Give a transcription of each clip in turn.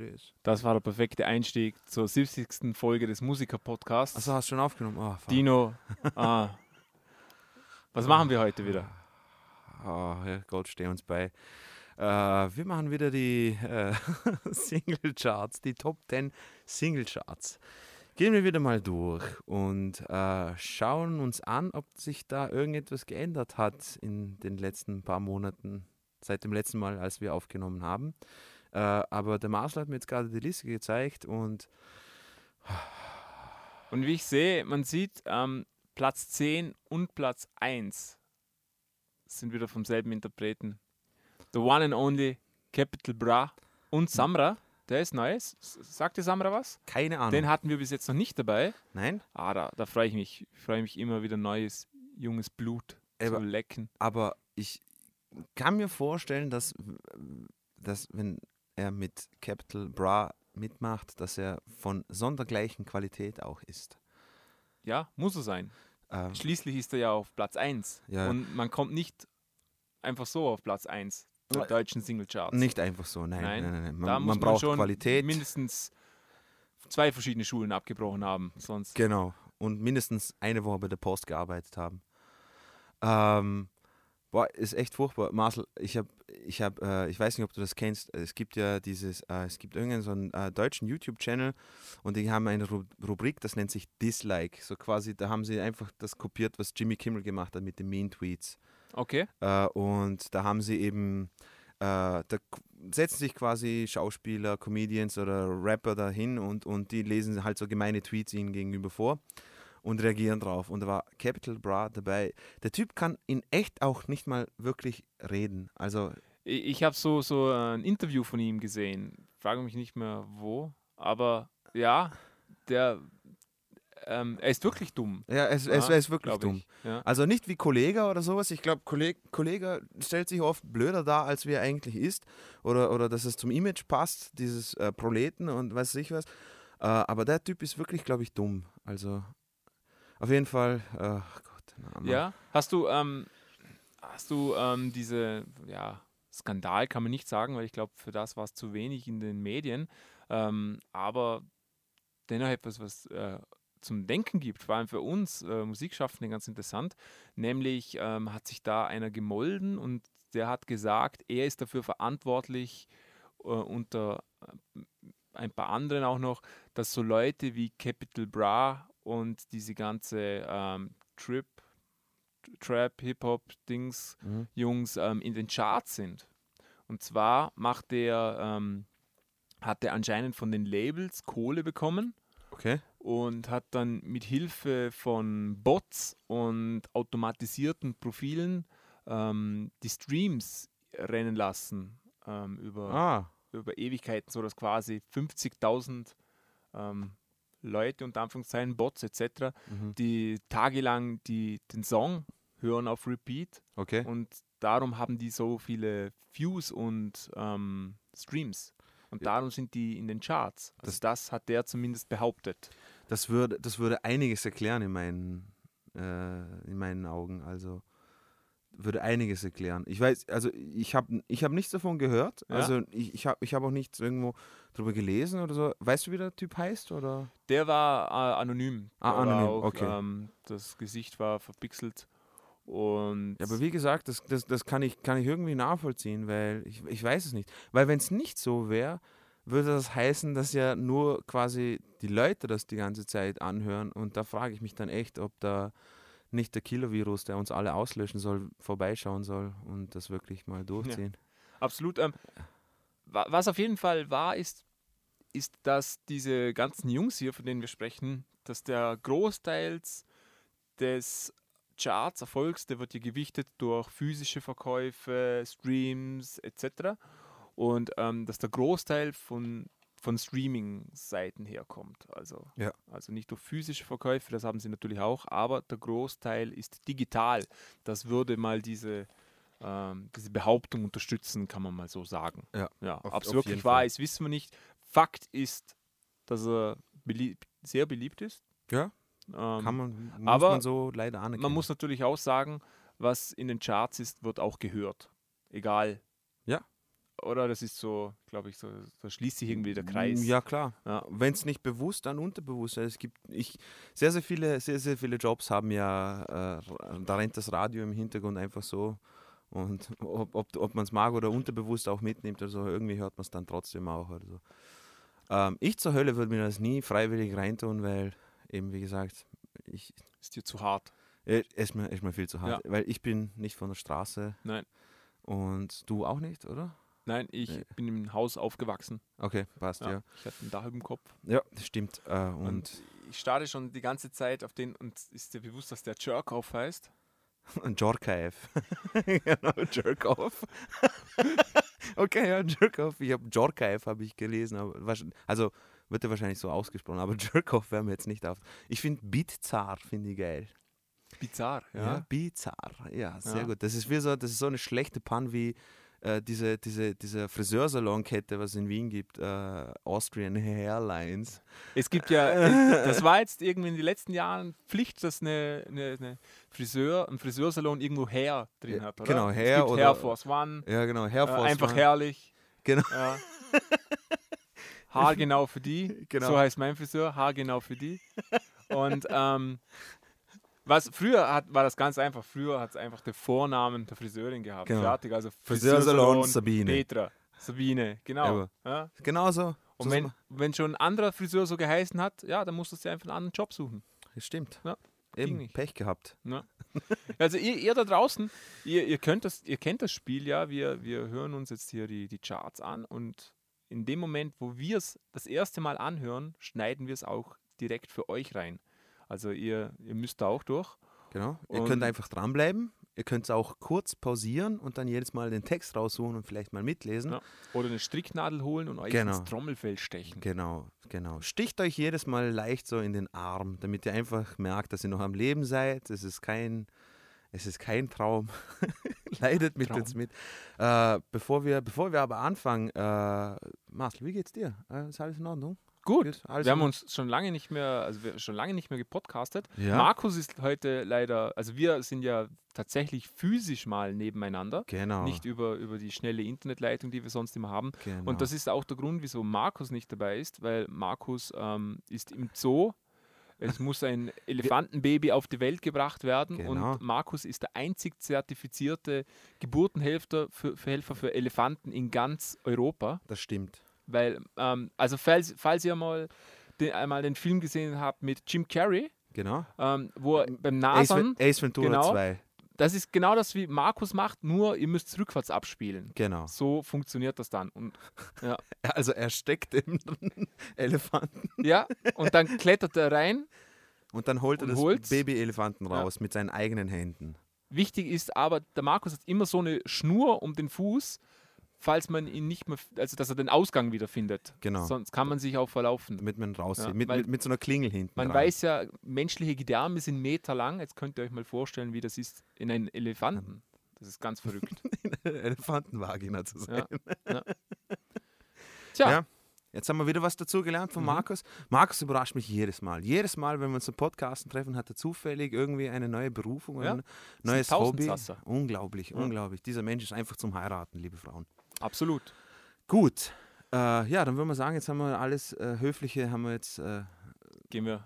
wir das. War der perfekte Einstieg zur 70. Folge des Musiker-Podcasts. Achso, hast du schon aufgenommen? Oh. Dino, ah. was machen wir heute wieder? Oh, Gott, steh uns bei. Äh, wir machen wieder die äh, Single-Charts, die Top 10 Single-Charts. Gehen wir wieder mal durch und äh, schauen uns an, ob sich da irgendetwas geändert hat in den letzten paar Monaten, seit dem letzten Mal, als wir aufgenommen haben. Äh, aber der Marcel hat mir jetzt gerade die Liste gezeigt und Und wie ich sehe, man sieht, ähm, Platz 10 und Platz 1 sind wieder vom selben Interpreten. The one and only Capital Bra und Samra, der ist neu. S- Sagt dir Samra was? keine Ahnung. Den hatten wir bis jetzt noch nicht dabei. Nein, Ah, da, da freue ich mich. freue mich immer wieder neues, junges Blut Aber- zu lecken. aber ich kann mir vorstellen, dass, dass wenn er mit Capital Bra mitmacht, dass er von sondergleichen Qualität auch ist. Ja, muss er sein. Ähm, Schließlich ist er ja auf Platz 1. Ja. Und man kommt nicht einfach so auf Platz 1 der deutschen Singlecharts. nicht einfach so, nein, Nein, nein, nein, nein. Man, da man muss man braucht schon Qualität. mindestens zwei verschiedene Schulen abgebrochen haben. Sonst Genau. Und mindestens eine Woche bei der Post gearbeitet haben. Ähm, boah, ist echt furchtbar. Marcel, ich habe, ich habe, äh, ich weiß nicht, ob du das kennst. Es gibt ja dieses, äh, es gibt irgendeinen so einen äh, deutschen YouTube-Channel und die haben eine Ru Rubrik, das nennt sich Dislike. So quasi, da haben sie einfach das kopiert, was Jimmy Kimmel gemacht hat mit den Mean-Tweets. okay. Äh, und da haben sie eben, äh, da setzen sich quasi Schauspieler, Comedians oder Rapper dahin und, und die lesen halt so gemeine Tweets ihnen gegenüber vor und reagieren drauf. Und da war Capital Bra dabei. Der Typ kann in echt auch nicht mal wirklich reden. Also, Ich, ich habe so, so ein Interview von ihm gesehen. Frage mich nicht mehr wo. Aber ja, der ähm, er ist wirklich dumm. ja, es, es, Ja, er ist wirklich dumm. Ja. Also nicht wie Kollege oder sowas. Ich glaube, Kollege, Kollege stellt sich oft blöder dar, als wie er eigentlich ist. Oder, oder dass es zum Image passt, dieses äh, Proleten und weiß ich was. Äh, aber der Typ ist wirklich, glaube ich, dumm. Also auf jeden Fall, ach Gott. na, na. Ja, hast du, ähm, hast du ähm, diese, ja, Skandal kann man nicht sagen, weil ich glaube, für das war es zu wenig in den Medien, ähm, aber dennoch etwas, was äh, zum Denken gibt, vor allem für uns äh, Musikschaffende ganz interessant, nämlich ähm, hat sich da einer gemolden und der hat gesagt, er ist dafür verantwortlich, äh, unter äh, ein paar anderen auch noch, dass so Leute wie Capital Bra und diese ganze ähm, Trip, Trap, Hip-Hop-Dings, Mhm. Jungs ähm, in den Charts sind. Und zwar macht der, ähm, hat er anscheinend von den Labels Kohle bekommen Okay. und hat dann mit Hilfe von Bots und automatisierten Profilen ähm, die Streams rennen lassen ähm, über, Ah, über Ewigkeiten, sodass quasi 50.000 ähm, Leute, unter Anführungszeichen, Bots etc., mhm. die tagelang die, den Song hören auf Repeat okay. und darum haben die so viele Views und ähm, Streams. Und Ja. darum sind die in den Charts. Also Das- das, hat der zumindest behauptet. Das würde, das würde einiges erklären in meinen, äh, in meinen Augen. Also würde einiges erklären. Ich weiß, also ich habe ich hab nichts davon gehört. Ja. Also ich, ich habe ich hab auch nichts irgendwo drüber gelesen oder so. Weißt du, wie der Typ heißt? Oder? Der war äh, anonym. Ah, Der anonym, auch, okay. Ähm, das Gesicht war verpixelt. Und Ja, aber wie gesagt, das, das, das kann, ich, kann ich irgendwie nachvollziehen, weil ich, ich weiß es nicht. Weil wenn es nicht so wäre, würde das heißen, dass ja nur quasi die Leute das die ganze Zeit anhören. Und da frage ich mich dann echt, ob da nicht der Killer-Virus, der uns alle auslöschen soll, vorbeischauen soll und das wirklich mal durchziehen. Absolut. Ähm, wa- was auf jeden Fall wahr ist, ist, dass diese ganzen Jungs hier, von denen wir sprechen, dass der Großteils des Charts-Erfolgs, der wird hier gewichtet durch physische Verkäufe, Streams etc. Und ähm, dass der Großteil von, von Streaming-Seiten herkommt. Also, Ja. also nicht durch physische Verkäufe, das haben sie natürlich auch, aber der Großteil ist digital. Das würde mal diese, ähm, diese Behauptung unterstützen, kann man mal so sagen. Ja, ja ob es wirklich wahr Fall. ist, wissen wir nicht. Fakt ist, dass er beliebt, sehr beliebt ist. Ja, Ähm, kann man, aber man so leider anerkennen. man muss natürlich auch sagen, was in den Charts ist, wird auch gehört. Egal. Oder das ist so, glaube ich, so, da schließt sich irgendwie der Kreis. Ja, klar. Ja. Wenn es nicht bewusst, dann unterbewusst. Es gibt ich, sehr, sehr viele, sehr, sehr viele Jobs haben ja, äh, da rennt das Radio im Hintergrund einfach so. Und ob, ob, ob man es mag oder unterbewusst auch mitnimmt, also irgendwie hört man es dann trotzdem auch. Oder so. ähm, ich zur Hölle würde mir das nie freiwillig reintun, weil eben, wie gesagt, ich, Ist dir zu hart. äh, ist, mir, ist mir viel zu hart. Ja. Weil ich bin nicht von der Straße Nein. und du auch nicht, oder? Nein, ich Nee. bin im Haus aufgewachsen. Okay, passt, Ja. ja. Ich hatte ein Dach über dem Kopf. Ja, das stimmt. Äh, und Und ich starte schon die ganze Zeit auf den und ist dir bewusst, dass der Jerk-Off heißt? Ein Jorkaev. genau, Jerkoff. okay, ja, Jerkoff. Ich habe Jorkaev habe ich gelesen, aber also wird er wahrscheinlich so ausgesprochen, aber Jerkoff wäre mir jetzt nicht auf. Ich finde Bizarr finde ich geil. Bizarr, Ja, ja. bizarr. Ja, sehr Ja. gut. Das ist wie so, das ist so eine schlechte Pan wie äh, diese, diese, diese Friseursalonkette, was es in Wien gibt, äh, Austrian Hairlines. Es gibt ja, es- das war jetzt irgendwie in den letzten Jahren Pflicht, dass eine, eine, eine Friseur, ein Friseursalon irgendwo Hair drin hat, oder? genau, es Hair gibt oder- Hair Force One, Ja, genau, Hair äh, Force einfach One. herrlich. Genau. Ja. Haar genau für die. Genau. So heißt mein Friseur, Haar genau für die. Und ähm, was früher hat, war das ganz einfach. Früher hat es einfach den Vornamen der Friseurin gehabt. Genau. Fertig. Also Friseursalon Sabine. Petra. Sabine, genau. Ja. Genauso. Und So wenn, sind wenn schon ein anderer Friseur so geheißen hat, ja, dann musstest du dir einfach einen anderen Job suchen. wir. Stimmt. Ja, Eben. Pech gehabt. Ne? Also ihr, ihr da draußen, ihr, ihr, könnt das, ihr kennt das Spiel ja, wir, wir hören uns jetzt hier die, die Charts an und in dem Moment, wo wir es das erste Mal anhören, schneiden wir es auch direkt für euch rein. Also ihr, ihr müsst da auch durch. Genau. Ihr Und- könnt einfach dranbleiben. Ihr könnt es auch kurz pausieren und dann jedes Mal den Text raussuchen und vielleicht mal mitlesen. Ja. Oder eine Stricknadel holen und euch Genau. ins Trommelfell stechen. Genau, genau. Sticht euch jedes Mal leicht so in den Arm, damit ihr einfach merkt, dass ihr noch am Leben seid. Es ist kein, es ist kein Traum. Leidet mit Traum. uns mit. Äh, bevor, wir, bevor wir aber anfangen, äh, Marcel, wie geht's dir? Äh, ist alles in Ordnung? Gut. Alles Wir haben uns schon lange nicht mehr, also wir schon lange nicht mehr gepodcastet. Ja. Markus ist heute leider, also wir sind ja tatsächlich physisch mal nebeneinander. Genau. Nicht über, über die schnelle Internetleitung, die wir sonst immer haben. genau. Und das ist auch der Grund, wieso Markus nicht dabei ist, weil Markus ähm, ist im Zoo. Es muss ein Elefantenbaby auf die Welt gebracht werden Genau. und Markus ist der einzig zertifizierte Geburtenhelfer für, für Helfer für Elefanten in ganz Europa. das stimmt. Weil, ähm, also falls, falls ihr mal den, einmal den Film gesehen habt mit Jim Carrey, Genau. ähm, wo er beim Ace, Nasern, Ace Ventura genau. 2. das ist genau das, wie Markus macht, nur ihr müsst es rückwärts abspielen. Genau. So funktioniert das dann. Und Also er steckt im Elefanten Ja, und dann klettert er rein. und dann holt er das. Baby-Elefanten Ja. raus mit seinen eigenen Händen. Wichtig ist aber, der Markus hat immer so eine Schnur um den Fuß, falls man ihn nicht mehr, also dass er den Ausgang wieder findet. Genau. Sonst kann man sich auch verlaufen. Damit man rauszieht. Ja, mit, mit, mit so einer Klingel hinten. Man dran. weiß ja, menschliche Gedärme sind meterlang. Jetzt könnt ihr euch mal vorstellen, wie das ist in einem Elefanten. Das ist ganz verrückt. Elefantenvagina zu sein. Ja. Tja, Ja. Jetzt haben wir wieder was dazu gelernt von Mhm. Markus. Markus überrascht mich jedes Mal. Jedes Mal, wenn wir uns zum Podcasten treffen, hat er zufällig irgendwie eine neue Berufung, Ja. ein neues Hobby. Unglaublich, Ja. unglaublich. Dieser Mensch ist einfach zum Heiraten, liebe Frauen. Absolut. Gut. Äh, ja, dann würden wir sagen, jetzt haben wir alles äh, Höfliche, haben wir jetzt, äh, Gehen wir.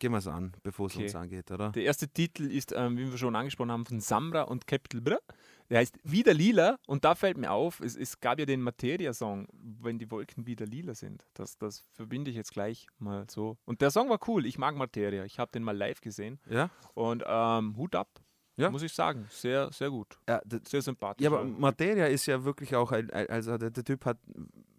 gehen wir es an, bevor es Okay. uns angeht, oder? Der erste Titel ist, ähm, wie wir schon angesprochen haben, von Samra und Capital Bra. Der heißt Wieder Lila und da fällt mir auf, es, es gab ja den Materia-Song, wenn die Wolken wieder lila sind. Das, das verbinde ich jetzt gleich mal so. Und der Song war cool, ich mag Materia. Ich habe den mal live gesehen Ja? und ähm, Hut ab, Ja. muss ich sagen. Sehr, sehr gut. Ja, Sehr sympathisch. ja aber Materia ist ja wirklich auch, ein, also der, der Typ hat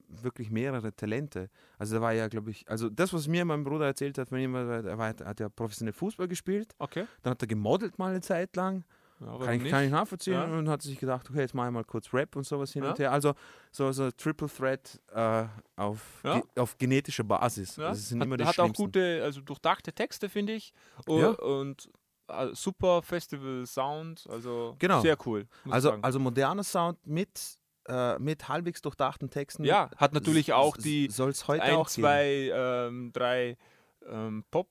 wirklich mehrere Talente. Also der war ja, glaube ich, also das, was mir mein Bruder erzählt hat, ihm, war, er war, er hat ja professionell Fußball gespielt, Okay. dann hat er gemodelt mal eine Zeit lang, Ja, kann ich, kann ich nachvollziehen Ja. und hat sich gedacht, okay, jetzt mache ich mal kurz Rap und sowas hin Ja. und her. Also so, so Triple Threat äh, auf, ge auf genetischer Basis. Ja. Das sind hat immer die hat auch gute, also durchdachte Texte, finde ich. Ja. Und äh, super Festival-Sound, also Genau. sehr cool. Also, also moderner Sound mit, äh, mit halbwegs durchdachten Texten. Ja, hat natürlich auch die Soll es heute ein, auch zwei, ähm, drei ähm, Pop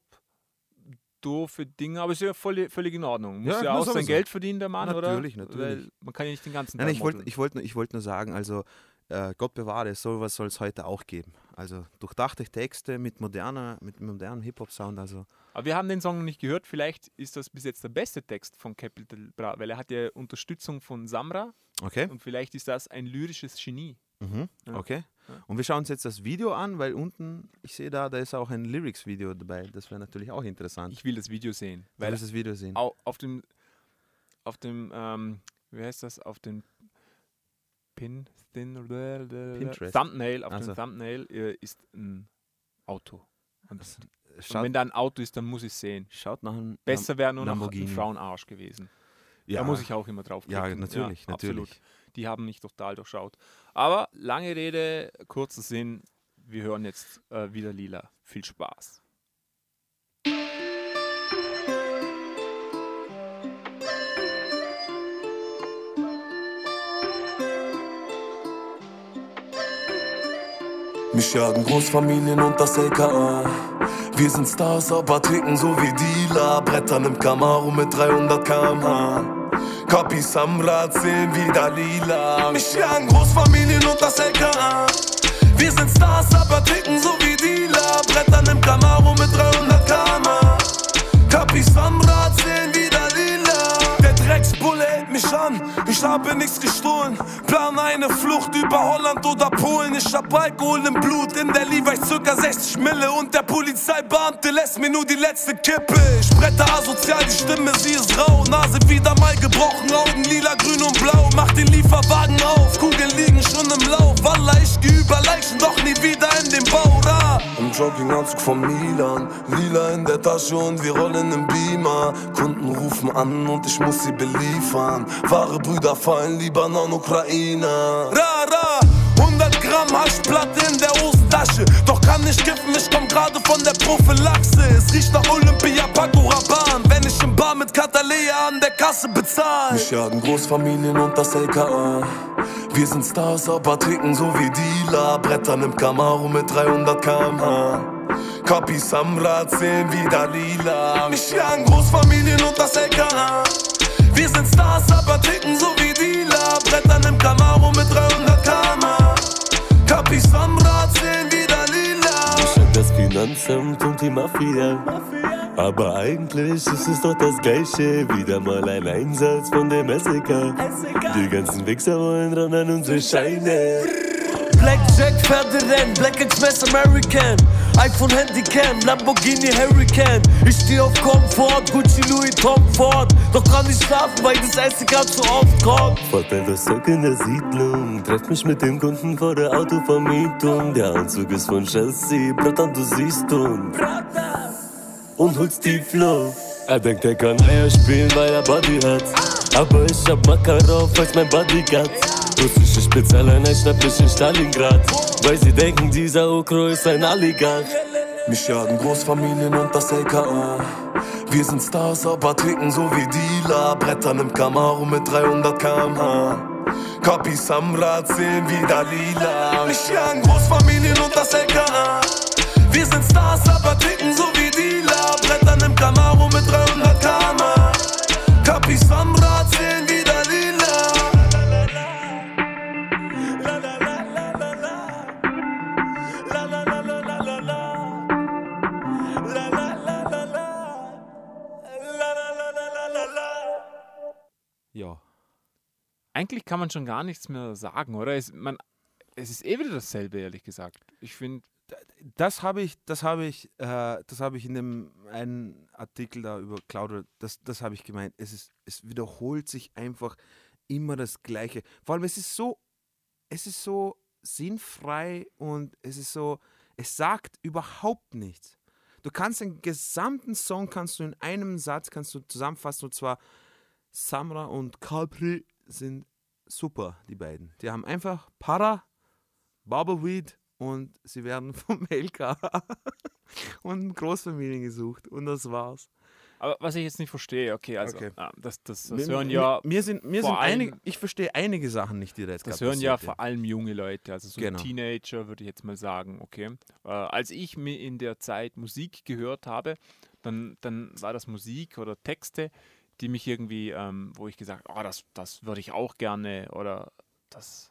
doofe Dinge, aber ist ja voll, völlig in Ordnung. Muss Ja, ja, muss auch sein. Geld verdienen, der Mann, oder? Natürlich, natürlich. Man kann ja nicht den ganzen Nein, Tag ich wollte ich wollt, ich wollt nur sagen, also äh, Gott bewahre, sowas soll es heute auch geben. Also durchdachte Texte mit moderner, mit modernem Hip-Hop-Sound. Also Aber wir haben den Song noch nicht gehört. Vielleicht ist das bis jetzt der beste Text von Capital Bra, weil er hat ja Unterstützung von Samra okay. und vielleicht ist das ein lyrisches Genie. Mhm. Ja. Okay. Ja. Und wir schauen uns jetzt das Video an, weil unten, ich sehe da, da ist auch ein Lyrics-Video dabei. Das wäre natürlich auch interessant. Ich will das Video sehen, weil weil das Video sehen. au- auf dem, auf dem, ähm, wie heißt das, auf dem Pin, Thin, Pinterest. Thumbnail, auf Also. dem Thumbnail äh, ist ein Auto. Und, und Schaut, wenn da ein Auto ist, dann muss ich sehen. schaut nach einem Besser wäre nur noch ein Frauenarsch gewesen. ja, Da muss ich auch immer drauf Ja, klicken. natürlich, Absolut. natürlich. Die haben mich total durchschaut. Aber lange Rede, kurzer Sinn. Wir hören jetzt äh, wieder Lila. Viel Spaß. Mich jagen Großfamilien und das LKA. Wir sind Stars, aber ticken so wie Dealer. Brettern im Camaro mit 300 km/h. Kapis am Rad sehen wie Dalila. Mich jagen Großfamilien und das LKA. Wir sind Stars, aber ticken so wie Dealer. Brettern im Camaro mit 300 km/h. Kapis am Rad sehen wie Dalila. Der Drecksbulle hält mich an, ich habe nichts gestohlen. Plan eine Flucht über Holland oder Polen. Ich hab Alkohol im Blut, in der Levi circa 60 Mille. Und der Polizeibeamte lässt mir nur die letzte Kippe. Ich brette asozial, die Stimme, sie ist rau. Nase wieder mal gebrochen, Augen lila, grün und blau. Mach den Lieferwagen auf, Kugeln liegen schon im Lauf. Walla, ich geh über Leichen, doch nie wieder in den Bau. Ra. Im Jogginganzug von Milan, lila in der Tasche und wir rollen im Beamer. Kunden rufen an und ich muss sie beliefern. Wahre Brüder fallen, Libanon, Ukraine. Ra, ra, 100 Gramm Haschplatte in der Hosentasche. Doch kann nicht kiffen, ich komm gerade von der Prophylaxe. Es riecht nach Olympia, Paco Rabanne. Wenn ich im Bar mit Katalea an der Kasse bezahl. Mich jagen Großfamilien und das LKA. Wir sind Stars, aber ticken so wie Dealer. Brettern im Camaro mit 300 km/h. Am Rad sehen wie Dalila. Mich jagen Großfamilien und das LKA. Wir sind Stars, aber ticken so wie Dealer. Brettern im Camaro mit 300 km/h. Kapis am Rad sehen wie Dalila. Ich hab das Finanzamt und die Mafia. Aber eigentlich ist es doch das Gleiche. Wieder mal ein Einsatz von dem SEK. Die ganzen Wichser wollen ran an unsere Scheine. Blackjack, Pferderennen, Black Express American iPhone Handycam, Lamborghini Hurricane Ich steh auf Komfort, Gucci Louis Tom Ford Doch kann nicht schlafen, weil das Essen grad so oft kommt Vorteil das Zock in der Siedlung. Treff mich mit dem Kunden vor der Autovermietung. Der Anzug ist von Chelsea, Bratan, du siehst und. Und holst die Flow. Er denkt, er kann Eier spielen, weil er Body hat. Aber ich hab Makarov als mein Bodyguard. Russische Spezialeinheit schnapp mich in Stalingrad. Weil sie denken, dieser Okro ist ein Oligarch. Mich jagen Großfamilien und das LKA. Wir sind Stars, aber ticken so wie Dealer. Brettern im Camaro mit 300 km/h. Kapis am Rad sehen wie Dalila. Mich jagen Großfamilien und das LKA. Wir sind Stars, aber ticken so wie Dealer. Brettern im Camaro mit 300 km/h. Kapis am Ja. Eigentlich kann man schon gar nichts mehr sagen, oder? Es, man, es ist eh wieder dasselbe, ehrlich gesagt. Ich finde, Das habe ich, das habe ich, äh, das habe ich in dem einen Artikel da über Cloud, das, das habe ich gemeint. Es ist, es wiederholt sich einfach immer das Gleiche. Vor allem, es ist so, es ist so sinnfrei und es ist so, es sagt überhaupt nichts. Du kannst den gesamten Song kannst du in einem Satz kannst du zusammenfassen und zwar Samra und Capri sind super, die beiden. Die haben einfach Para, Bubbleweed und sie werden vom LK und Großfamilien gesucht und das war's. aber was ich jetzt nicht verstehe, okay, also Okay. ah, das, das, das Mir- hören ja, mir sind, mir sind einige, allem- ich verstehe einige Sachen nicht, die da jetzt das hören ja vor allem junge Leute, also so Genau. Teenager würde ich jetzt mal sagen, okay. Äh, als ich mir in der Zeit Musik gehört habe, dann, dann war das Musik oder Texte, die mich irgendwie, ähm, wo ich gesagt, oh, das, das würde ich auch gerne oder das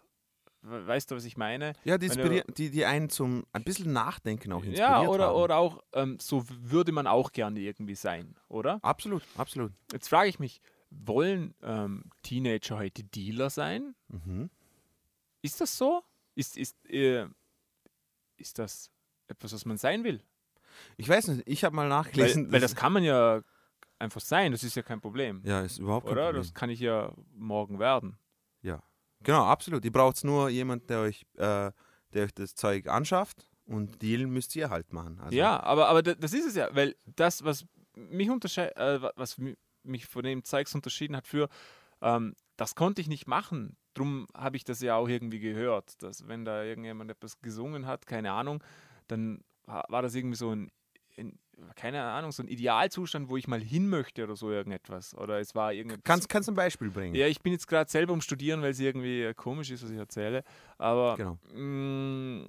we- weißt du, was ich meine? Ja, die, du- die, die einen zum ein bisschen Nachdenken auch inspiriert Ja, oder, haben. oder auch, ähm, so würde man auch gerne irgendwie sein, oder? Absolut, absolut. Jetzt frage ich mich, wollen ähm, Teenager heute Dealer sein? Mhm. Ist das so? Ist, ist, äh, ist das etwas, was man sein will? Ich weiß nicht, ich habe mal Weil, nachgelesen. weil das kann man ja einfach sein, das ist ja kein Problem. ja, ist überhaupt kein oder? Problem. Das kann ich ja morgen werden. Genau, absolut. Ihr braucht nur jemand, der euch, äh, der euch das Zeug anschafft und Deal müsst ihr halt machen. Also, Ja, aber, aber da- das ist es ja, weil das, was mich unterscheidet, äh, wa- was mi- mich von dem Zeugs unterschieden hat für, ähm, das konnte ich nicht machen. Drum habe ich das ja auch irgendwie gehört, dass wenn da irgendjemand etwas gesungen hat, keine Ahnung, dann wa- war das irgendwie so ein, ein keine Ahnung, so ein Idealzustand, wo ich mal hin möchte oder so irgendetwas. Oder es war irgendetwas. Kannst, kannst du ein Beispiel bringen? Ja, ich bin jetzt gerade selber um Studieren, weil es irgendwie äh, komisch ist, was ich erzähle. Aber Genau. mh,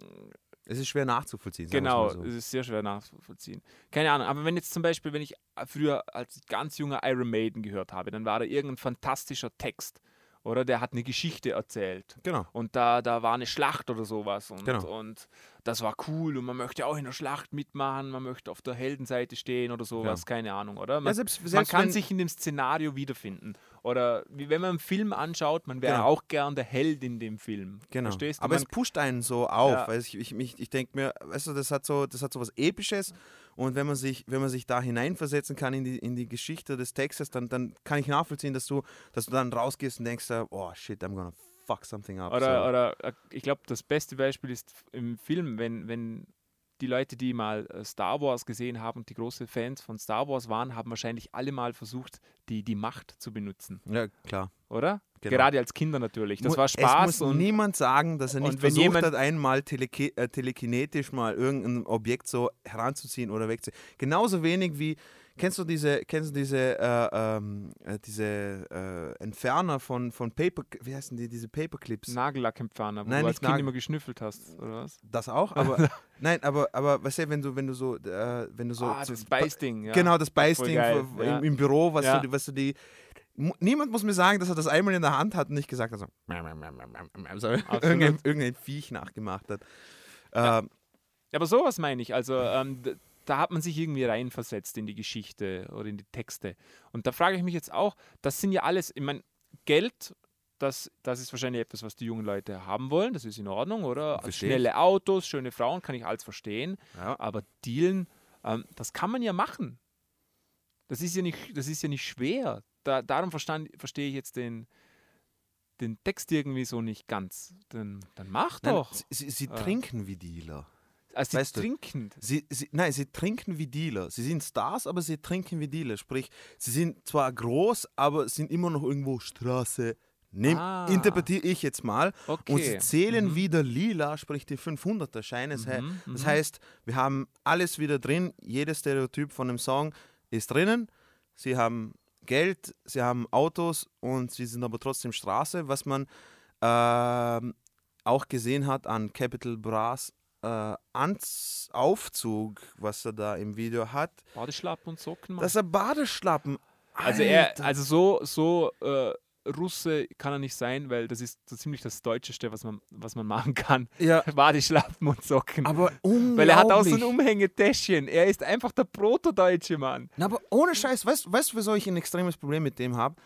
Es ist schwer nachzuvollziehen. Genau, so. es ist sehr schwer nachzuvollziehen. Keine Ahnung, aber wenn jetzt zum Beispiel, wenn ich früher als ganz junger Iron Maiden gehört habe, dann war da irgendein fantastischer Text, oder? Der hat eine Geschichte erzählt. Genau. Und da, da war eine Schlacht oder sowas. Und, Genau. und das war cool und man möchte auch in der Schlacht mitmachen, man möchte auf der Heldenseite stehen oder sowas, keine Ahnung, oder? Man, Ja, selbst, man selbst kann wenn, sich in dem Szenario wiederfinden. Oder wie wenn man einen Film anschaut, man wäre Genau. auch gern der Held in dem Film. Genau. Verstehst du? Aber man, es pusht einen so auf. Ja. Weil ich, ich, ich, ich denke mir, weißt du, das hat so, das hat so was Episches. Und wenn man sich, wenn man sich da hineinversetzen kann in die, in die Geschichte des Textes, dann, dann kann ich nachvollziehen, dass du, dass du dann rausgehst und denkst, oh shit, I'm gonna fuck something up. Oder, so. oder äh, ich glaube, das beste Beispiel ist im Film, wenn, wenn die Leute, die mal äh, Star Wars gesehen haben und die große Fans von Star Wars waren, haben wahrscheinlich alle mal versucht, die, die Macht zu benutzen, ja, klar. oder? Genau. Gerade als Kinder natürlich. Das war Es Spaß muss und niemand sagen, dass er nicht wenn versucht jemand- hat, einmal teleke äh, telekinetisch mal irgendein Objekt so heranzuziehen oder wegzuziehen. Genauso wenig wie, kennst du diese, kennst du diese, äh, ähm, äh, diese äh, Entferner von, von Paper, wie heißen die, diese Paperclips? Nagellackentferner, wo Nein, du als Kind Nagel- immer geschnüffelt hast, oder was? Das auch, aber nein, aber, aber weißt du, wenn du, wenn du so, äh, wenn du so, ah, das Beißding, ja. Genau, das Beißding ja. im, Büro, was, Ja. du, was du die. Niemand muss mir sagen, dass er das einmal in der Hand hat und nicht gesagt hat, so, so irgendein, irgendein Viech nachgemacht hat. Ähm, Ja, aber sowas meine ich. Also ähm, da hat man sich irgendwie reinversetzt in die Geschichte oder in die Texte. Und da frage ich mich jetzt auch, das sind ja alles, ich meine, Geld, das, das ist wahrscheinlich etwas, was die jungen Leute haben wollen, das ist in Ordnung, oder? Verstehe ich. Schnelle Autos, schöne Frauen, kann ich alles verstehen. ja. Aber dealen, ähm, das kann man ja machen. Das ist ja nicht, das ist ja nicht schwer. Da, darum verstand, verstehe ich jetzt den, den Text irgendwie so nicht ganz. Dann, dann mach Nein, doch. Sie, sie, sie Ah. trinken wie Dealer. Also sie trinken. Sie, sie, nein, sie trinken wie Dealer. Sie sind Stars, aber sie trinken wie Dealer. Sprich, sie sind zwar groß, aber sind immer noch irgendwo Straße. Nehm, Ah. Interpretiere ich jetzt mal. Okay. Und sie zählen Mhm. wieder lila, sprich die 500er-Scheine. Das, hei- Mhm, das mhm. heißt, wir haben alles wieder drin. Jedes Stereotyp von dem Song ist drinnen. Sie haben Geld, sie haben Autos und sie sind aber trotzdem Straße, was man ähm, auch gesehen hat an Capital Brass äh, Anz Aufzug, was er da im Video hat. Badeschlappen und Socken machen. Dass er Badeschlappen. also er, also so, so äh, Russe kann er nicht sein, weil das ist so ziemlich das Deutscheste, was man, was man machen kann. ja, Badeschlappen und Socken. aber unglaublich. weil er hat auch so ein Umhängetäschchen. Er ist einfach der Protodeutsche Mann. Na, aber ohne Scheiß, weißt weißt du, wieso ich ein extremes Problem mit dem habe?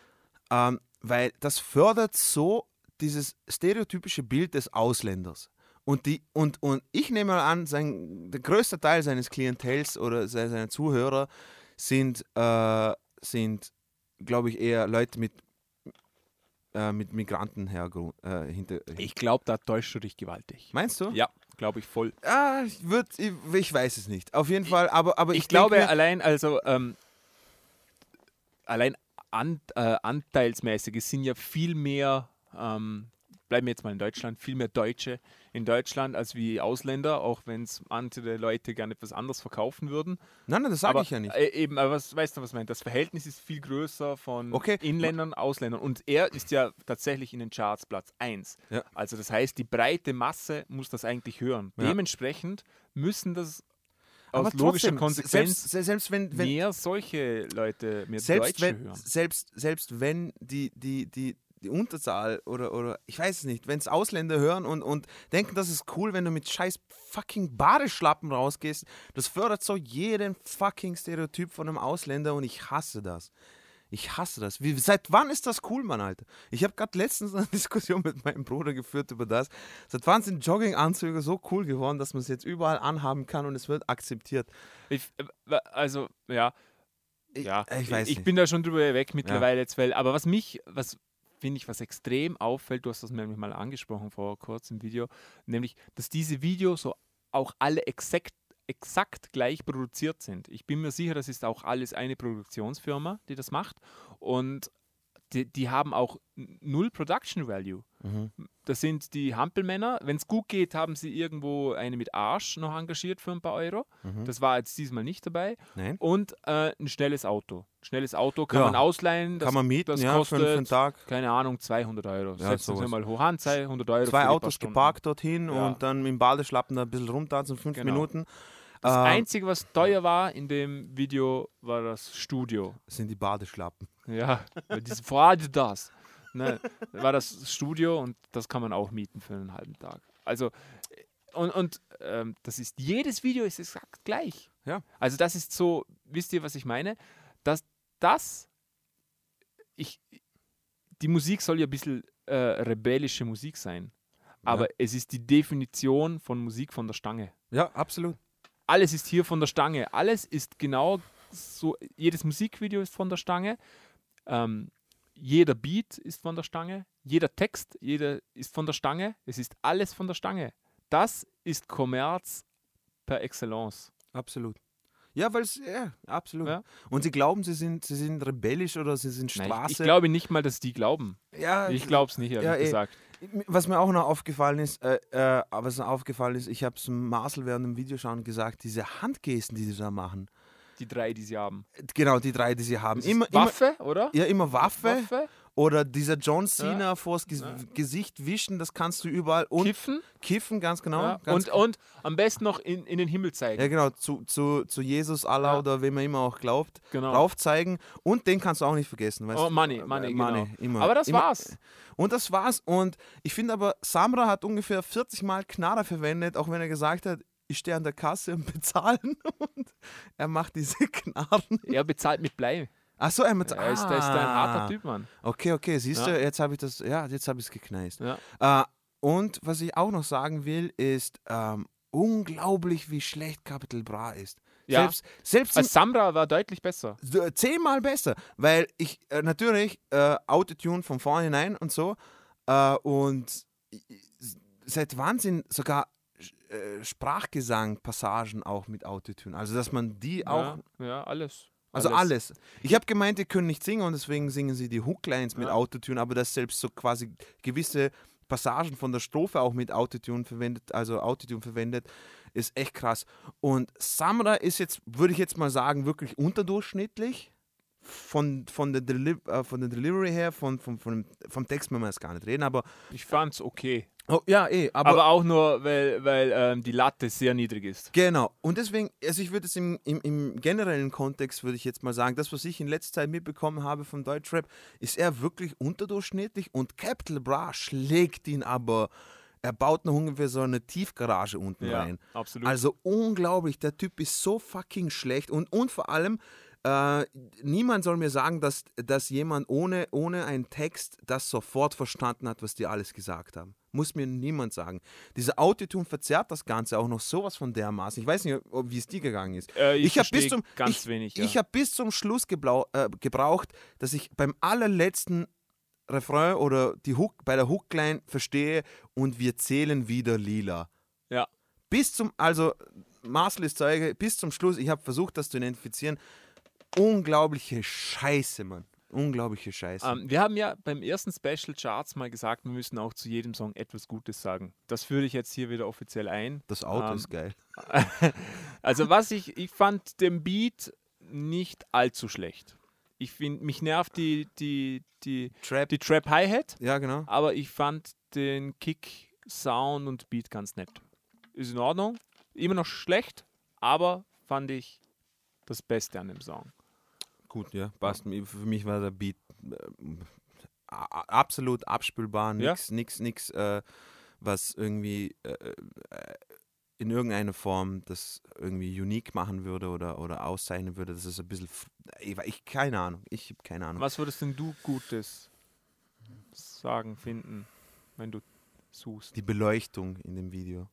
Ähm, weil das fördert so dieses stereotypische Bild des Ausländers. Und, die, und, und ich nehme mal an, sein, der größte Teil seines Klientels oder se- seiner Zuhörer sind, äh, sind glaube ich, eher Leute mit, äh, mit Migrantenhintergrund. Äh, hinter, Ich glaube, da täuschst du dich gewaltig. Meinst du? Ja, glaube ich voll. Ah, ich, würd, ich, ich weiß es nicht. Auf jeden Fall, aber, aber ich, Ich, glaube mir, allein, also ähm, allein an, äh, anteilsmäßig, es sind ja viel mehr, ähm, bleiben wir jetzt mal in Deutschland, viel mehr Deutsche in Deutschland als wie Ausländer, auch wenn es der Leute gerne etwas anderes verkaufen würden. nein, nein, das sage ich ja nicht. Äh, eben, aber was weißt du, was ich meine? Das Verhältnis ist viel größer von Okay. Inländern, Ausländern. Und er ist ja tatsächlich in den Charts Platz 1. Ja. Also das heißt, die breite Masse muss das eigentlich hören. Ja. Dementsprechend müssen das aus aber logischer Konsequenz selbst, selbst wenn, wenn, mehr solche Leute, mehr selbst Deutsche wenn, hören. selbst, selbst wenn die, die, die, die Unterzahl oder, oder ich weiß es nicht, wenn es Ausländer hören und, und denken, das ist cool, wenn du mit scheiß fucking Badeschlappen rausgehst, das fördert so jeden fucking Stereotyp von einem Ausländer und ich hasse das. Ich hasse das. Wie, seit wann ist das cool, Mann, Alter? Ich habe gerade letztens eine Diskussion mit meinem Bruder geführt über das. Seit wann sind Jogginganzüge so cool geworden, dass man es jetzt überall anhaben kann und es wird akzeptiert? Ich, äh, also, ja. Ich, ja, ich weiß ich bin da schon drüber weg mittlerweile jetzt, weil, aber was mich, was finde ich, was extrem auffällt, du hast das nämlich mal angesprochen vor kurzem Video, nämlich, dass diese Videos so auch alle exakt, exakt gleich produziert sind. Ich bin mir sicher, das ist auch alles eine Produktionsfirma, die das macht und die, die haben auch null Production Value. Mhm. Das sind die Hampelmänner. Wenn es gut geht, haben sie irgendwo eine mit Arsch noch engagiert für ein paar Euro. Mhm. Das war jetzt diesmal nicht dabei. Nein? Und äh, ein schnelles Auto. Ein schnelles Auto kann Ja. man ausleihen. Das, Kann man mieten, das ja, kostet, für einen Tag. keine Ahnung, 200 Euro. Ja, Setzen sowas. mal hoch an, 200 Euro. Zwei Autos geparkt dorthin Ja. und dann im Badeschlappen da ein bisschen rumtanzen, fünf Genau. Minuten. Das Ähm, Einzige, was teuer war in dem Video, war das Studio. sind die Badeschlappen. Ja, weil diese vor allem das. Ne, war das Studio und das kann man auch mieten für einen halben Tag. Also, äh, und, und ähm, das ist, jedes Video ist exakt gleich. Ja. Also, das ist so, wisst ihr, was ich meine? Dass das, ich, die Musik soll ja ein bisschen äh, rebellische Musik sein. Aber es ist die Definition von Musik von der Stange Ja, absolut. alles ist hier von der Stange. Alles ist genau so. Jedes Musikvideo ist von der Stange. Ähm, jeder Beat ist von der Stange. Jeder Text jeder ist von der Stange. Es ist alles von der Stange. Das ist Kommerz per Excellence. Absolut. Ja, weil es, ja, absolut. Ja. Und sie glauben, sie sind, sie sind rebellisch oder sie sind Nein, Straße. ich, ich glaube nicht mal, dass die glauben. ja, Ich glaube es nicht, ehrlich Ja, eh. gesagt. Was mir auch noch aufgefallen ist, äh, äh, was mir aufgefallen ist, ich habe es Marcel während dem Videoschauen gesagt, diese Handgesten, die sie da machen. Die drei, die sie haben. Genau, die drei, die sie haben. Immer, immer, Waffe, oder? ja, immer Waffe, Waffe, oder dieser John Cena Ja. vors Ges Ja. Gesicht wischen, das kannst du überall. Und Kiffen kiffen, ganz genau. ja. ganz und, und am besten noch in, in den Himmel zeigen. Ja, genau, zu, zu, zu Jesus, Allah oder wem man immer auch glaubt, Genau. drauf zeigen. Und den kannst du auch nicht vergessen. Weißt Oh, du? Money, Äh, Money, Money, genau. immer. Aber das immer. war's. Und das war's. Und ich finde aber, Samra hat ungefähr 40 Mal Knarre verwendet, auch wenn er gesagt hat, ich stehe an der Kasse und bezahlen. Und er macht diese Knarren. Er bezahlt mit Blei. Achso, er mit Er ist, ist ein harter Typ, Mann. Okay, okay, siehst Ja. du, jetzt habe ich das, ja, jetzt habe ich es gekneist. Ja. Äh, und was ich auch noch sagen will, ist ähm, unglaublich, wie schlecht Capital Bra ist. Ja. Selbst, selbst Als Samra war deutlich besser. so, zehnmal besser, weil ich äh, natürlich äh, Autotune von vornherein und so äh, und seit wann sind sogar Sprachgesang-Passagen auch mit Autotune, also dass man die auch, Ja, ja alles. also alles. Ich habe gemeint, die können nicht singen und deswegen singen sie die Hooklines mit Ja. Autotune, aber dass selbst so quasi gewisse Passagen von der Strophe auch mit Autotune verwendet, also Autotune verwendet, ist echt krass. Und Samra ist jetzt, würde ich jetzt mal sagen, wirklich unterdurchschnittlich. Von, von, der, Deli äh, von der Delivery her, von, von, von, vom Text müssen wir jetzt gar nicht reden, aber. Ich fand's okay. Oh, ja, eh, aber. Aber, auch nur, weil, weil ähm, die Latte sehr niedrig ist. Genau. Und deswegen, also ich würde es im, im, im generellen Kontext, würde ich jetzt mal sagen, das, was ich in letzter Zeit mitbekommen habe vom Deutschrap, ist er wirklich unterdurchschnittlich und Capital Bra schlägt ihn aber. Er baut noch ungefähr so eine Tiefgarage unten rein. absolut. Also unglaublich, der Typ ist so fucking schlecht und, und vor allem, äh, niemand soll mir sagen, dass, dass jemand ohne, ohne einen Text das sofort verstanden hat, was die alles gesagt haben. Muss mir niemand sagen. Dieser Autotune verzerrt das Ganze auch noch sowas von dermaßen. Ich weiß nicht, wie es dir gegangen ist. Äh, ich hab bis versteh zum ganz ich, wenig, ja. Ich habe bis zum Schluss äh, gebraucht, dass ich beim allerletzten Refrain oder die Hook, bei der Hookline verstehe und wir zählen wieder lila ja. bis zum, also Marcel ist Zeuge, bis zum Schluss, ich habe versucht, das zu identifizieren. Unglaubliche Scheiße, Mann. Unglaubliche Scheiße. Ähm, wir haben ja beim ersten Special Charts mal gesagt, wir müssen auch zu jedem Song etwas Gutes sagen. Das führe ich jetzt hier wieder offiziell ein. das Auto ähm, ist geil. Also was ich, ich fand den Beat nicht allzu schlecht. Ich finde, mich nervt die, die, die, Trap. die Trap Hi-Hat, Ja, genau. aber ich fand den Kick, Sound und Beat ganz nett. Ist in Ordnung. Immer noch schlecht, aber fand ich das Beste an dem Song. Gut, ja, passt. Für mich war der Beat äh, absolut abspülbar, Ja. nix, nix, nix, äh, was irgendwie äh, äh, in irgendeiner Form das irgendwie unique machen würde oder, oder auszeichnen würde. Das ist ein bisschen, ich keine Ahnung, ich habe keine Ahnung. Was würdest denn du Gutes sagen, finden, wenn du suchst? Die Beleuchtung in dem Video.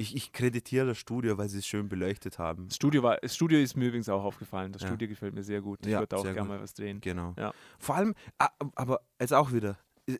Ich, ich kreditiere das Studio, weil sie es schön beleuchtet haben. Das Studio, war, das Studio ist mir übrigens auch aufgefallen. Das Ja. Studio gefällt mir sehr gut. Ich Ja, würde auch gerne mal was drehen. Genau. Ja. Vor allem, ah, aber jetzt auch wieder,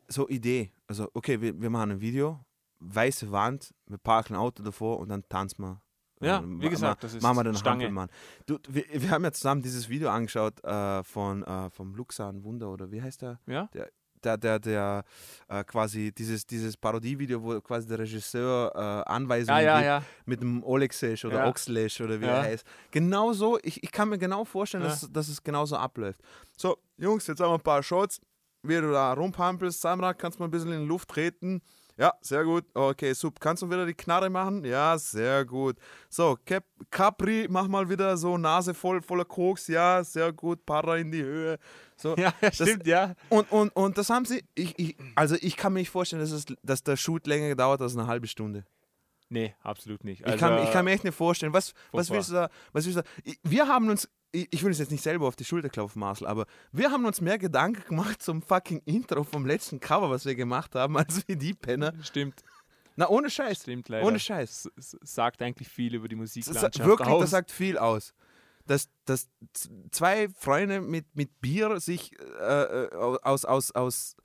so Idee. Also, okay, wir, wir machen ein Video, weiße Wand, wir parken ein Auto davor und dann tanzen wir. Ja, Äh, wie gesagt, das ist machen wir den Stange. Hampelmann. Du, wir, wir haben ja zusammen dieses Video angeschaut äh, von äh, vom Luxan Wunder oder wie heißt der? Ja? Der, der, der äh, quasi dieses, dieses Parodievideo, wo quasi der Regisseur äh, Anweisungen Ja, ja, gibt ja. mit dem Olexesh oder Ja. Oxlesh oder wie er heißt. Genau so, ich, ich kann mir genau vorstellen, dass, dass es genauso abläuft. So, Jungs, jetzt haben wir ein paar Shots. Wie du da rumpampelst, Samra, kannst du mal ein bisschen in die Luft treten. Ja, sehr gut. Okay, super. Kannst du wieder die Knarre machen? Ja, sehr gut. So, Cap Capri, mach mal wieder so Nase voll, voller Koks. Ja, sehr gut. Para in die Höhe. So. Ja, ja, stimmt, ja. Und, und, und das haben sie, ich, ich, also ich kann mir nicht vorstellen, dass, es, dass der Shoot länger gedauert als eine halbe Stunde. Nee, absolut nicht. Ich, kann, ich kann mir echt nicht vorstellen. Was, was willst du da? Was willst du da? Wir haben uns, ich, will uns jetzt nicht selber auf die Schulter klopfen, Marcel, aber wir haben uns mehr Gedanken gemacht zum fucking Intro vom letzten Cover, was wir gemacht haben, als wie die Penner. Stimmt, Na, ohne Scheiß. stimmt leider. Ohne Scheiß. S- sagt eigentlich viel über die Das, Musiklandschaft sa- wirklich, aus. das sagt viel aus. Dass, dass zwei Freunde mit, mit Bier sich äh, äh, aus, aus, aus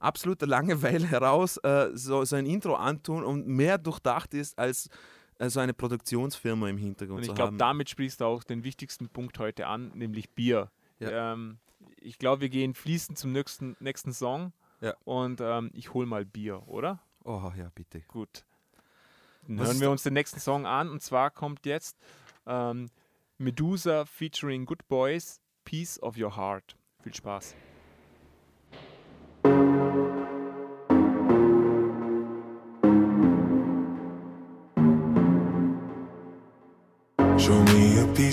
absoluter Langeweile heraus äh, so, so ein Intro antun und mehr durchdacht ist als äh, so eine Produktionsfirma im Hintergrund Und ich glaube, damit sprichst du auch den wichtigsten Punkt heute an, nämlich Bier. Ja. Ähm, ich glaube, wir gehen fließend zum nächsten, nächsten Song. Ja. Und ähm, ich hol mal Bier, oder? oh ja, bitte. Gut. Dann Was hören wir uns den nächsten Song an. Und zwar kommt jetzt ähm, Medusa featuring Good Boys, Piece of Your Heart. Viel Spaß.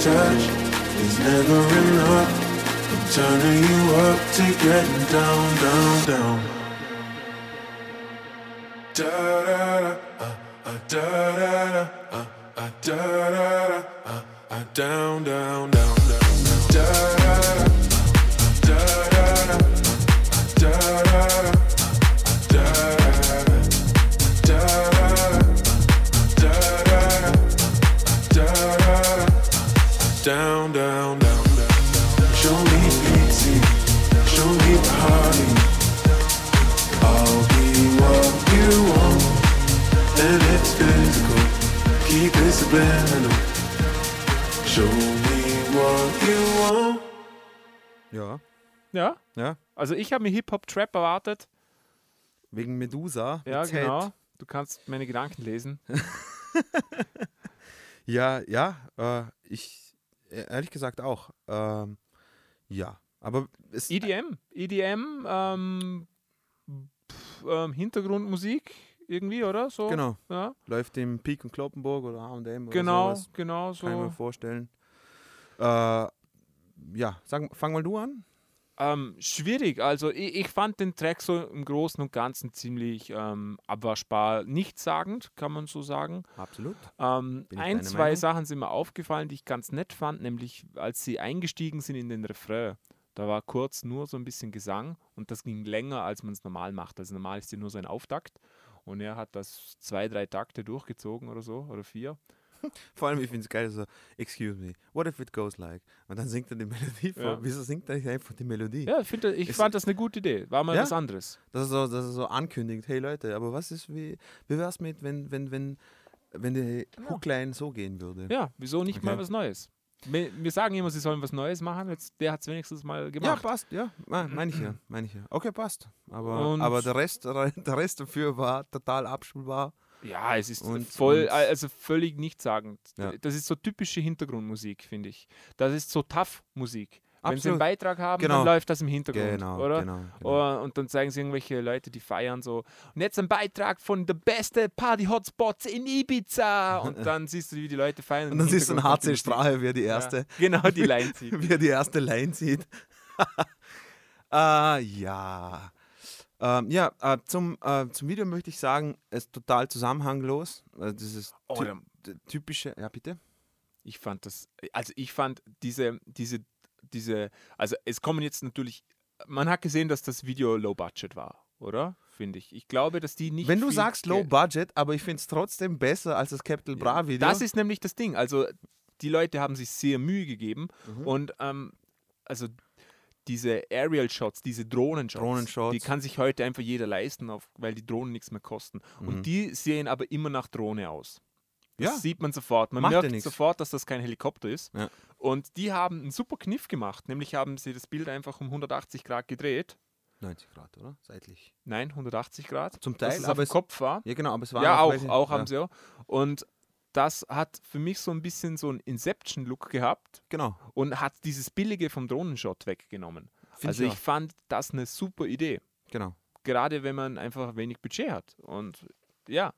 touch is never enough. I'm turning you up to getting down, down, down. Da da da, uh, uh, da da da, uh, uh, da da da, uh, uh, down, down, down, down. Da da da, uh, uh, da da da, uh, uh, da da da, down, down, down, down. Show me easy, show me party. I'll be what you want, and it's physical. Keep it subliminal. Show me what you want. Ja, Ja, ja. also ich habe mir Hip-Hop-Trap erwartet. Wegen Medusa. Ja, Z. genau. Du kannst meine Gedanken lesen. Ja, ja. Äh, ich, ehrlich gesagt auch. Ähm, ja, aber es, EDM. EDM, ähm, pf, ähm, Hintergrundmusik irgendwie, oder? So. genau, Ja, läuft im Peak und Kloppenburg oder H&M oder genau, sowas. genau Kann ich mir so. vorstellen. Äh, ja, sag, fang mal du an. Ähm, schwierig. Also ich, ich fand den Track so im Großen und Ganzen ziemlich ähm, abwaschbar, nichtssagend, kann man so sagen. Absolut. Ähm, ein, zwei Meinung? Sachen sind mir aufgefallen, die ich ganz nett fand, nämlich als sie eingestiegen sind in den Refrain. Da war kurz nur so ein bisschen Gesang und das ging länger, als man es normal macht. Also normal ist ja nur so ein Auftakt und er hat das zwei, drei Takte durchgezogen oder so oder vier. Vor allem, ich finde es geil, so, excuse me, what if it goes like? Und dann singt er die Melodie vor. Ja. Wieso singt er nicht einfach die Melodie? Ja, ich, finde, ich Ist- fand das eine gute Idee. War mal Ja? was anderes. Dass er so, dass er so ankündigt, hey Leute, aber was ist, wie, wie wär's mit, wenn, wenn, wenn, wenn die Hookline so gehen würde? Ja, wieso nicht mal Okay. was Neues? Wir, sagen immer, sie sollen was Neues machen. Jetzt, der hat es wenigstens mal Ja, gemacht. passt, ja. Me- Meine ich ja, meine ich ja. Okay, passt. Aber, Und- aber der, Rest, der Rest dafür war total abspielbar. Ja, es ist Und- voll, und- also völlig nichtssagend. Ja. Das ist so typische Hintergrundmusik, finde ich. Das ist so Tough-Musik. Wenn sie einen. Beitrag haben, Genau. dann läuft das im Hintergrund, Genau, oder? genau. genau. Oh, und dann zeigen sie irgendwelche Leute, die feiern so. Und jetzt ein Beitrag von der beste Party-Hotspots in Ibiza. Und dann siehst du, wie die Leute feiern. Und dann siehst du einen HC. Strahe, wie er die Ja, erste, Genau, die Line zieht. wie er die erste Line zieht. äh, ja. Ähm, ja, äh, zum, äh, zum Video möchte ich sagen, es ist total zusammenhanglos. Äh, dieses Oh, ty typische, ja bitte? Ich fand das, also ich fand diese, diese, diese, also es kommen jetzt natürlich, man hat gesehen, dass das Video low budget war, oder? Finde ich. Ich glaube, dass die nicht. Wenn du sagst Low Budget, aber ich finde es trotzdem besser als das Capital Bra Video. Das ist nämlich das Ding. Also die Leute haben sich sehr Mühe gegeben Mhm. und ähm, also diese Aerial Shots, diese Drohnenshots, Drohnenshots. die kann sich heute einfach jeder leisten, auf, weil die Drohnen nichts mehr kosten. Mhm. Und die sehen aber immer nach Drohne aus. Das Ja. sieht man sofort. Man Macht merkt sofort, dass das kein Helikopter ist. Ja. Und die haben einen super Kniff gemacht. Nämlich haben sie das Bild einfach um 180 Grad gedreht. 90 Grad, oder? Seitlich. Nein, 180 Grad. Zum Teil, es aber es, Kopf war. ja genau, aber es war Ja, auch, welche- auch ja, haben sie auch. Und das hat für mich so ein bisschen so einen Inception-Look gehabt Genau. und hat dieses Billige vom Drohnenshot weggenommen. Find also ich ich fand das eine super Idee. Genau. Gerade wenn man einfach wenig Budget hat. Und ja,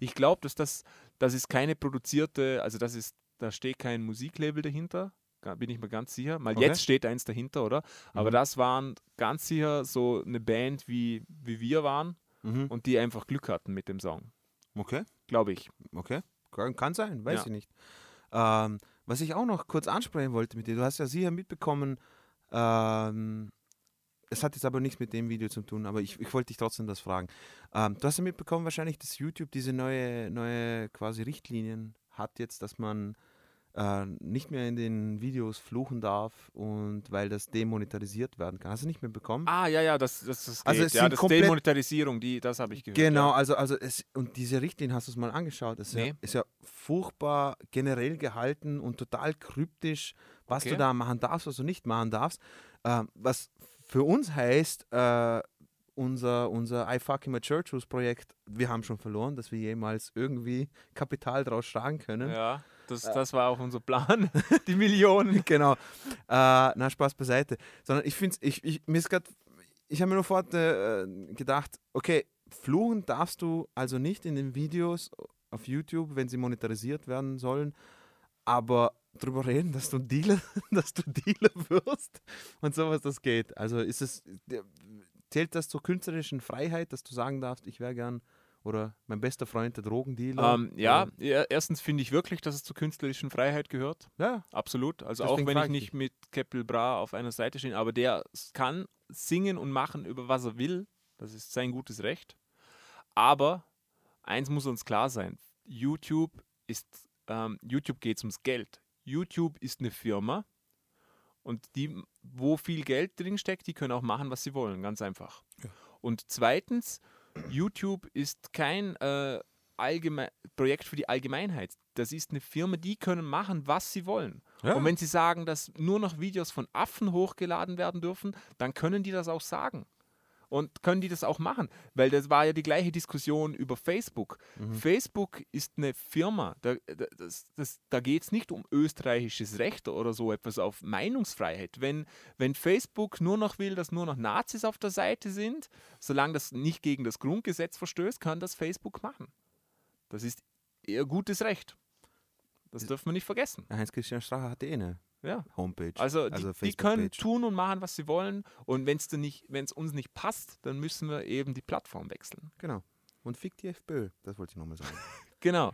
ich glaube, dass das, das ist keine produzierte, also das ist, da steht kein Musiklabel dahinter. Bin ich mir ganz sicher. Mal Okay. jetzt steht eins dahinter, oder? Aber Mhm. das waren ganz sicher so eine Band, wie, wie wir waren Mhm. und die einfach Glück hatten mit dem Song. Okay. Glaube ich. Okay, kann, kann sein, weiß Ja. ich nicht. Ähm, was ich auch noch kurz ansprechen wollte mit dir, du hast ja sicher mitbekommen, ähm, es hat jetzt aber nichts mit dem Video zu tun, aber ich, ich wollte dich trotzdem das fragen. Ähm, du hast ja mitbekommen wahrscheinlich, dass YouTube diese neue, neue quasi Richtlinien hat jetzt, dass man äh, nicht mehr in den Videos fluchen darf und weil das demonetarisiert werden kann. Hast du nicht mehr bekommen? Ah, ja, ja, das, das, das geht. Also es ja, das Demonetarisierung, die, das habe ich gehört. Genau, Ja. also, also es, und diese Richtlinie, hast du es mal angeschaut, ist, ja, Nee. ist ja furchtbar generell gehalten und total kryptisch, was Okay. du da machen darfst, was du nicht machen darfst. Ähm, was für uns heißt, äh, unser, unser I Fucking My Church Rules Projekt, wir haben schon verloren, dass wir jemals irgendwie Kapital draus schlagen können. Ja, das, das war auch unser Plan. die Millionen. genau. Äh, na, Spaß beiseite. Sondern ich finde ich, ich, mir ist ich habe mir nur sofort äh, gedacht, okay, fluchen darfst du also nicht in den Videos auf YouTube, wenn sie monetarisiert werden sollen, aber drüber reden, dass du Dealer, dass du Dealer wirst und sowas, das geht. Also ist es, zählt das zur künstlerischen Freiheit, dass du sagen darfst, ich wäre gern oder mein bester Freund der Drogendealer? Ähm, ja, ja, erstens finde ich wirklich, dass es zur künstlerischen Freiheit gehört. ja, Absolut. Also Deswegen auch wenn ich ich nicht mit Keppel Bra auf einer Seite stehe, aber der kann singen und machen, über was er will. Das ist sein gutes Recht. Aber eins muss uns klar sein: YouTube ist, ähm, YouTube geht es ums Geld. YouTube ist eine Firma und die, wo viel Geld drin steckt, die können auch machen, was sie wollen, ganz einfach. Und zweitens, YouTube ist kein äh, allgeme Projekt für die Allgemeinheit. Das ist eine Firma, die können machen, was sie wollen. Ja. Und wenn sie sagen, dass nur noch Videos von Affen hochgeladen werden dürfen, dann können die das auch sagen. Und können die das auch machen. Weil das war ja die gleiche Diskussion über Facebook. Mhm. Facebook ist eine Firma, da, da, das, das, da geht es nicht um österreichisches Recht oder so etwas auf Meinungsfreiheit. Wenn, wenn Facebook nur noch will, dass nur noch Nazis auf der Seite sind, solange das nicht gegen das Grundgesetz verstößt, kann das Facebook machen. Das ist ihr gutes Recht. Das dürfen wir nicht vergessen. Heinz-Christian Strache hat eh eine Ja. Homepage. Also, die, also die können tun und machen, was sie wollen. Und wenn es uns nicht passt, dann müssen wir eben die Plattform wechseln. Genau. Und fick die FPÖ, das wollte ich nochmal sagen. Genau.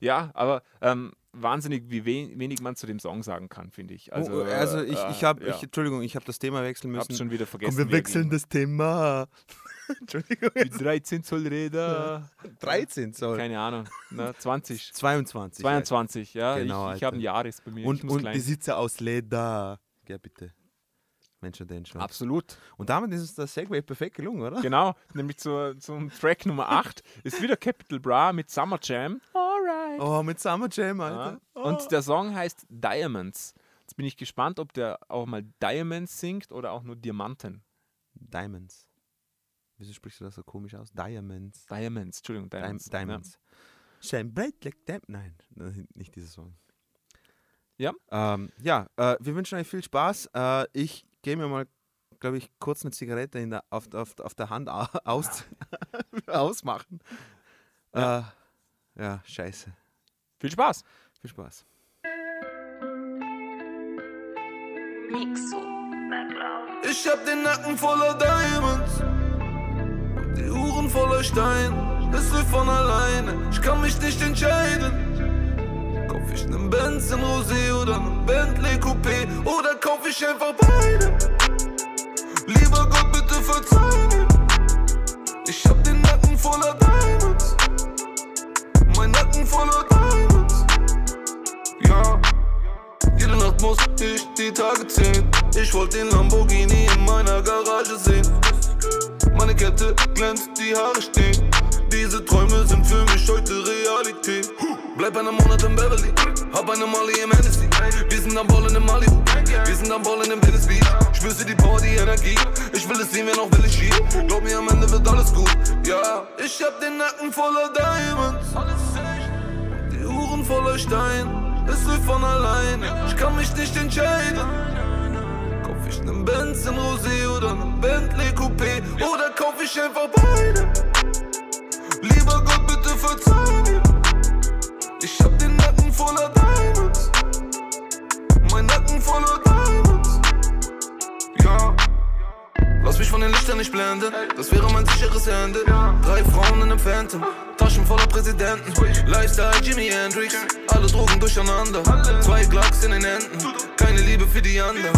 Ja, aber ähm, wahnsinnig, wie we wenig man zu dem Song sagen kann, finde ich. Also, oh, also ich, äh, ich habe, ja, Entschuldigung, ich habe das Thema wechseln hab's müssen. schon wieder vergessen. Komm, wir wechseln das Thema. Entschuldigung. Die 13 Zoll Räder. 13 Zoll. Keine Ahnung. Na, 20. 22. 22, ja. Genau, ich ich habe ein Jahres bei mir. Und, und Sitze aus Leder. Ja, bitte. Mensch, denn schon. Absolut. Und damit ist es das Segway perfekt gelungen, oder? Genau, nämlich zu, zum Track Nummer 8 ist wieder Capital Bra mit Summer Jam. Alright. Oh, mit Summer Jam, Ja. Alter. Oh. Und der Song heißt Diamonds. Jetzt bin ich gespannt, ob der auch mal Diamonds singt oder auch nur Diamanten. Diamonds. Wieso sprichst du das so komisch aus? Diamonds. Diamonds, Entschuldigung, Diamonds. Diamonds. Diamonds. Shine bright like diam- Nein, nicht dieser Song. Ja. Ähm, ja, äh, wir wünschen euch viel Spaß. Äh, ich gehe mir mal, glaube ich, kurz eine Zigarette in der, auf, auf, auf der Hand au- aus, ausmachen. Ja. Äh, ja, scheiße. Viel Spaß. Viel Spaß. Mixo. Ich hab den Nacken voller Diamonds die Uhren voller Stein. Es läuft von alleine, ich kann mich nicht entscheiden. Ich nen Benz in Rosé oder nen Bentley Coupé oder kauf ich einfach beide? Lieber Gott, bitte verzeih mir. Ich hab den Nacken voller Diamonds, mein Nacken voller Diamonds. Ja. Jede Nacht muss ich die Tage zählen. Ich wollte den Lamborghini in meiner Garage sehen. Meine Kette glänzt, die Haare stehen. Diese Träume sind für mich heute Realität. Bleib einen Monat in Beverly, hab eine Molly im Hennessy. Wir sind am Ballen in Malibu, wir sind am Ballen in Venice Beach. Spürst du die Power, die Energie? Ich will es sehen, wer noch will ich schieben. Glaub mir, am Ende wird alles gut. Ja, ich hab den Nacken voller Diamonds. Die Uhren voller Stein, es läuft von alleine. Ich kann mich nicht entscheiden. Kauf ich nen Benz in Rosé oder nen Bentley Coupé oder kauf ich einfach beide? Lieber Gott, bitte verzeih mir. Ich hab den Nacken voller Diamonds. Mein Nacken voller Diamonds. Ja. Lass mich von den Lichtern nicht blenden, das wäre mein sicheres Ende. Drei Frauen in einem Phantom, Taschen voller Präsidenten. Lifestyle Jimi Hendrix, alle Drogen durcheinander. Zwei Glocks in den Händen, keine Liebe für die anderen.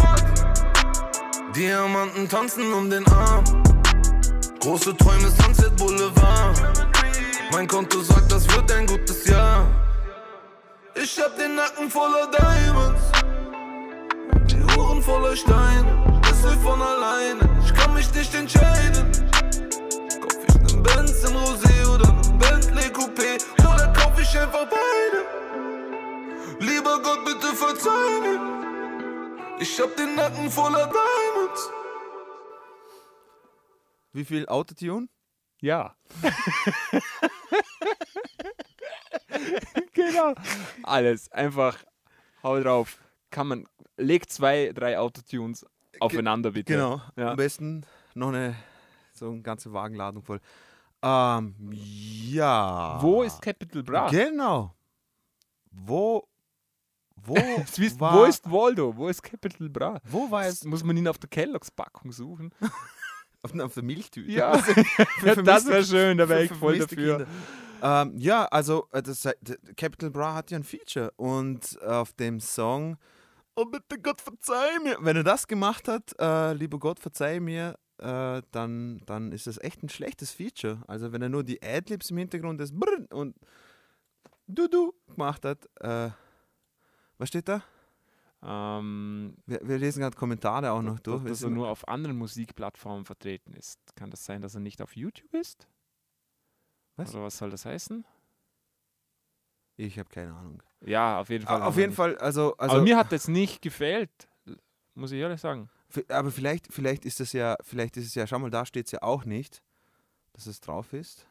Diamanten tanzen um den Arm. Große Träume, Sunset Boulevard. Mein Konto sagt, das wird ein gutes Jahr. Ich hab den Nacken voller Diamonds. Die Uhren voller Stein, es läuft von alleine. Ich kann mich nicht entscheiden. Kauf ich nen Benz in Rosé oder nen Bentley Coupé oder kauf ich einfach beide? Lieber Gott, bitte verzeih mir. Ich hab den Nacken voller Diamonds. Wie viel Autotune? Ja. genau. Alles. Einfach hau drauf. Kann man. Leg zwei, drei Autotunes aufeinander, bitte. Genau. Ja. Am besten noch eine so eine ganze Wagenladung voll. Ähm, ja. Wo ist Capital Bra? Genau. Wo. Wo, wisst- war, wo ist Waldo? Wo ist Capital Bra? Wo war es? Muss man ihn auf der Kelloggs Packung suchen. Auf, auf der Milchtüte. Ja, Für ja das wäre schön, da wäre ich voll dafür. Ähm, ja, also äh, das, d- Capital Bra hat ja ein Feature und auf dem Song Oh bitte Gott verzeih mir. Wenn er das gemacht hat, äh, lieber Gott verzeih mir, äh, dann, dann ist das echt ein schlechtes Feature. Also wenn er nur die Adlibs im Hintergrund Brr und Du Du gemacht hat, äh, was steht da? Ähm, Wir, wir lesen gerade Kommentare auch noch durch. Dass er nur auf anderen Musikplattformen vertreten ist. Kann das sein, dass er nicht auf YouTube ist? Was? Oder was soll das heißen? ich habe keine Ahnung. Ja, auf jeden Fall. auf jeden nicht. Fall, also, also Aber mir hat das nicht gefällt, muss ich ehrlich sagen. Aber vielleicht, vielleicht ist es ja, vielleicht ist es ja, schau mal, da steht es ja auch nicht, dass es drauf ist.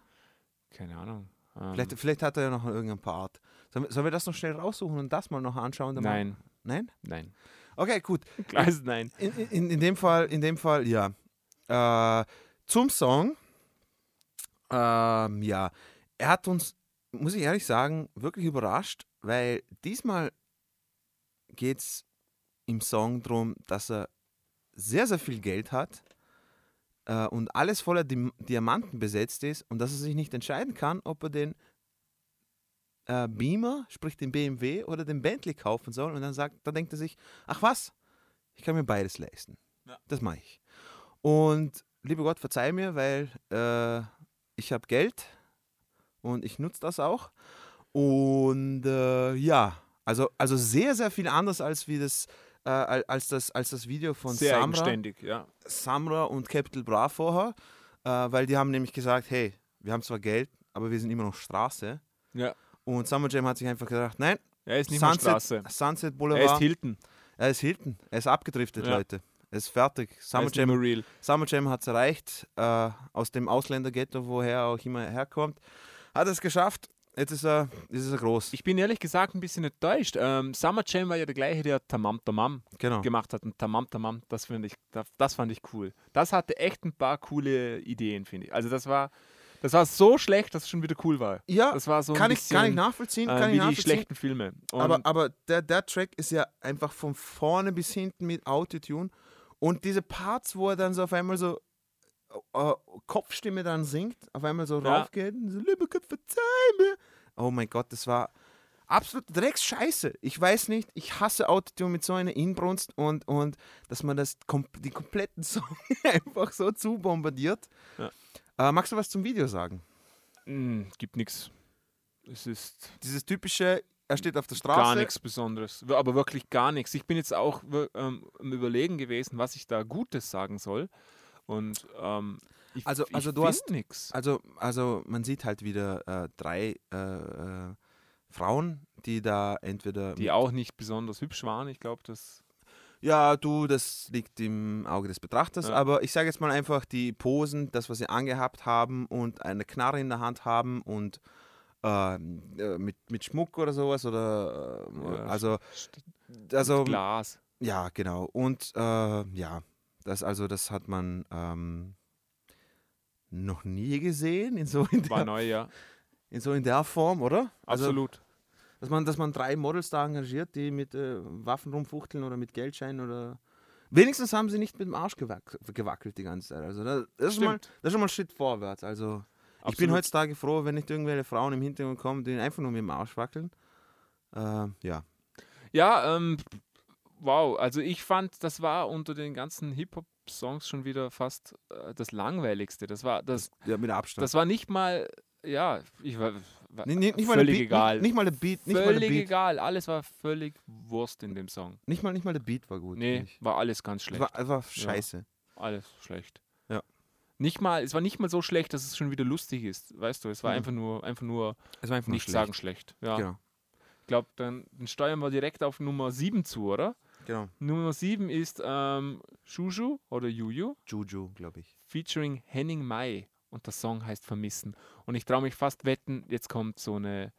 Keine Ahnung. Ähm, Vielleicht, vielleicht hat er ja noch irgendein Part. Sollen wir, sollen wir das noch schnell raussuchen und das mal noch anschauen? Dann mal- nein, Nein? Okay, gut. Klares Nein. In, in, in dem Fall, in dem Fall, ja. Äh, zum Song. Ähm, ja, er hat uns, muss ich ehrlich sagen, wirklich überrascht, weil diesmal geht es im Song darum, dass er sehr, sehr viel Geld hat äh, und alles voller Dim Diamanten besetzt ist und dass er sich nicht entscheiden kann, ob er den äh, Beamer, sprich den BMW oder den Bentley kaufen soll. Und dann sagt, dann denkt er sich, ach was, ich kann mir beides leisten. Das mache ich. Und lieber Gott, verzeih mir, weil äh, ich habe Geld und ich nutze das auch. Und äh, ja, also, also sehr, sehr viel anders als wie das, äh, al- als das, als das Video von Sehr Samra, ja. Samra und Capital Bra vorher, äh, weil die haben nämlich gesagt, hey, wir haben zwar Geld, aber wir sind immer noch Straße. Ja. Und Summer Jam hat sich einfach gedacht, nein, Er ist nicht mehr Straße. Sunset, Sunset Er Boulevard. ist Hilton. Er ist Hilton. Er ist abgedriftet, Ja. Leute. Er ist fertig. Er Summer ist Jam, real. Summer Jam hat es erreicht. Äh, aus dem Ausländerghetto, woher er auch immer herkommt. Hat es geschafft. Jetzt ist er, jetzt ist er groß. Ich bin ehrlich gesagt ein bisschen enttäuscht. Ähm, Summer Jam war ja der gleiche, der Tamam Tamam genau. gemacht hat. Und Tamam Tamam, das, ich, das, das fand ich cool. Das hatte echt ein paar coole Ideen, finde ich. Also das war, das war so schlecht, dass es schon wieder cool war. Ja, Das war so ein kann, ich, bisschen, kann ich nachvollziehen. äh, Kann wie ich die nachvollziehen. schlechten Filme. Und Aber, aber der, der Track ist ja einfach von vorne bis hinten mit Autotune. Und diese Parts, wo er dann so auf einmal so äh, Kopfstimme dann singt, auf einmal so Ja. raufgeht und so, liebe Gott, verzeih mir. Oh mein Gott, das war absolut Drecksscheiße. Ich weiß nicht, ich hasse Autotune mit so einer Inbrunst und, und dass man das kom die kompletten Song einfach so zu bombardiert. Ja. Äh, magst du was zum Video sagen? mh, gibt nichts. Es ist Dieses typische, er steht auf der Straße. gar nichts Besonderes. Aber wirklich gar nichts. Ich bin jetzt auch ähm, am Überlegen gewesen, was ich da Gutes sagen soll. Und ähm, ich, Also- ich also du find hast- nichts. Also, also man sieht halt wieder äh, drei äh, äh, Frauen, die da entweder. Die auch nicht besonders hübsch waren. Ich glaube, das. Ja, du, das liegt im Auge des Betrachters, Ja. aber ich sage jetzt mal einfach die Posen, das, was sie angehabt haben und eine Knarre in der Hand haben und äh, äh, mit, mit Schmuck oder sowas oder äh, Ja, also, also Glas. ja, genau. Und äh, ja, das also das hat man ähm, noch nie gesehen in so in War der, neu, ja. in so in der Form, oder? Also, Absolut. Dass man, dass man drei Models da engagiert, die mit äh, Waffen rumfuchteln oder mit Geldscheinen oder. Wenigstens haben sie nicht mit dem Arsch gewack gewackelt die ganze Zeit. Also das, das, ist, schon mal, das ist schon mal Schritt vorwärts. Also ich bin Absolut. heutzutage froh, wenn nicht irgendwelche Frauen im Hintergrund kommen, die einfach nur mit dem Arsch wackeln. Äh, ja. Ja, ähm, wow. Also ich fand, das war unter den ganzen Hip-Hop-Songs schon wieder fast äh, das langweiligste. Das war, das, ja, mit Abstand. das war nicht mal, ja, ich war, war Nicht, nicht, nicht mal völlig Beat, egal. Nicht, nicht mal der Beat. Nicht mal der völlig Beat, egal. Alles war völlig Wurst in dem Song. nicht mal, nicht mal der Beat war gut. Nee, war alles ganz Es schlecht. war einfach scheiße. Alles schlecht. Ja. Nicht mal, es war nicht mal so schlecht, dass es schon wieder lustig ist. Weißt du, es war Mhm. einfach nur, einfach nur Es war einfach nicht schlecht. sagen schlecht. Ja. Genau. Ich glaube, dann, dann steuern wir direkt auf Nummer 7 zu, oder? genau. Nummer 7 ist ähm, Juju oder Juju Juju, glaube ich. featuring Henning Mai und der Song heißt Vermissen. Und ich traue mich fast wetten, jetzt kommt so eine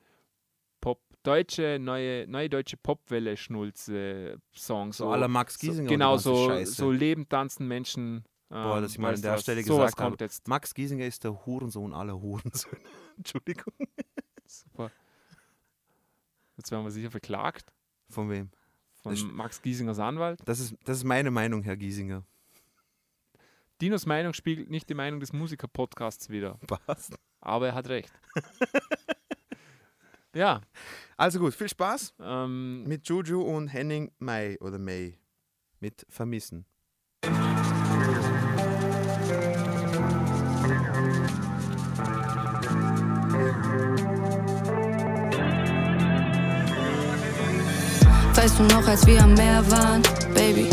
Pop deutsche neue neue deutsche Popwelle Schnulze Song So à la Max Giesinger. so, genau was ist so so lebend tanzen Menschen Boah, ähm, dass ich mal an der was, Stelle gesagt habe. kommt jetzt Max Giesinger ist der Hurensohn aller Hurensöhne. Entschuldigung. super jetzt werden wir sicher verklagt Von wem? von Max Giesingers Anwalt Das ist, das ist meine Meinung, Herr Giesinger. Dinos Meinung spiegelt nicht die Meinung des Musiker-Podcasts wider Passt. aber er hat recht ja Also gut, viel Spaß ähm, mit Juju und Henning May oder May. Mit Vermissen. Weißt du noch, als wir am Meer waren, Baby?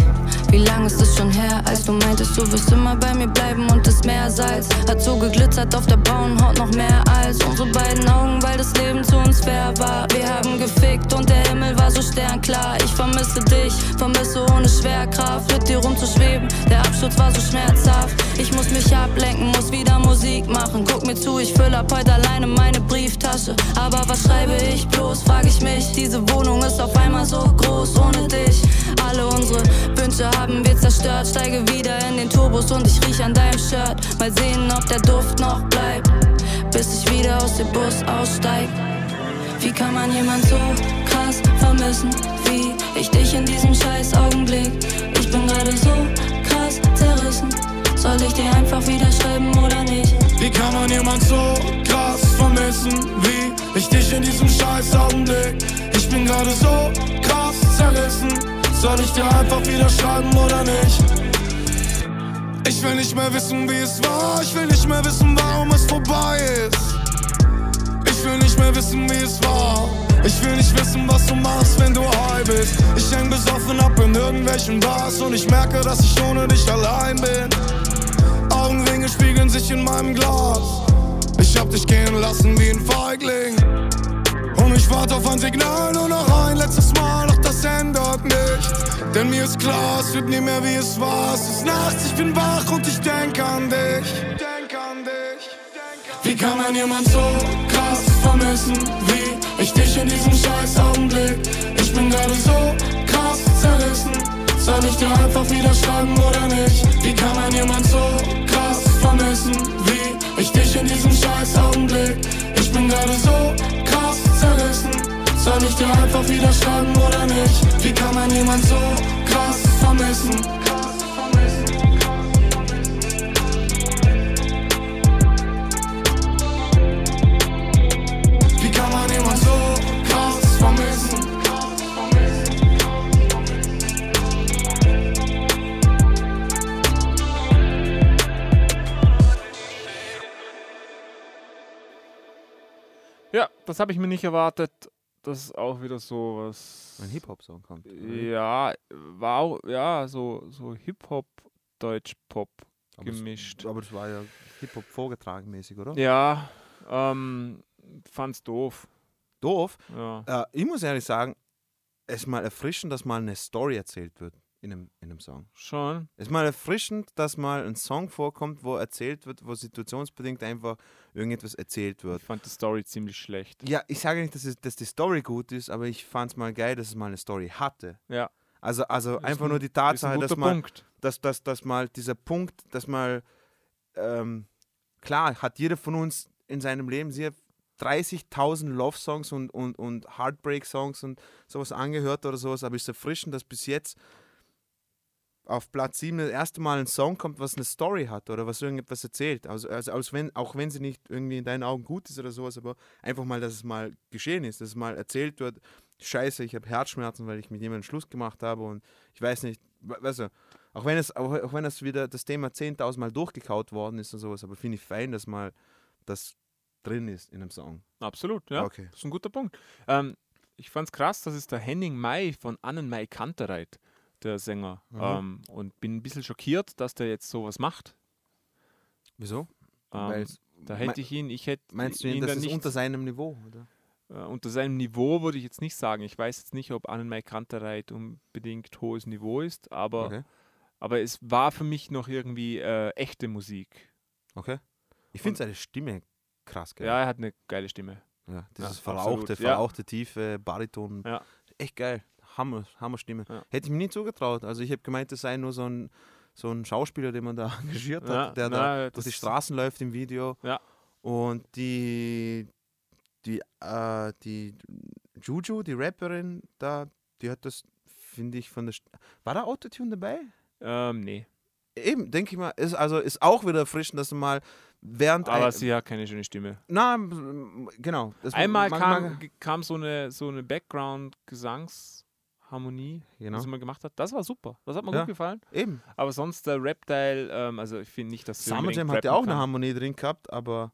Wie lang ist es schon her, als du meintest, du wirst immer bei mir bleiben und das Meersalz hat so geglitzert auf der braunen Haut noch mehr als unsere beiden Augen, weil das Leben zu uns fair war. Wir haben gefickt und der Himmel war so sternklar. Ich vermisse dich, vermisse ohne Schwerkraft, mit dir rumzuschweben. Der Absturz war so schmerzhaft. Ich muss mich ablenken, muss wieder Musik machen. Guck mir zu, ich fülle ab heute alleine meine Brieftasche. Aber was schreibe ich bloß, frag ich mich. Diese Wohnung ist auf einmal so groß ohne dich. Alle unsere Wünsche haben wir zerstört. Steige wieder in den Turbos und ich riech an deinem Shirt. Mal sehen, ob der Duft noch bleibt, bis ich wieder aus dem Bus aussteig. Wie kann man jemand so krass vermissen wie ich dich in diesem scheiß Augenblick? Ich bin gerade so krass zerrissen. Soll ich dir einfach wieder schreiben oder nicht? Wie kann man jemand so krass vermissen wie ich dich in diesem scheiß Augenblick? Ich bin gerade so krass zerrissen. Soll ich dir einfach wieder schreiben oder nicht? Ich will nicht mehr wissen, wie es war. Ich will nicht mehr wissen, warum es vorbei ist. Ich will nicht mehr wissen, wie es war. Ich will nicht wissen, was du machst, wenn du high bist. Ich häng besoffen ab in irgendwelchen Bars und ich merke, dass ich ohne dich allein bin. Augenringe spiegeln sich in meinem Glas. Ich hab dich gehen lassen wie ein Feigling. Und ich warte auf ein Signal, nur noch ein letztes Mal, das ändert nichts. Denn mir ist klar, es wird nie mehr wie es war. Es ist nachts, ich bin wach und ich denk an dich. Wie kann man jemand so krass vermissen wie ich dich in diesem scheiß Augenblick? Ich bin gerade so krass zerrissen. Soll ich dir einfach wieder schreiben oder nicht? Wie kann man jemand so krass vermissen wie ich dich in diesem scheiß Augenblick? Ich bin gerade so krass. Soll ich dir einfach wieder schreiben oder nicht? Wie kann man jemand so krass vermissen? Wie kann man jemand so krass vermissen? Ja, das habe ich mir nicht erwartet. Das ist auch wieder so was. Ein Hip-Hop-Song kommt. Ja, war auch, ja, so, so Hip-Hop, Deutsch-Pop es- gemischt. Aber das war ja Hip-Hop vorgetragen mäßig, oder? Ja, ähm, fand's doof. Doof. Ja. Äh, ich muss ehrlich sagen, es ist mal erfrischend, dass mal eine Story erzählt wird in einem, in einem Song. Schon. Es ist mal erfrischend, dass mal ein Song vorkommt, wo erzählt wird, wo situationsbedingt einfach irgendetwas erzählt wird. Ich fand die Story ziemlich schlecht. Ja, ich sage nicht, dass, es, dass die Story gut ist, aber ich fand es mal geil, dass es mal eine Story hatte. Ja. Also, also Ist einfach ein- nur die Tatsache, dass mal, Punkt. dass, dass, dass mal dieser Punkt, dass mal, ähm, klar, hat jeder von uns in seinem Leben sehr 30.000 Love-Songs und, und, und Heartbreak-Songs und sowas angehört oder sowas, aber es ist erfrischend, dass bis jetzt auf Platz 7 das erste Mal ein Song kommt, was eine Story hat oder was irgendetwas erzählt. Also, also als wenn, auch wenn sie nicht irgendwie in deinen Augen gut ist oder sowas, aber einfach mal, dass es mal geschehen ist, dass es mal erzählt wird, scheiße, ich habe Herzschmerzen, weil ich mit jemandem Schluss gemacht habe und ich weiß nicht, we- weißt du, auch wenn es, auch, auch wenn das wieder das Thema 10.000 Mal durchgekaut worden ist und sowas, aber finde ich fein, dass mal das drin ist in einem Song. Absolut, ja. Okay. Das ist ein guter Punkt. Ähm, ich fand's krass, das ist der Henning May von Annenmai Kantereit, der Sänger. Mhm. Ähm, und bin ein bisschen schockiert, dass der jetzt sowas macht. Wieso? Ähm, da hätte ich ihn, ich hätte Meinst du, ihn das dann ist nicht unter seinem Niveau? Oder? Äh, unter seinem Niveau würde ich jetzt nicht sagen. Ich weiß jetzt nicht, ob Annenmai Kantereit unbedingt hohes Niveau ist, aber, Okay. aber es war für mich noch irgendwie äh, echte Musik. okay. Ich finde seine Stimme krass geil. Ja, er hat eine geile Stimme. Ja, dieses Ja, verrauchte, absolut, ja. verrauchte, tiefe Bariton. Ja. Echt geil. Hammer, Hammer Stimme. Ja. Hätte ich mir nie zugetraut. Also ich habe gemeint, das sei nur so ein, so ein Schauspieler, den man da engagiert Ja, hat, der na, da durch die Straßen läuft im Video. Ja. Und die, die, äh, die Juju, die Rapperin, da, die hat das, finde ich, von der... St War da Autotune dabei? Ähm, nee. Eben, denke ich mal, ist also ist auch wieder erfrischend, dass du mal während Aber ein, sie hat keine schöne Stimme. na, genau. Das Einmal kam, kam so eine, so eine Background-Gesangsharmonie, Genau. die man gemacht hat. Das war super. Das hat mir Ja. gut gefallen. Eben. Aber sonst der Rap-Teil, ähm, also ich finde nicht, dass Summer Jam hat ja auch eine. Harmonie drin gehabt, aber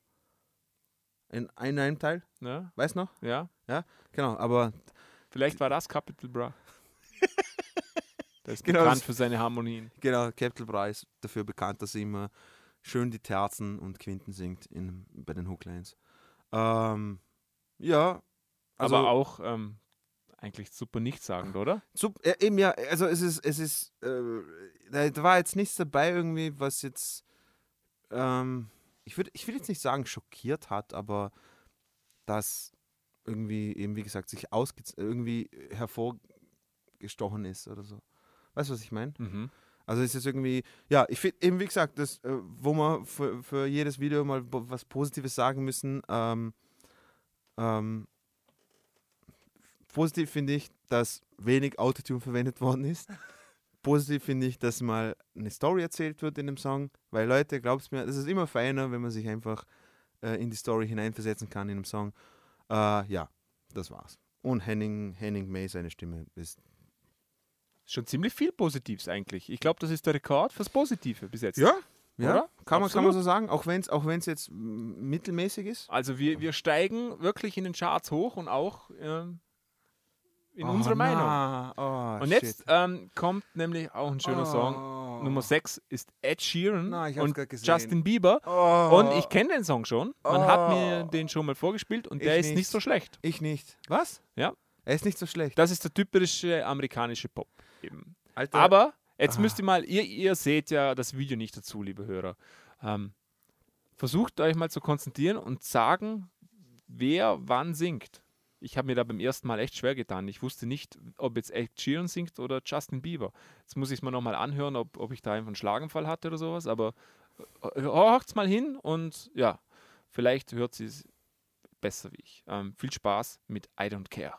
in, in einem Teil, Ja, weißt du noch? ja. Genau, aber Vielleicht war das Capital Bra. Der ist Genau, bekannt das- für seine Harmonien. Genau, Capital Bra ist dafür bekannt, dass er immer schön die Terzen und Quinten singt in, bei den Hooklines. Ähm, ja, also aber auch ähm, eigentlich super nichtssagend, oder? Sup, äh, eben ja, also es ist, es ist, äh, da, war jetzt nichts dabei irgendwie, was jetzt, ähm, ich würde ich würd jetzt nicht sagen schockiert hat, aber das irgendwie eben, wie gesagt, sich ausge irgendwie hervorgestochen ist oder so. Weißt du, was ich meine? Mhm. Also es ist irgendwie, ja, ich finde eben, wie gesagt, das, äh, wo wir für, für jedes Video mal was Positives sagen müssen, ähm, ähm, positiv finde ich, dass wenig Autotune verwendet worden ist. Positiv finde ich, dass mal eine Story erzählt wird in dem Song, weil Leute, glaubst mir, das ist immer feiner, wenn man sich einfach äh, in die Story hineinversetzen kann in einem Song. Äh, ja, das war's. Und Henning, Henning May, seine Stimme ist Schon ziemlich viel Positives eigentlich. Ich glaube, das ist der Rekord fürs Positive bis jetzt. Ja, ja, Oder? kann man, kann man so sagen, auch wenn es auch wenn's jetzt mittelmäßig ist. Also wir, wir steigen wirklich in den Charts hoch und auch ähm, in Oh, unserer Meinung. na, Oh, Und jetzt ähm, kommt nämlich auch ein schöner Song. Oh. Nummer 6 ist Ed Sheeran Na, und. Justin Bieber. Oh. Und ich kenne den Song schon. Man hat mir Oh. den schon mal vorgespielt und Ich der ist nicht nicht. so schlecht. Ich nicht. Was? Ja. Er ist nicht so schlecht. Das ist der typische amerikanische Pop. Eben. Alter, Aber jetzt Ah. müsst ihr mal, ihr, ihr seht ja das Video nicht dazu, liebe Hörer. Ähm, versucht euch mal zu konzentrieren und sagen, wer wann singt. Ich habe mir da beim ersten Mal echt schwer getan. Ich wusste nicht, ob jetzt Ed Sheeran singt oder Justin Bieber. Jetzt muss ich es mir nochmal anhören, ob, ob ich da einfach einen Schlaganfall hatte oder sowas. Aber äh, horcht's mal hin und ja, vielleicht hört sie es besser wie ich. Ähm, viel Spaß mit I Don't Care.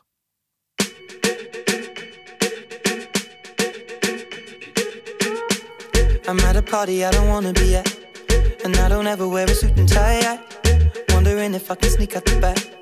I'm at a party I don't wanna be at. And I don't ever wear a suit and tie. I wondering if I can sneak out the back.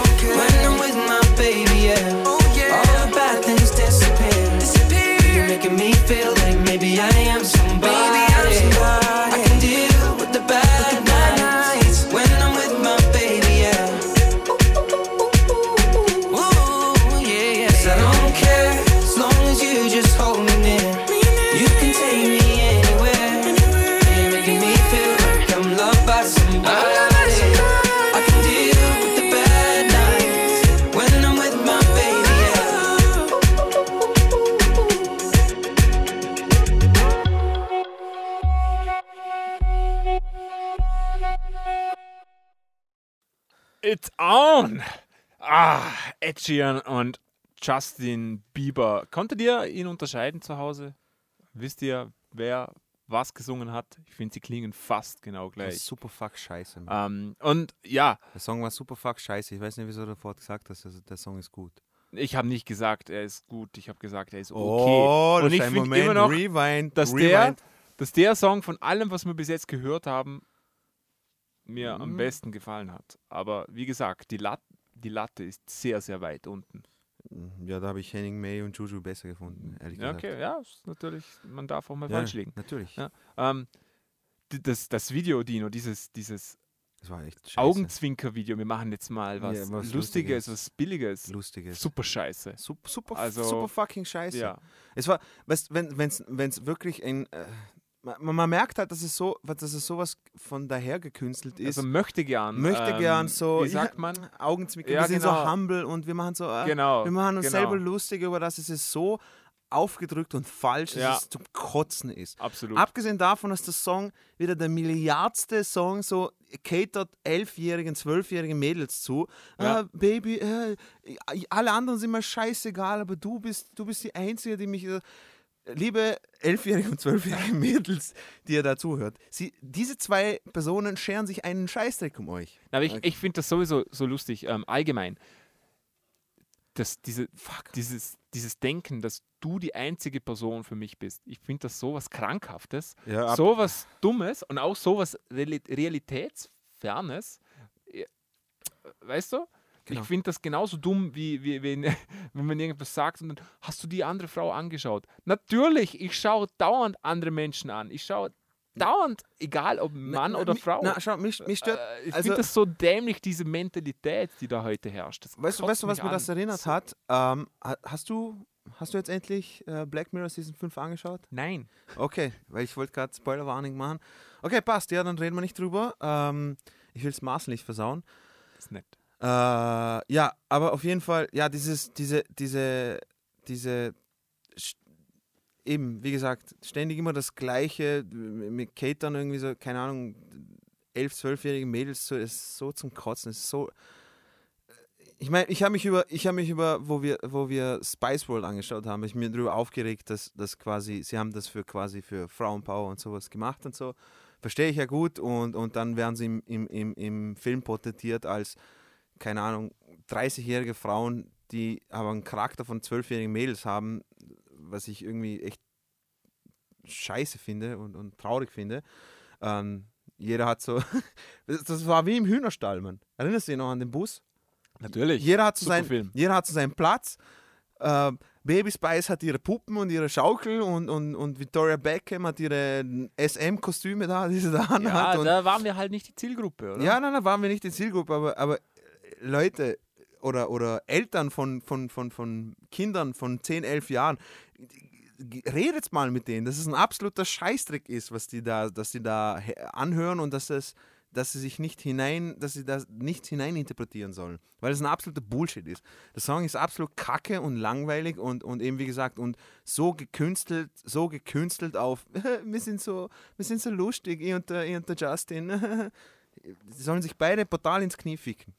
Sheeran und Justin Bieber. Konntet ihr ihn unterscheiden zu Hause? Wisst ihr, wer was gesungen hat? Ich finde, sie klingen fast genau gleich. super fuck scheiße. Ähm, und ja, Der Song war super fuck scheiße. Ich weiß nicht, wieso du sofort gesagt hast, also der Song ist gut. ich habe nicht gesagt, er ist gut. Ich habe gesagt, er ist okay. Oh, und ich finde immer noch, Rewind, dass der, Rewind. dass der Song von allem, was wir bis jetzt gehört haben, mir am Mhm. besten gefallen hat. Aber wie gesagt, die, Lat die Latte ist sehr, sehr weit unten. Ja, da habe ich Henning May und Juju besser gefunden, ehrlich Ja, gesagt. okay, ja, natürlich, man darf auch mal Ja, falsch liegen. Natürlich. Ja. Ähm, das, das Video, Dino, dieses, dieses. Augenzwinker-Video, wir machen jetzt mal was, Ja, was Lustiges, Lustiges. was Billiges. Lustiges. Super scheiße. Super, super, Also- super fucking scheiße. Ja. Es war, weißt, wenn es wenn's wirklich ein. Äh, man, man merkt halt, dass es so, dass es sowas von daher gekünstelt ist. Also möchte gern. möchte ähm, gern so, Wie sagt ja, man? Augenzwinkern. Ja, wir sind genau. so humble und wir machen so, äh, Genau. wir machen uns genau. selber lustig über das. Es ist so aufgedrückt und falsch, dass Ja. es zum Kotzen ist. Absolut. Abgesehen davon, dass der Song wieder der milliardste Song so catert elfjährigen, zwölfjährigen Mädels zu. Ja. Ah, Baby, äh, alle anderen sind mir scheißegal, aber du bist, du bist die Einzige, die mich. Äh, liebe elfjährige und zwölfjährige Mädels, die ihr da zuhört, sie, diese zwei Personen scheren sich einen Scheißdreck um euch. Aber ich, ich finde das sowieso so lustig, ähm, allgemein. Das, diese, dieses, dieses Denken, dass du die einzige Person für mich bist. Ich finde das sowas Krankhaftes, Ja, sowas Dummes und auch sowas Reali Realitätsfernes. Ja, Weißt du? Genau. Ich finde das genauso dumm, wie, wie wenn, wenn man irgendwas sagt und dann hast du die andere Frau angeschaut. Natürlich, ich schaue dauernd andere Menschen an. Ich schaue dauernd, egal ob Mann Na, oder mi- Frau. Na, schau, mich, mich stört. Äh, ich also- finde das so dämlich, diese Mentalität, die da heute herrscht. Das Weißt du, weißt du, was mir an. das erinnert hat? Ähm, ha- hast du hast du jetzt endlich äh, Black Mirror Season 5 angeschaut? Nein. Okay, weil ich wollte gerade Spoilerwarning machen. Okay, passt, ja, dann reden wir nicht drüber. Ähm, ich will es Maßen nicht versauen. Das ist nett. Äh, ja, aber auf jeden Fall, ja, dieses, diese, diese, diese, eben, wie gesagt, ständig immer das Gleiche mit Kate dann irgendwie so, keine Ahnung, elf, zwölfjährige Mädels, so, ist so zum Kotzen, ist so. Ich meine, ich habe mich über, ich habe mich über, wo wir, wo wir Spice World angeschaut haben, hab ich mir darüber aufgeregt, dass, dass quasi, sie haben das für quasi für Frauenpower und sowas gemacht und so. Verstehe ich ja gut und, und dann werden sie im, im, im, im Film porträtiert als, keine Ahnung, 30-jährige Frauen, die aber einen Charakter von 12-jährigen Mädels haben, was ich irgendwie echt scheiße finde und, und traurig finde. Ähm, jeder hat so, das, war wie im Hühnerstall, Mann. Erinnerst du dich noch an den Bus? Natürlich. Jeder hat so, Super sein, Film. jeder hat so seinen Platz. Ähm, Baby Spice hat ihre Puppen und ihre Schaukel und, und, und Victoria Beckham hat ihre SM-Kostüme da, die sie da Ja, anhat. und, da waren wir halt nicht die Zielgruppe, oder? ja, nein, nein, waren wir nicht die Zielgruppe, aber, aber äh, Leute oder, oder Eltern von, von, von, von Kindern von 10, 11 Jahren, redet mal mit denen, dass es ein absoluter Scheißdreck ist, was die da, dass die da anhören und dass es dass sie sich nicht hinein, dass sie das nicht hineininterpretieren sollen, weil es ein absoluter Bullshit ist. Der Song ist absolut kacke und langweilig und, und eben wie gesagt und so gekünstelt, so gekünstelt auf, wir sind so, wir sind so lustig, ich und der, ich und der Justin. Sie sollen sich beide brutal ins Knie ficken.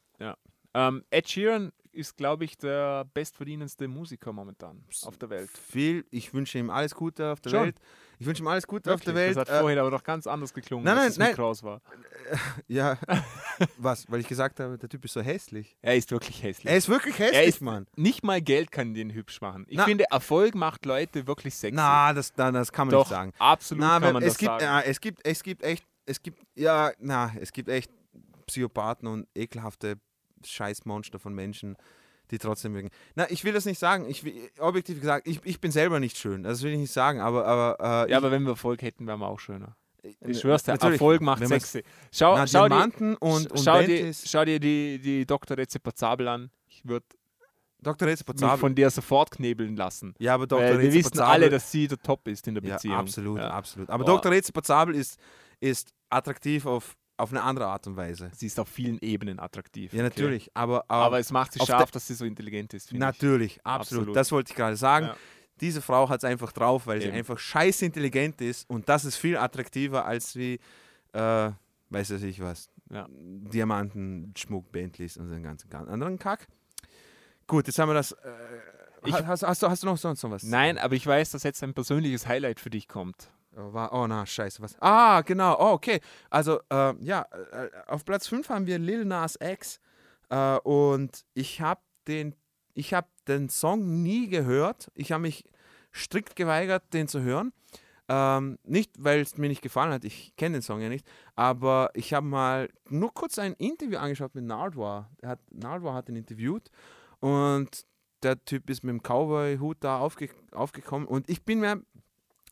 Ähm, Ed Sheeran ist, glaube ich, der bestverdienendste Musiker momentan auf der Welt. Viel, ich wünsche ihm alles Gute auf der Schon? Welt. Ich wünsche ihm alles Gute auf der Wirklich? Welt. Das hat Äh, vorhin aber doch ganz anders geklungen, nein, als nein, das nein. Mikro aus war. ja, was? Weil ich gesagt habe, der Typ ist so hässlich. Er ist wirklich hässlich. Er ist wirklich hässlich, Er ist- Mann. nicht mal Geld kann den hübsch machen. Ich Na- finde, Erfolg macht Leute wirklich sexy. Na, das, na, das kann man Doch, nicht sagen. absolut Na, kann man es das gibt, sagen. Ja, es gibt, es gibt echt, es gibt, ja, na, es gibt echt Psychopathen und ekelhafte Scheißmonster von Menschen, die trotzdem mögen. Na, ich will das nicht sagen. Ich, will- objektiv gesagt, ich, ich bin selber nicht schön. Das will ich nicht sagen, aber, aber äh, Ja, aber wenn wir Erfolg hätten, wären wir auch schöner. äh, Ich schwör's dir, natürlich, Erfolg macht sexy. Schau, Na, schau, dir, und, und schau, dir, schau dir die, die Dr. Rezepazabel Zabel an. Ich würde Dr. Rezepazabel. von dir sofort knebeln lassen. Ja, aber Dr. Weil wir wissen alle, dass sie der Top ist in der Ja, Beziehung. absolut, Ja. absolut. Aber Boah. Dr. Rezepazabel ist, ist attraktiv auf, auf eine andere Art und Weise. Sie ist auf vielen Ebenen attraktiv. Ja, okay. natürlich. Aber, Aber es macht sie scharf, dass sie so intelligent ist. Natürlich, absolut. Absolut. Das wollte ich gerade sagen. Ja. Diese Frau hat es einfach drauf, weil sie Eben. einfach scheiße intelligent ist und das ist viel attraktiver als wie, äh, weiß ich was, Ja. Diamanten, Schmuck, Bentleys und den ganzen gan- anderen Kack. Gut, jetzt haben wir das. Äh, Ich- hast, hast, du, hast du noch sonst noch was? Nein, aber ich weiß, dass jetzt ein persönliches Highlight für dich kommt. War, oh na, scheiße, was? Ah, genau, oh, okay. Also, äh, ja, auf Platz 5 haben wir Lil Nas X äh, und ich habe den, habe den Song nie gehört. Ich habe mich strikt geweigert, den zu hören. Ähm, nicht, weil es mir nicht gefallen hat, ich kenne den Song ja nicht, aber ich habe mal nur kurz ein Interview angeschaut mit Nardwar. Er hat, Nardwar hat ihn interviewt und der Typ ist mit dem Cowboy-Hut da aufge, aufgekommen und ich bin mir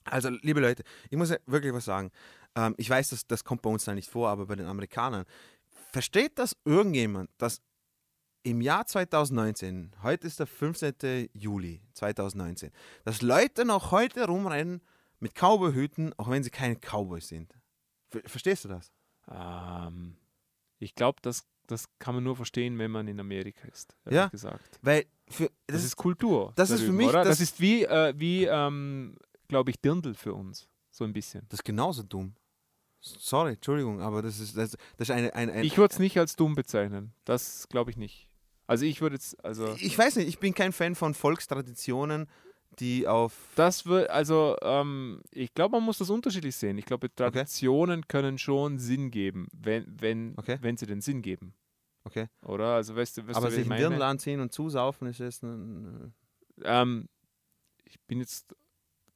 also, liebe Leute, ich muss ja wirklich was sagen. Ähm, ich weiß, dass, das kommt bei uns da nicht vor, aber bei den Amerikanern. Versteht das irgendjemand, dass im Jahr 2019, heute ist der 15. Juli 2019, dass Leute noch heute rumrennen mit Cowboyhüten, auch wenn sie keine Cowboys sind? Ver Verstehst du das? Ähm, ich glaube, das, das kann man nur verstehen, wenn man in Amerika ist. Ja, gesagt. Weil für, Das, ist Kultur. das da ist für mich? Das, das- ist wie, äh, wie ähm, glaube ich, Dirndl für uns. So ein bisschen. das ist genauso dumm. Sorry, Entschuldigung, aber das ist, das, das ist eine, eine, eine Ich würde es nicht als dumm bezeichnen. Das glaube ich nicht. Also ich würde jetzt, also ich weiß nicht, ich bin kein Fan von Volkstraditionen, die auf das wird, also ähm, ich glaube, man muss das unterschiedlich sehen. Ich glaube, Traditionen können schon Sinn geben, wenn, wenn, Okay. wenn sie den Sinn geben. Okay. Oder? Also weißt du, weißt Aber du, sich ich ein meine? Dirndl anziehen und zusaufen ist jetzt ein, Ähm, ich bin jetzt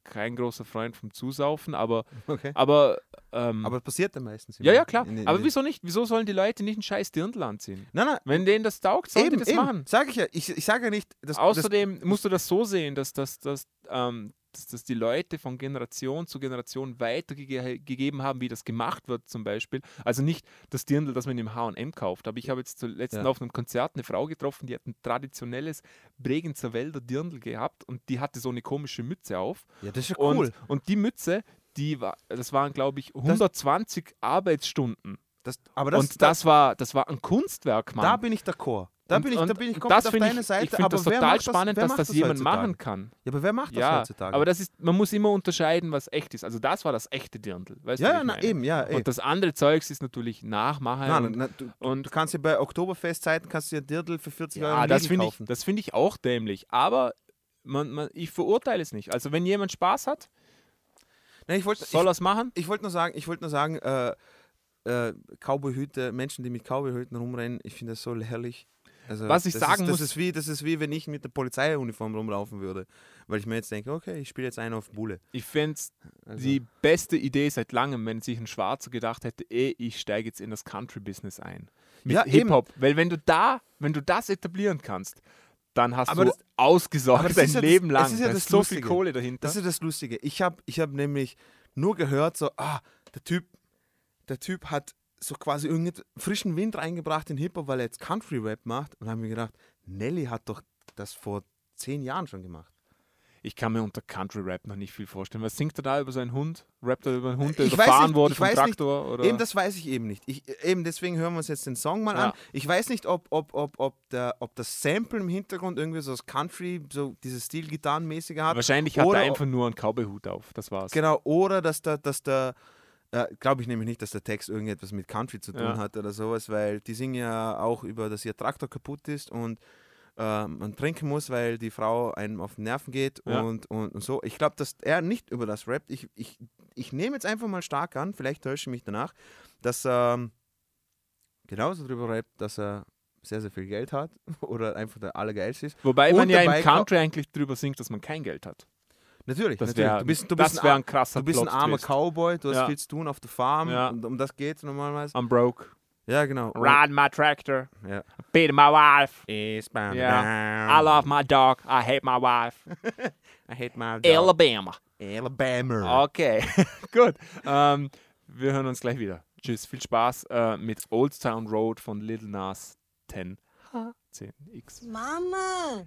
kein großer Freund vom Zusaufen, aber, okay. aber, ähm, Aber passiert dann meistens. ja, ja, klar. in den- aber in- wieso nicht? Wieso sollen die Leute nicht einen scheiß Dirndl anziehen? Nein, nein. Wenn denen das taugt, sollen Eben, die das eben. machen. Sag ich ja. Ich, ich sage ja nicht, dass Außerdem musst du das so sehen, dass, dass, dass, ähm, dass, dass die Leute von Generation zu Generation weitergegeben haben, wie das gemacht wird zum Beispiel. Also nicht das Dirndl, das man im H&M kauft. Aber ich habe jetzt zuletzt Ja. auf einem Konzert eine Frau getroffen, die hat ein traditionelles Bregenzer Wälder Dirndl gehabt und die hatte so eine komische Mütze auf. Das, ja, das ist ja Und, cool. und die Mütze, die war, das waren glaube ich 120 Arbeitsstunden. Das, aber das, und das war, das war ein Kunstwerk, Mann. da bin ich d'accord. Da bin ich, und, da bin ich komplett das auf finde deiner ich, Seite. Ich finde das total spannend, wer dass macht das jemand heutzutage? machen kann. Ja, aber wer macht das Ja, heutzutage? aber das ist, man muss immer unterscheiden, was echt ist. Also das war das echte Dirndl. Weißt du, ja, ich na, eben, ja. Eben. Und das andere Zeugs ist natürlich Nachmachen. Nein, und, na, du, und du kannst ja bei Oktoberfestzeiten kannst du ja Dirndl für 40 Euro ja, im das finde ich, kaufen. das finde ich auch dämlich. Aber man, man, ich verurteile es nicht. Also wenn jemand Spaß hat, Nein, ich wollte soll er es machen. ich, wollte nur sagen, ich wollte nur sagen, äh, äh, Cowboyhüte, Menschen, die mit Cowboyhüten rumrennen, ich finde das so herrlich. Also, Was ich sagen ist, muss- das ist wie das ist wie wenn ich mit der Polizeiuniform rumlaufen würde, weil ich mir jetzt denke, okay, ich spiele jetzt einen auf Bulle. Ich fände es Also, die beste Idee seit langem, wenn sich ein Schwarzer gedacht hätte, eh, ich steige jetzt in das Country-Business ein. Mit Ja. Hip-Hop. Weil wenn du da, wenn du das etablieren kannst, dann hast Aber du das- ausgesorgt aber das dein ist ja das- Leben es lang. ist ja da das ist so viel. Kohle dahinter. Das ist das Lustige. Ich habe ich hab nämlich nur gehört, so, ah, der Typ, der Typ hat so quasi irgendeinen frischen Wind reingebracht in Hip-Hop, weil er jetzt Country-Rap macht. Und habe mir gedacht, Nelly hat doch das vor zehn Jahren schon gemacht. Ich kann mir unter Country-Rap noch nicht viel vorstellen. Was singt er da über seinen Hund? Rappt er über einen Hund, der Ich weiß überfahren nicht, wurde ich vom weiß nicht. Traktor? Oder? Eben, das weiß ich eben nicht. Ich, eben deswegen hören wir uns jetzt den Song mal Ja. an. Ich weiß nicht, ob, ob, ob, ob, der, ob das Sample im Hintergrund irgendwie so das Country, so dieses Stil-Gitarrenmäßige hat. Wahrscheinlich hat oder er einfach nur einen Cowboy-Hut auf. Das war's. Genau, oder dass der, dass der äh, glaube ich nämlich nicht, dass der Text irgendetwas mit Country zu tun Ja. hat oder sowas, weil die singen ja auch über, dass ihr Traktor kaputt ist und äh, man trinken muss, weil die Frau einem auf den Nerven geht Ja. und, und, und so. Ich glaube, dass er nicht über das rappt. Ich, ich, ich nehme jetzt einfach mal stark an, vielleicht täusche ich mich danach, dass er ähm, genauso darüber rappt, dass er sehr, sehr viel Geld hat oder einfach der Allergeilste ist. Wobei Und man ja im Country eigentlich drüber singt, dass man kein Geld hat. Natürlich, Das natürlich. wäre du bist, du bist, wär ein, ein krasser du bist ein armer. Cowboy, du hast Ja. viel zu tun auf der Farm Ja. und um das geht es normalerweise. I'm broke. Ja, genau. Ride my tractor. Ja. Beat my wife. Eastbound down. I love my dog. I hate my wife. I hate my dog. Alabama. Alabama. Okay, gut. Ähm, wir hören uns gleich wieder. Tschüss, viel Spaß äh, mit Old Town Road von Little Nas 10. 10x. Mama.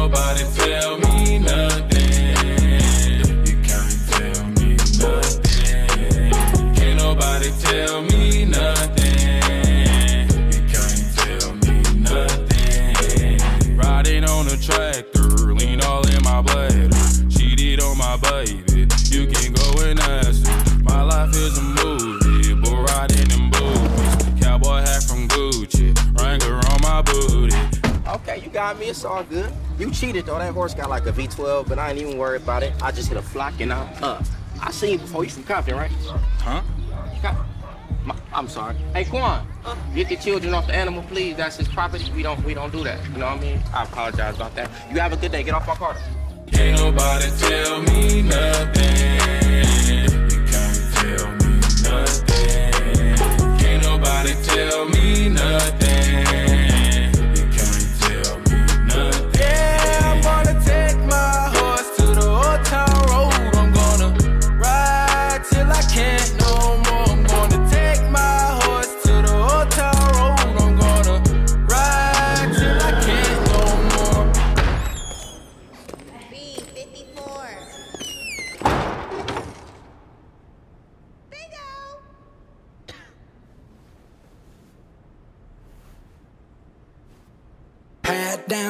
nobody tell me nothing. You can't tell me nothing. Can't nobody tell me nothing. Got me. It's all good. You cheated though. That horse got like a V12, but I ain't even worried about it. I just hit a flock and I'm up. I seen you before. You from Compton, right? Huh? You got- My- I'm sorry. Hey, Quan, get the children off the animal, please. That's his property. We don't we don't do that. You know what I mean? I apologize about that. You have a good day. Get off my car. Can't nobody tell me nothing. You can't tell me nothing. Can't nobody tell me nothing. My horse to the old town road.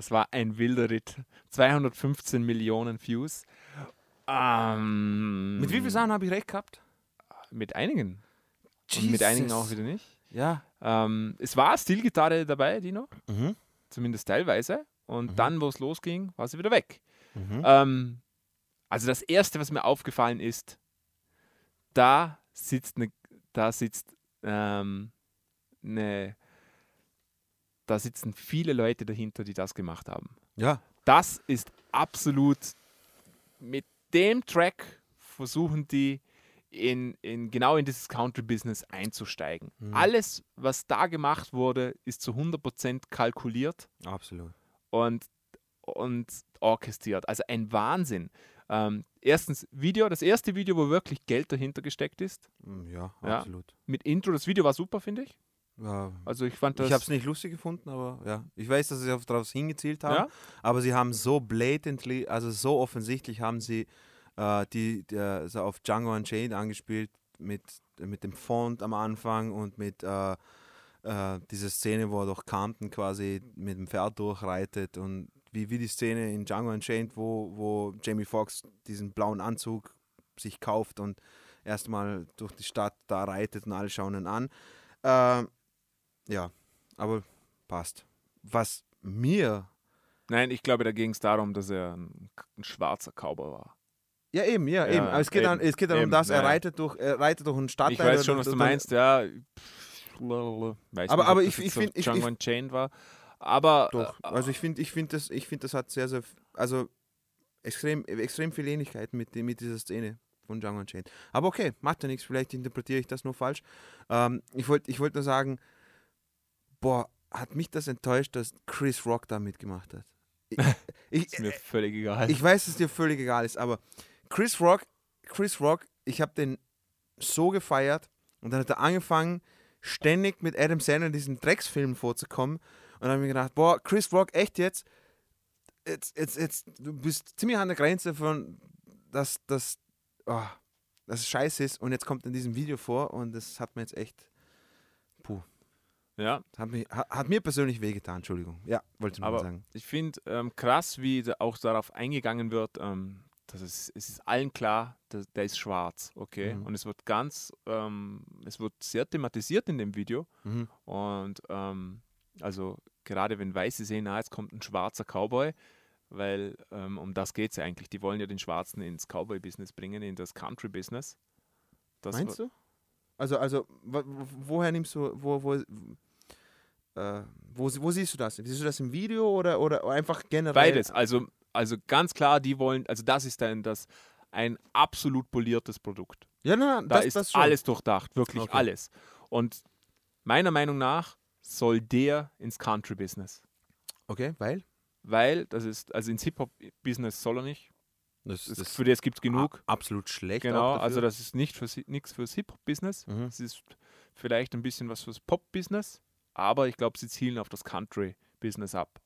Das war ein wilder Ritt. 215 Millionen Views. Ähm, Mit wie vielen Sachen habe ich recht gehabt? Mit einigen. Und mit einigen Jesus. auch wieder nicht. Ja. Ähm, es war Stilgitarre dabei, Dino. Mhm. Zumindest teilweise. Und dann, wo es losging, war sie wieder weg. Mhm. Ähm, also das Erste, was mir aufgefallen ist, da sitzt eine, da sitzt ähm, eine, da sitzen viele Leute dahinter, die das gemacht haben. Ja. Das ist absolut mit dem Track versuchen die in, in genau in dieses Country-Business einzusteigen. Mhm. Alles, was da gemacht wurde, ist zu 100% kalkuliert Absolut. und, und orchestriert. Also ein Wahnsinn. Ähm, erstens Video, das erste Video, wo wirklich Geld dahinter gesteckt ist. Mm, Ja, Ja. absolut. Mit Intro, das Video war super, finde ich. Ja. Also ich fand das. Ich habe es nicht lustig gefunden, aber ja. Ich weiß, dass sie auf daraus hingezielt haben. Ja. Aber sie haben so blatantly, also so offensichtlich haben sie äh, die, die äh, so auf Django Unchained angespielt mit, mit dem Font am Anfang und mit äh, äh, dieser Szene, wo er durch Compton quasi mit dem Pferd durchreitet und wie, wie die Szene in Django Unchained, wo, wo Jamie Foxx diesen blauen Anzug sich kauft und erstmal durch die Stadt da reitet und alle schauen ihn an. Ja, aber passt. Was mir. Nein, ich glaube, da ging es darum, dass er ein, ein schwarzer Cowboy war. Ja, eben, ja, Ja, eben. Aber es geht, dann, eben, es geht darum, eben, dass er ja. reitet durch, er reitet durch einen Stadtteil. Ich weiß schon, was du meinst, ja. Weiß Aber- nicht, aber ich- ich so find- ich- Django Unchained war. Aber Doch, äh, also ich finde, ich finde das, ich finde, das hat sehr, sehr, also extrem, extrem viel Ähnlichkeit mit, mit dieser Szene von Django Unchained. Aber okay, macht ja nichts, vielleicht interpretiere ich das nur falsch. Ähm, ich wollte ich wollt nur sagen, boah, hat mich das enttäuscht, dass Chris Rock da mitgemacht hat. Ich, ist mir völlig egal. Ich weiß, dass dir völlig egal ist, aber Chris Rock, Chris Rock, ich habe den so gefeiert und dann hat er angefangen, ständig mit Adam Sandler in diesen Drecksfilmen vorzukommen Und dann habe ich mir gedacht, boah, Chris Rock, echt jetzt? Jetzt, jetzt, jetzt, du bist ziemlich an der Grenze von, dass das, oh, dass es scheiße ist und jetzt kommt in diesem Video vor und das hat mir jetzt echt, Ja, hat, mich, hat, hat mir persönlich wehgetan, Entschuldigung. Ja, wollte ich nur mal sagen. ich finde ähm, krass, wie da auch darauf eingegangen wird. Ähm, dass es, es ist allen klar, der, der ist schwarz, okay? Mhm. Und es wird ganz, ähm, es wird sehr thematisiert in dem Video. Mhm. Und ähm, also gerade wenn Weiße sehen, ah, jetzt kommt ein schwarzer Cowboy, weil ähm, um das geht es ja eigentlich. Die wollen ja den Schwarzen ins Cowboy-Business bringen, in das Country-Business. Meinst du? Also, also, wo- wo- woher nimmst du, wo, wo, äh, wo, wo siehst du das? Siehst du das im Video oder, oder einfach generell? Beides. Also, also ganz klar, die wollen, also das ist dann das ein absolut poliertes Produkt. Ja, nein, Da das, ist das alles durchdacht, wirklich Okay. alles. Und meiner Meinung nach soll der ins Country-Business. Okay, weil? Weil, das ist, also ins Hip-Hop-Business soll er nicht. Das, Das, das für das gibt es genug. absolut schlecht. Genau, also das ist nicht für, nichts fürs Hip-Hop-Business. Mhm. Es ist vielleicht ein bisschen was fürs Pop-Business, aber ich glaube, sie zielen auf das Country-Business ab.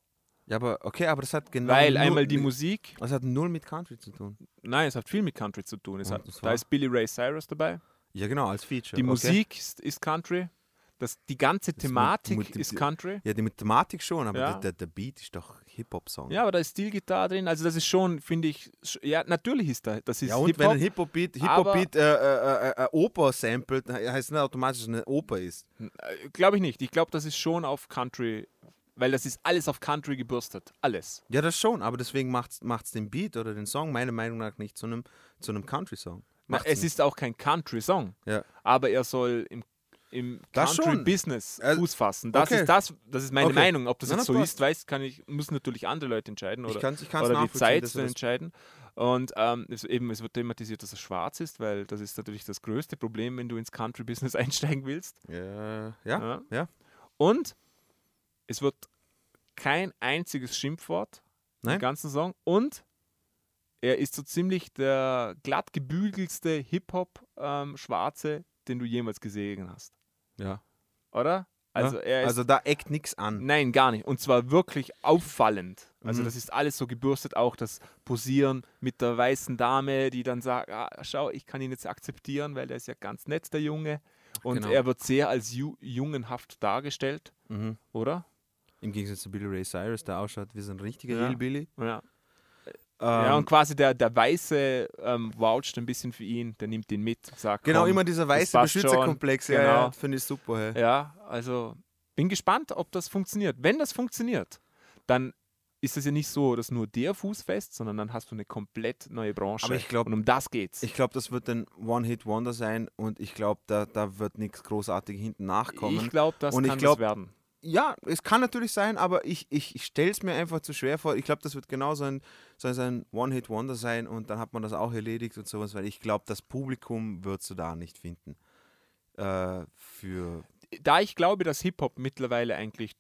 Ja, aber okay, aber das hat genau. Weil einmal die mit- Musik, Das hat null mit Country zu tun. nein, es hat viel mit Country zu tun. Es Und hat, da ist Billy Ray Cyrus dabei. Ja, genau, als Feature. Die okay. Musik ist, ist Country. Das, die ganze Das Thematik mit- mit- ist Country. Ja, die Mathematik schon, aber Ja. der, der Beat ist doch Hip-Hop-Song. Ja, aber da ist Stilgitarre drin. Also das ist schon, finde ich, ja, natürlich ist da, das ist Ja, und wenn ein Hip-Hop. Hip-Hop-Beat Hip aber- Hip äh, äh, äh, äh, Oper samplet, heißt es nicht automatisch, dass es eine Oper ist. Glaube ich nicht. Ich glaube, das ist schon auf Country, weil das ist alles auf Country gebürstet. Alles. Ja, das schon, aber deswegen macht es den Beat oder den Song meiner Meinung nach nicht zu einem, zu einem Country-Song. Na, es nicht. ist auch kein Country-Song, Ja. aber er soll im, im Das schon. Country-Business Äh, Fuß fassen. Das okay. ist das, das ist meine Okay. Meinung. Ob das jetzt so ist, weiß, kann ich, müssen natürlich andere Leute entscheiden Ich oder, ich kann's oder die Zeit zu entscheiden. Und ähm, es, eben, es wird thematisiert, dass er schwarz ist, weil das ist natürlich das größte Problem, wenn du ins Country-Business einsteigen willst. Ja, ja, ja. Ja. Und es wird kein einziges Schimpfwort Nein? im ganzen Song. Und er ist so ziemlich der glatt gebügelste Hip-Hop-Schwarze, den du jemals gesehen hast. Ja. Oder? Also ja. er ist. also da eckt nichts an. Nein, gar nicht. Und zwar wirklich auffallend. Also Mhm. das ist alles so gebürstet, auch das Posieren mit der weißen Dame, die dann sagt, ah, schau, ich kann ihn jetzt akzeptieren, weil er ist ja ganz nett, der Junge. Und Genau. er wird sehr als ju jungenhaft dargestellt, Mhm. oder? Im Gegensatz zu Billy Ray Cyrus, der ausschaut wie so ein richtiger Ja. Hillbilly. Ja. Ähm, ja, und quasi der, der Weiße ähm, voucht ein bisschen für ihn, der nimmt ihn mit, sagt, genau, komm, immer dieser weiße. Beschützerkomplex. Ja, Genau. ja, finde ich super. Hey. Ja, also bin gespannt, ob das funktioniert. Wenn das funktioniert, dann ist es ja nicht so, dass nur der Fuß fest, sondern dann hast du eine komplett neue Branche. Aber ich glaub- und um das geht's. Ich glaube, das wird ein One-Hit-Wonder sein und ich glaube, da, da wird nichts großartig hinten nachkommen. Ich glaube, das und kann ich glaub, das werden. Ja, es kann natürlich sein, aber ich, ich, ich stelle es mir einfach zu schwer vor. Ich glaube, das wird genau so ein, so ein One-Hit-Wonder sein und dann hat man das auch erledigt und sowas, weil ich glaube, das Publikum würdest du da nicht finden. Äh, für Da ich glaube, dass Hip-Hop mittlerweile eigentlich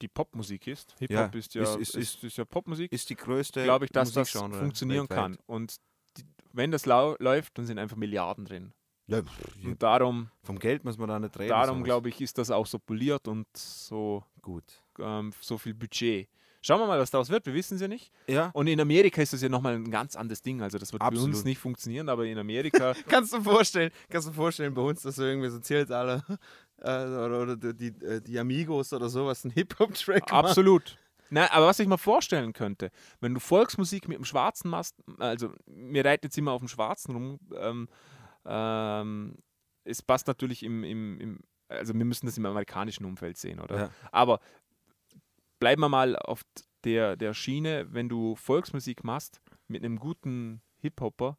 die Popmusik ist, Hip-Hop Ja, ist, ja, ist- ist, ist- ist, ja Popmusik, ist die größte glaube ich, dass das funktionieren weltweit. kann. Und die, wenn das lau läuft, dann sind einfach Milliarden drin. Ja, Und darum, vom Geld muss man da nicht reden. darum glaube ich, ist das auch so poliert und so Gut. ähm, so viel Budget. Schauen wir mal, was daraus wird. Wir wissen es ja nicht. Ja. Und in Amerika ist das ja nochmal ein ganz anderes Ding. Also das wird bei uns Absolut. nicht funktionieren, aber in Amerika Kannst du vorstellen, kannst du vorstellen bei uns, dass irgendwie so zählt alle äh, oder, oder die, die, äh, Amigos oder sowas einen Hip-Hop-Track absolut. Na, aber was ich mir vorstellen könnte, wenn du Volksmusik mit dem Schwarzen machst, also wir reiten jetzt immer auf dem Schwarzen rum, ähm, ähm, es passt natürlich im, im, im, also wir müssen das im amerikanischen Umfeld sehen, oder? Ja. Aber bleiben wir mal auf der, der Schiene, wenn du Volksmusik machst mit einem guten Hip-Hopper,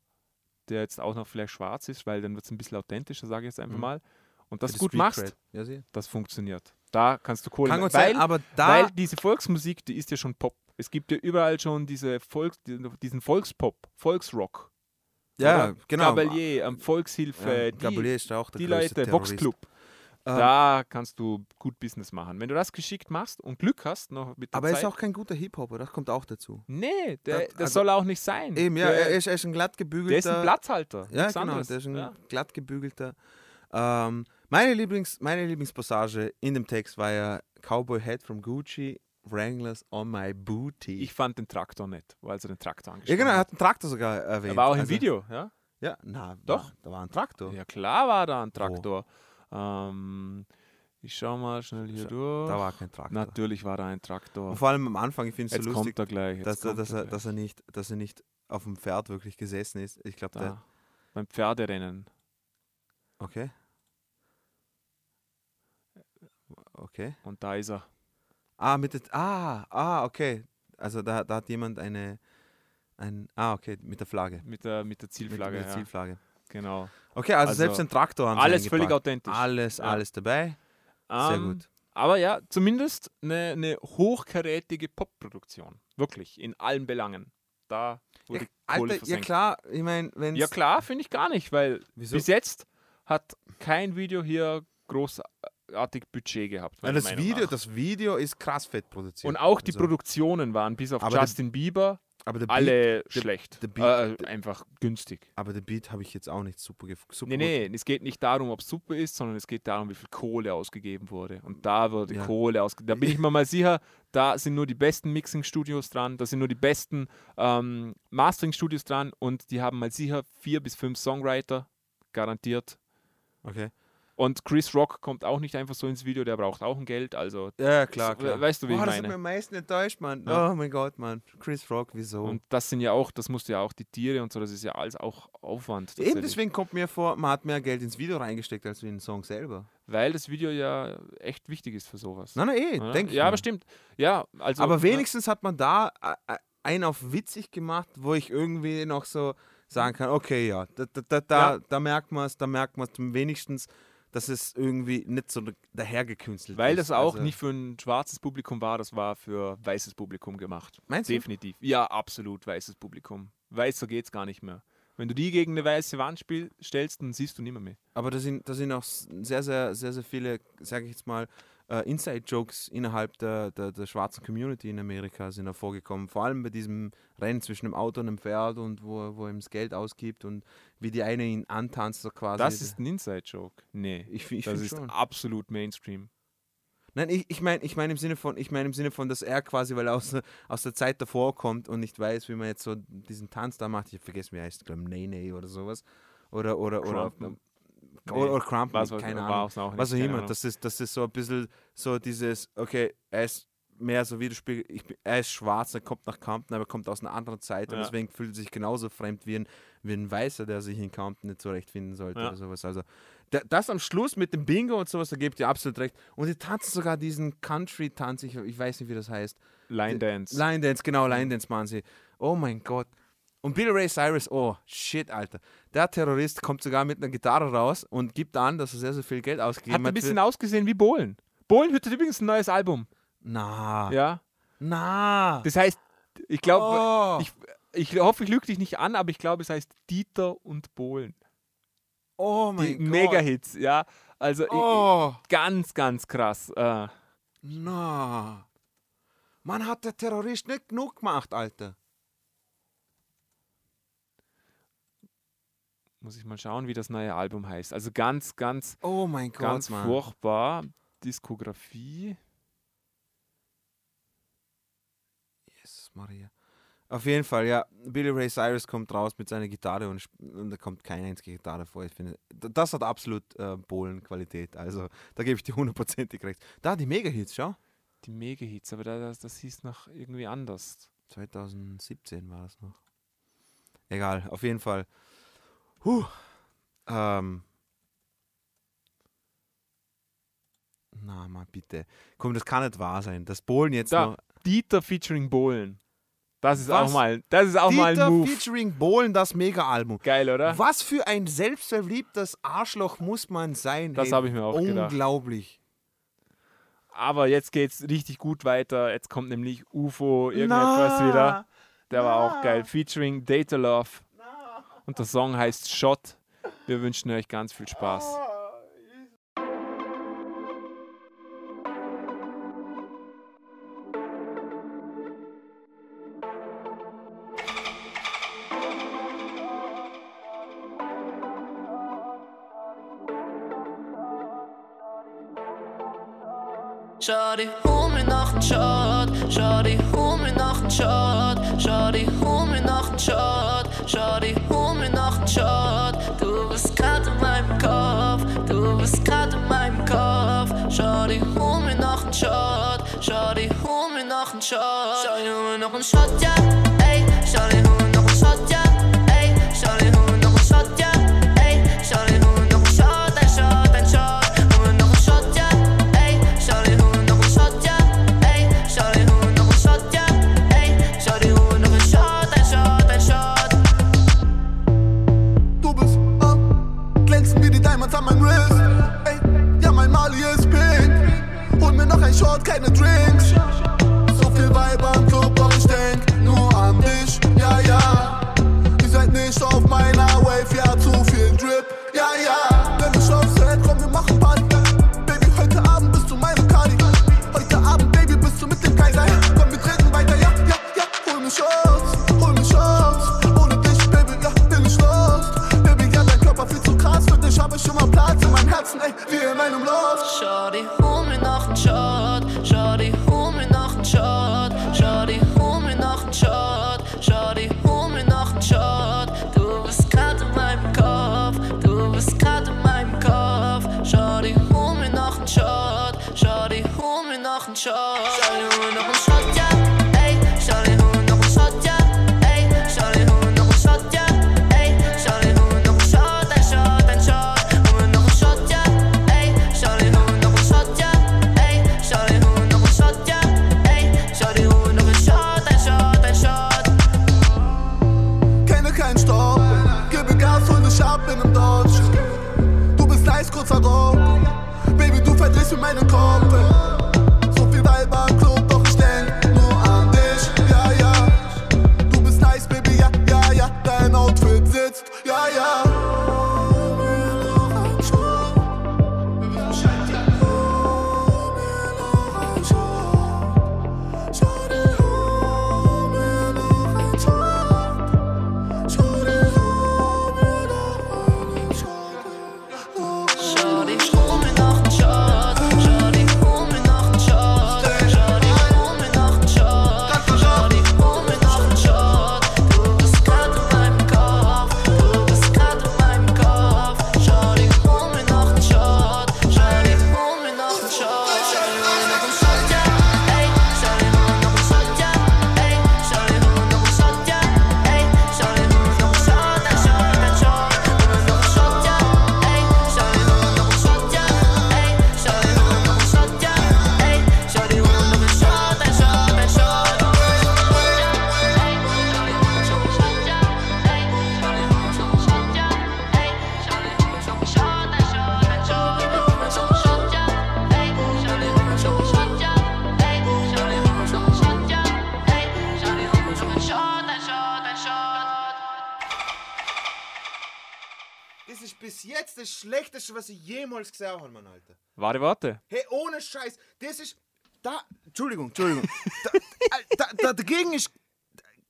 der jetzt auch noch vielleicht schwarz ist, weil dann wird es ein bisschen authentischer, sage ich jetzt einfach Mhm. mal, und das gut Street machst. Ja, das funktioniert. Da kannst du Kohle Kann gut sein, weil, aber da- weil diese Volksmusik, die ist ja schon Pop. Es gibt ja überall schon diese Volks, diesen Volkspop, Volksrock. Ja, Oder? genau. Gabalier, ähm, Volkshilfe, Ja, die, ist auch der die Leute. Voxclub. Ähm, da kannst du gut Business machen. Wenn du das geschickt machst und Glück hast, noch mit der aber er ist auch kein guter Hip-Hopper, das kommt auch dazu. nee, der, Das- das also- soll auch nicht sein. Eben, ja, der, er ist, er ist ein glatt gebügelter. der ist ein Platzhalter. Ja, genau, anderes. der ist ein ja. glatt gebügelter. Ähm, meine, Lieblings, meine Lieblingspassage in dem Text war ja Cowboy Hat from Gucci, Wranglers on my booty. Ich fand den Traktor nicht, weil er den Traktor ja, angesprochen genau, er hat. einen Traktor sogar erwähnt. Er war auch im Also- Video, ja? Ja, na, Doch. War, da war ein Traktor. Ja, klar war da ein Traktor. Ähm, ich schau mal schnell hier Scha- durch. Da war kein Traktor. Natürlich war da ein Traktor. Und vor allem am Anfang, ich finde es so lustig, kommt er gleich. dass, er, kommt dass, er gleich. dass, er nicht, dass er nicht auf dem Pferd wirklich gesessen ist. Ich glaube. Da, beim Pferderennen. Okay. Okay. Und da ist er. Ah, mit der, ah, ah, okay. Also da, da hat jemand eine, ein, ah, okay, mit der Flagge. Mit der, mit der Zielflagge. Mit, mit der ja. Zielflage. Genau. Okay, also, Also, selbst ein Traktor haben alles völlig authentisch. Alles, Ja. alles dabei. Sehr Ähm, gut. Aber ja, zumindest eine, eine hochkarätige Popproduktion. Wirklich, in allen Belangen. Da Ja, wurde Kohle Alter, ja versenkt. klar, ich meine, wenn Ja klar, finde ich gar nicht, weil Wieso? bis jetzt hat kein Video hier großartig Budget gehabt. Ja, das, Video, nach. das Video ist krass fett produziert. Und auch die Also, Produktionen waren bis auf Aber Justin Bieber aber der alle Beat, der- schlecht. der Beat- äh, einfach günstig. Aber der Beat habe ich jetzt auch nicht super, gef- super Nee, nee, es geht nicht darum, ob es super ist, sondern es geht darum, wie viel Kohle ausgegeben wurde. Und da wurde Ja. Kohle ausgegeben. Da bin ich mir mal sicher, da sind nur die besten Mixing-Studios dran, da sind nur die besten ähm, Mastering-Studios dran und die haben mal sicher vier bis fünf Songwriter garantiert. Okay. Und Chris Rock kommt auch nicht einfach so ins Video, der braucht auch ein Geld. Also, Ja, klar, klar. weißt du, wie Boah, ich das hat meine? mich am meisten enttäuscht, Mann. Ja. Oh mein Gott, Mann. Chris Rock, wieso? und das sind ja auch, das musst du ja auch die Tiere und so, das ist ja alles auch Aufwand. Eben deswegen kommt mir vor, man hat mehr Geld ins Video reingesteckt als in den Song selber. Weil das Video ja echt wichtig ist für sowas. Nein, nein, eh, Oder? denke ich. Ja, mir. aber stimmt. Ja, also. aber wenigstens hat man da äh, äh, einen auf witzig gemacht, wo ich irgendwie noch so sagen kann, okay, ja, da, da, da, da, Ja. da merkt man es, da merkt man es wenigstens, dass es irgendwie nicht so dahergekünstelt Weil ist. das auch Also, nicht für ein schwarzes Publikum war, das war für weißes Publikum gemacht. Meinst du? Definitiv. Ja, absolut weißes Publikum. Weißer geht's gar nicht mehr. Wenn du die gegen eine weiße Wand spiel, stellst, dann siehst du nimmer mehr. Aber da sind, da sind auch sehr, sehr, sehr, sehr viele, sage ich jetzt mal, äh, Inside-Jokes innerhalb der, der, der schwarzen Community in Amerika sind hervorgekommen. Vor allem bei diesem Rennen zwischen dem Auto und dem Pferd und wo, wo er ihm das Geld ausgibt und wie die eine ihn antanzt, so quasi. Das ist ein Inside-Joke. Nee, ich, ich das finde ist schon. absolut Mainstream. Nein, ich, ich meine ich mein im Sinne von, ich meine im Sinne von, dass er quasi, weil er aus, der- aus der Zeit davor kommt und nicht weiß, wie man jetzt so diesen Tanz da macht. Ich vergesse, wie er heißt, ich glaube Nene oder sowas. Oder, oder, oder, Crump. oder, Crump, Was- was- keine Ahnung. auch nicht, was auch immer. Das ist, das ist so ein bisschen so dieses, okay, er ist mehr so Widerspiegel, ich, bin- er ist schwarz, er kommt nach Compton, aber er kommt aus einer anderen Zeit und Ja. deswegen fühlt er sich genauso fremd wie ein, wie ein Weißer, der sich in Compton nicht zurechtfinden sollte Ja. oder sowas. Also da- das am Schluss mit dem Bingo und sowas, da gebt ihr absolut recht. Und die tanzen sogar diesen Country-Tanz, ich, ich weiß nicht, wie das heißt. Line Dance. Line Dance, genau, Line Dance machen sie. Oh mein Gott. Und Billy Ray Cyrus, oh shit, Alter. Der Terrorist kommt sogar mit einer Gitarre raus und gibt an, dass er sehr, sehr viel Geld Hat ausgegeben ein hat. bisschen für- ausgesehen wie Bohlen. Bohlen hat übrigens ein neues Album. Na. Ja. Na. Das heißt, ich glaube, Oh. ich, ich hoffe, ich lüge dich nicht an, aber ich glaube, es heißt Dieter und Bohlen. Oh mein Die Gott. Mega-Hits, ja. Also Oh. ganz, ganz krass. Äh, Na. Man hat der Terrorist nicht genug gemacht, Alter. Muss ich mal schauen, wie das neue Album heißt. Also ganz, ganz, Oh mein Gott, ganz Mann. furchtbar. Diskografie. Jesus Maria. Auf jeden Fall, ja. Billy Ray Cyrus kommt raus mit seiner Gitarre und, und da kommt keine einzige Gitarre vor. Ich finde, das hat absolut äh, Bohlen-Qualität. Also, da gebe ich dir hundertprozentig recht. Da, die Mega-Hits, schau. Die Mega-Hits, aber da- das, das hieß noch irgendwie anders. 2017 war das noch. Egal, auf jeden Fall. Huh. Ähm. Na, mal bitte. Komm, das kann nicht wahr sein. Das Bohlen jetzt Da, noch. Dieter featuring Bohlen. Das ist Was? auch mal, das ist auch mal Dieter ein Move. featuring Bohlen, das Mega-Album. Geil, oder? Was für ein selbstverliebtes Arschloch muss man sein? Das habe ich mir auch gedacht. Unglaublich. Aber jetzt geht's richtig gut weiter. Jetzt kommt nämlich UFO irgendetwas wieder. Der war auch geil. Featuring Data Love. Und der Song heißt Shot. Wir wünschen euch ganz viel Spaß. রকম সজ্জা das Schlechteste, was ich jemals gesehen habe, Mann, Alter. Warte, warte. Hey, ohne Scheiß. Das ist. Da. Entschuldigung, Entschuldigung. da, da, da, dagegen ist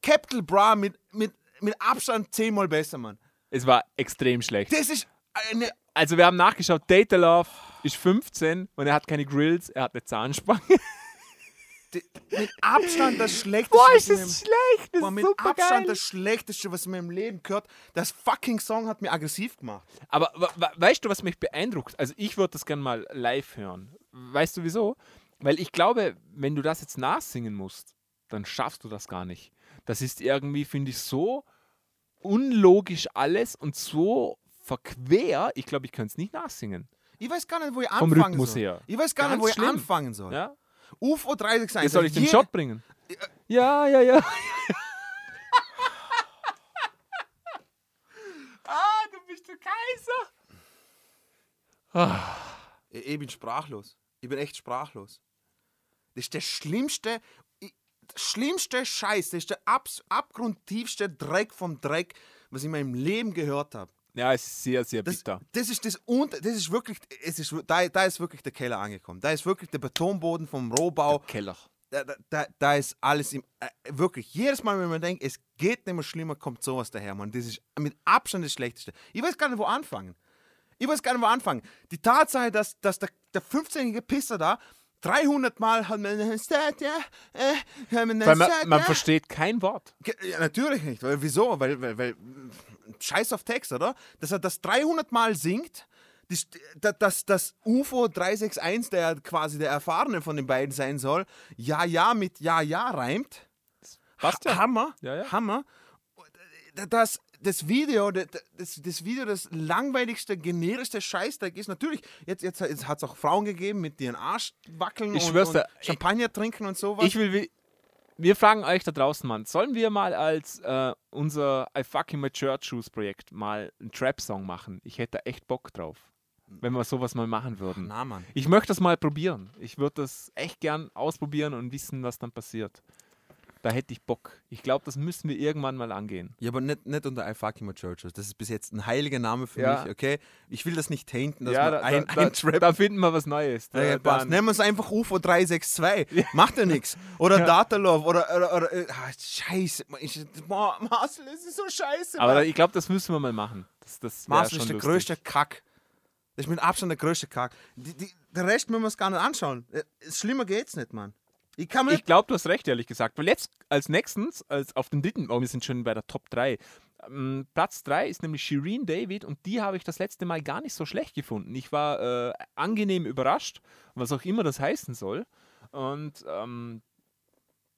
Capital Bra mit, mit, mit Abstand zehnmal besser, Mann. Es war extrem schlecht. Das ist eine. Also wir haben nachgeschaut, Data Love ist 15 und er hat keine Grills, er hat eine Zahnspange. Mit Abstand das Schlechteste. Boah, was ist ich das in schlecht, das Boah, ist mit. Abstand das Schlechteste, was ich in meinem Leben gehört. Das fucking Song hat mir aggressiv gemacht. Aber weißt du, was mich beeindruckt? Also ich würde das gerne mal live hören. Weißt du wieso? Weil ich glaube, wenn du das jetzt nachsingen musst, dann schaffst du das gar nicht. Das ist irgendwie, finde ich, so unlogisch alles und so verquer. Ich glaube, ich könnte es nicht nachsingen. Ich weiß gar nicht, wo ich Vom anfangen Rhythmus soll. her. Ich weiß gar Ganz nicht, wo ich schlimm. anfangen soll. Ja? UFO 30 sein. Jetzt soll ich den Shot bringen. Ja, ja, ja. ah, du bist der Kaiser. Ah. Ich, ich bin sprachlos. Ich bin echt sprachlos. Das ist der schlimmste, schlimmste Scheiß. Das ist der abgrundtiefste Dreck vom Dreck, was ich in meinem Leben gehört habe. Ja, es ist sehr, sehr Das, bitter. das ist das und das ist wirklich, es ist, da, da ist wirklich der Keller angekommen. Da ist wirklich der Betonboden vom Rohbau. Keller. Da, da, da, ist alles im, äh, wirklich, jedes Mal, wenn man denkt, es geht nicht mehr schlimmer, kommt sowas daher, Mann. Das ist mit Abstand das Schlechteste. Ich weiß gar nicht, wo anfangen. Ich weiß gar nicht, wo anfangen. Die Tatsache, dass, dass der, der 15-jährige Pisser da 300 Mal hat man gesagt, ja, äh, hat man man, versteht kein Wort. Ja, natürlich nicht. Weil, wieso? Weil, weil, weil Scheiß auf Text, oder? Dass er das 300 Mal singt, das, das, das UFO 361, der ja quasi der Erfahrene von den beiden sein soll, ja, ja mit ja, ja reimt. Passt ja. Hammer. Ja, ja. Hammer. Das, das Video, das, das Video, das langweiligste, generischste Scheißdreck ist natürlich, jetzt, jetzt, jetzt hat es auch Frauen gegeben mit ihren Arsch wackeln Ich und, und Champagner trinken und sowas. Ich will, wi- wir fragen euch da draußen, Mann, sollen wir mal als äh, unser I Fucking My Church Shoes Projekt mal einen Trap-Song machen? Ich hätte da echt Bock drauf, wenn wir sowas mal machen würden. Na, Mann. Ich möchte das mal probieren. Ich würde das echt gern ausprobieren und wissen, was dann passiert. Da hätte ich Bock. Ich glaube, das müssen wir irgendwann mal angehen. Ja, aber nicht, nicht unter I fucking churches. Das ist bis jetzt ein heiliger Name für Ja. mich, okay? Ich will das nicht tainten, dass ja, da, ein, da, ein da, da finden wir was Neues. Da, Ja, passt. Nennen wir es einfach UFO 362. Macht ja nichts. Oder Ja. Datalove oder. oder, oder äh, ah, scheiße. Ich, boah, Marcel, das ist so scheiße. Aber Mann. ich glaube, das müssen wir mal machen. Das, das Marcel ist der lustig. größte Kack. Das ist mit Abstand der größte Kack. Die, die, der Rest müssen wir uns gar nicht anschauen. Äh, Schlimmer geht's nicht, Mann. Ich. Ich glaube, du hast recht, ehrlich gesagt. Weil jetzt als nächstens, als auf dem dritten, oh, wir sind schon bei der Top 3. Ähm, Platz 3 ist nämlich Shireen David und die habe ich das letzte Mal gar nicht so schlecht gefunden. Ich war äh, angenehm überrascht, was auch immer das heißen soll. Und ähm,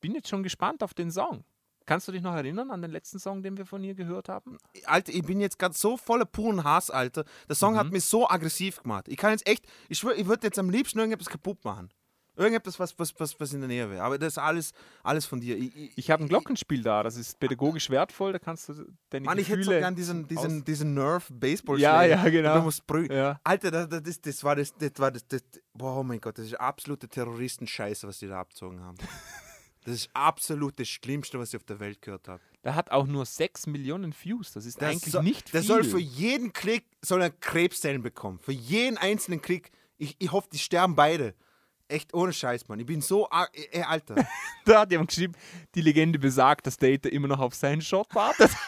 bin jetzt schon gespannt auf den Song. Kannst du dich noch erinnern an den letzten Song, den wir von ihr gehört haben? Alter, ich bin jetzt gerade so voller puren Hass, Alter. Der Song Mhm. hat mich so aggressiv gemacht. Ich kann jetzt echt, ich schwör, ich würde jetzt am liebsten irgendetwas kaputt machen. Irgendetwas, was, was, was, was in der Nähe wäre. Aber das ist alles, alles von dir. Ich, ich, Ich habe ein Glockenspiel da, das ist pädagogisch wertvoll, da kannst du deine Mann, ich hätte so Gefühle gern diesen, diesen, diesen Nerf baseball Ja, ja, genau. Du musst brü- Ja. Alter, das, das, das, war das, das war das, das, oh mein Gott, das ist absolute Terroristenscheiße, was die da abgezogen haben. Das ist absolut das Schlimmste, was ich auf der Welt gehört habe. Der hat auch nur 6 Millionen Views, das ist Das eigentlich soll, nicht Der viel. soll für jeden Klick soll er Krebszellen bekommen. Für jeden einzelnen Klick. Ich, ich hoffe, die sterben beide. Echt ohne Scheiß, Mann. Ich bin so. ar- Ey, Alter. Da hat jemand geschrieben, die Legende besagt, dass Data immer noch auf seinen Shot wartet.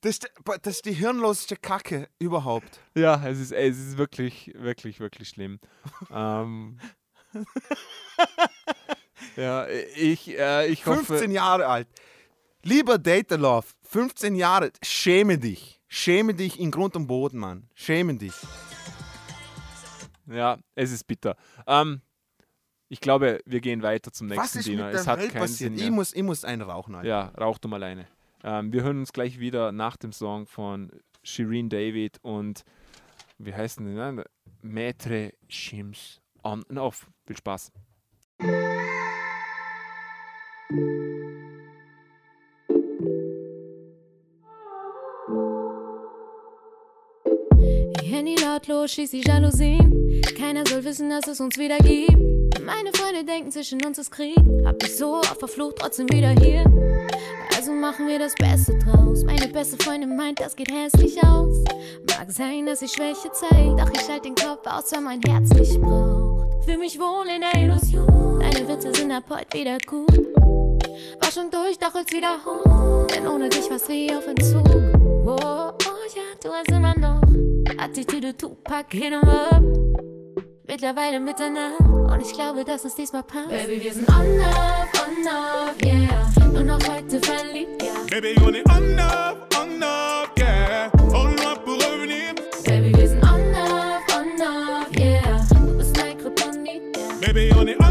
Das, ist- das ist die hirnloseste Kacke überhaupt. ja, es ist, es ist wirklich, wirklich, wirklich schlimm. ähm, ja, ich, äh, ich hoffe. 15 Jahre alt. Lieber Data Love, 15 Jahre, schäme dich. Schäme dich in Grund und Boden, Mann. Schäme dich. Ja, es ist bitter. Ähm, ich glaube, wir gehen weiter zum nächsten Was ist Dinner. mit der es hat Welt keinen passiert? Sinn Ich muss, ich muss einen rauchen, Alter. Ja, rauch du mal eine. Ähm, wir hören uns gleich wieder nach dem Song von Shireen David und wie heißt denn der? Maître Shims on and off. Viel Spaß. Lautlos, schießt die Jalousien. Keiner soll wissen, dass es uns wieder gibt. Meine Freunde denken, zwischen uns ist Krieg. Hab dich so auf der Flucht, trotzdem wieder hier. Also machen wir das Beste draus. Meine beste Freundin meint, das geht hässlich aus. Mag sein, dass ich Schwäche zeig, doch ich halt den Kopf aus, wenn mein Herz mich braucht. Fühl mich wohl in der Illusion. Deine Witze sind ab heute wieder gut. War schon durch, doch jetzt wieder hoch. Denn ohne dich war's wie auf Entzug. Oh, oh ja, du hast immer noch Attitüde, Tupac, hit 'em up. Mittlerweile Mitternacht und ich glaube, dass es diesmal passt. Baby, wir sind on up, on up, yeah. Nur noch heute verliebt, ja. Baby, on est on up, on up, yeah. Au loin pour revenir. Baby, wir sind on up, on up, yeah. Du bist mein Kryptonit, yeah. Baby, on est on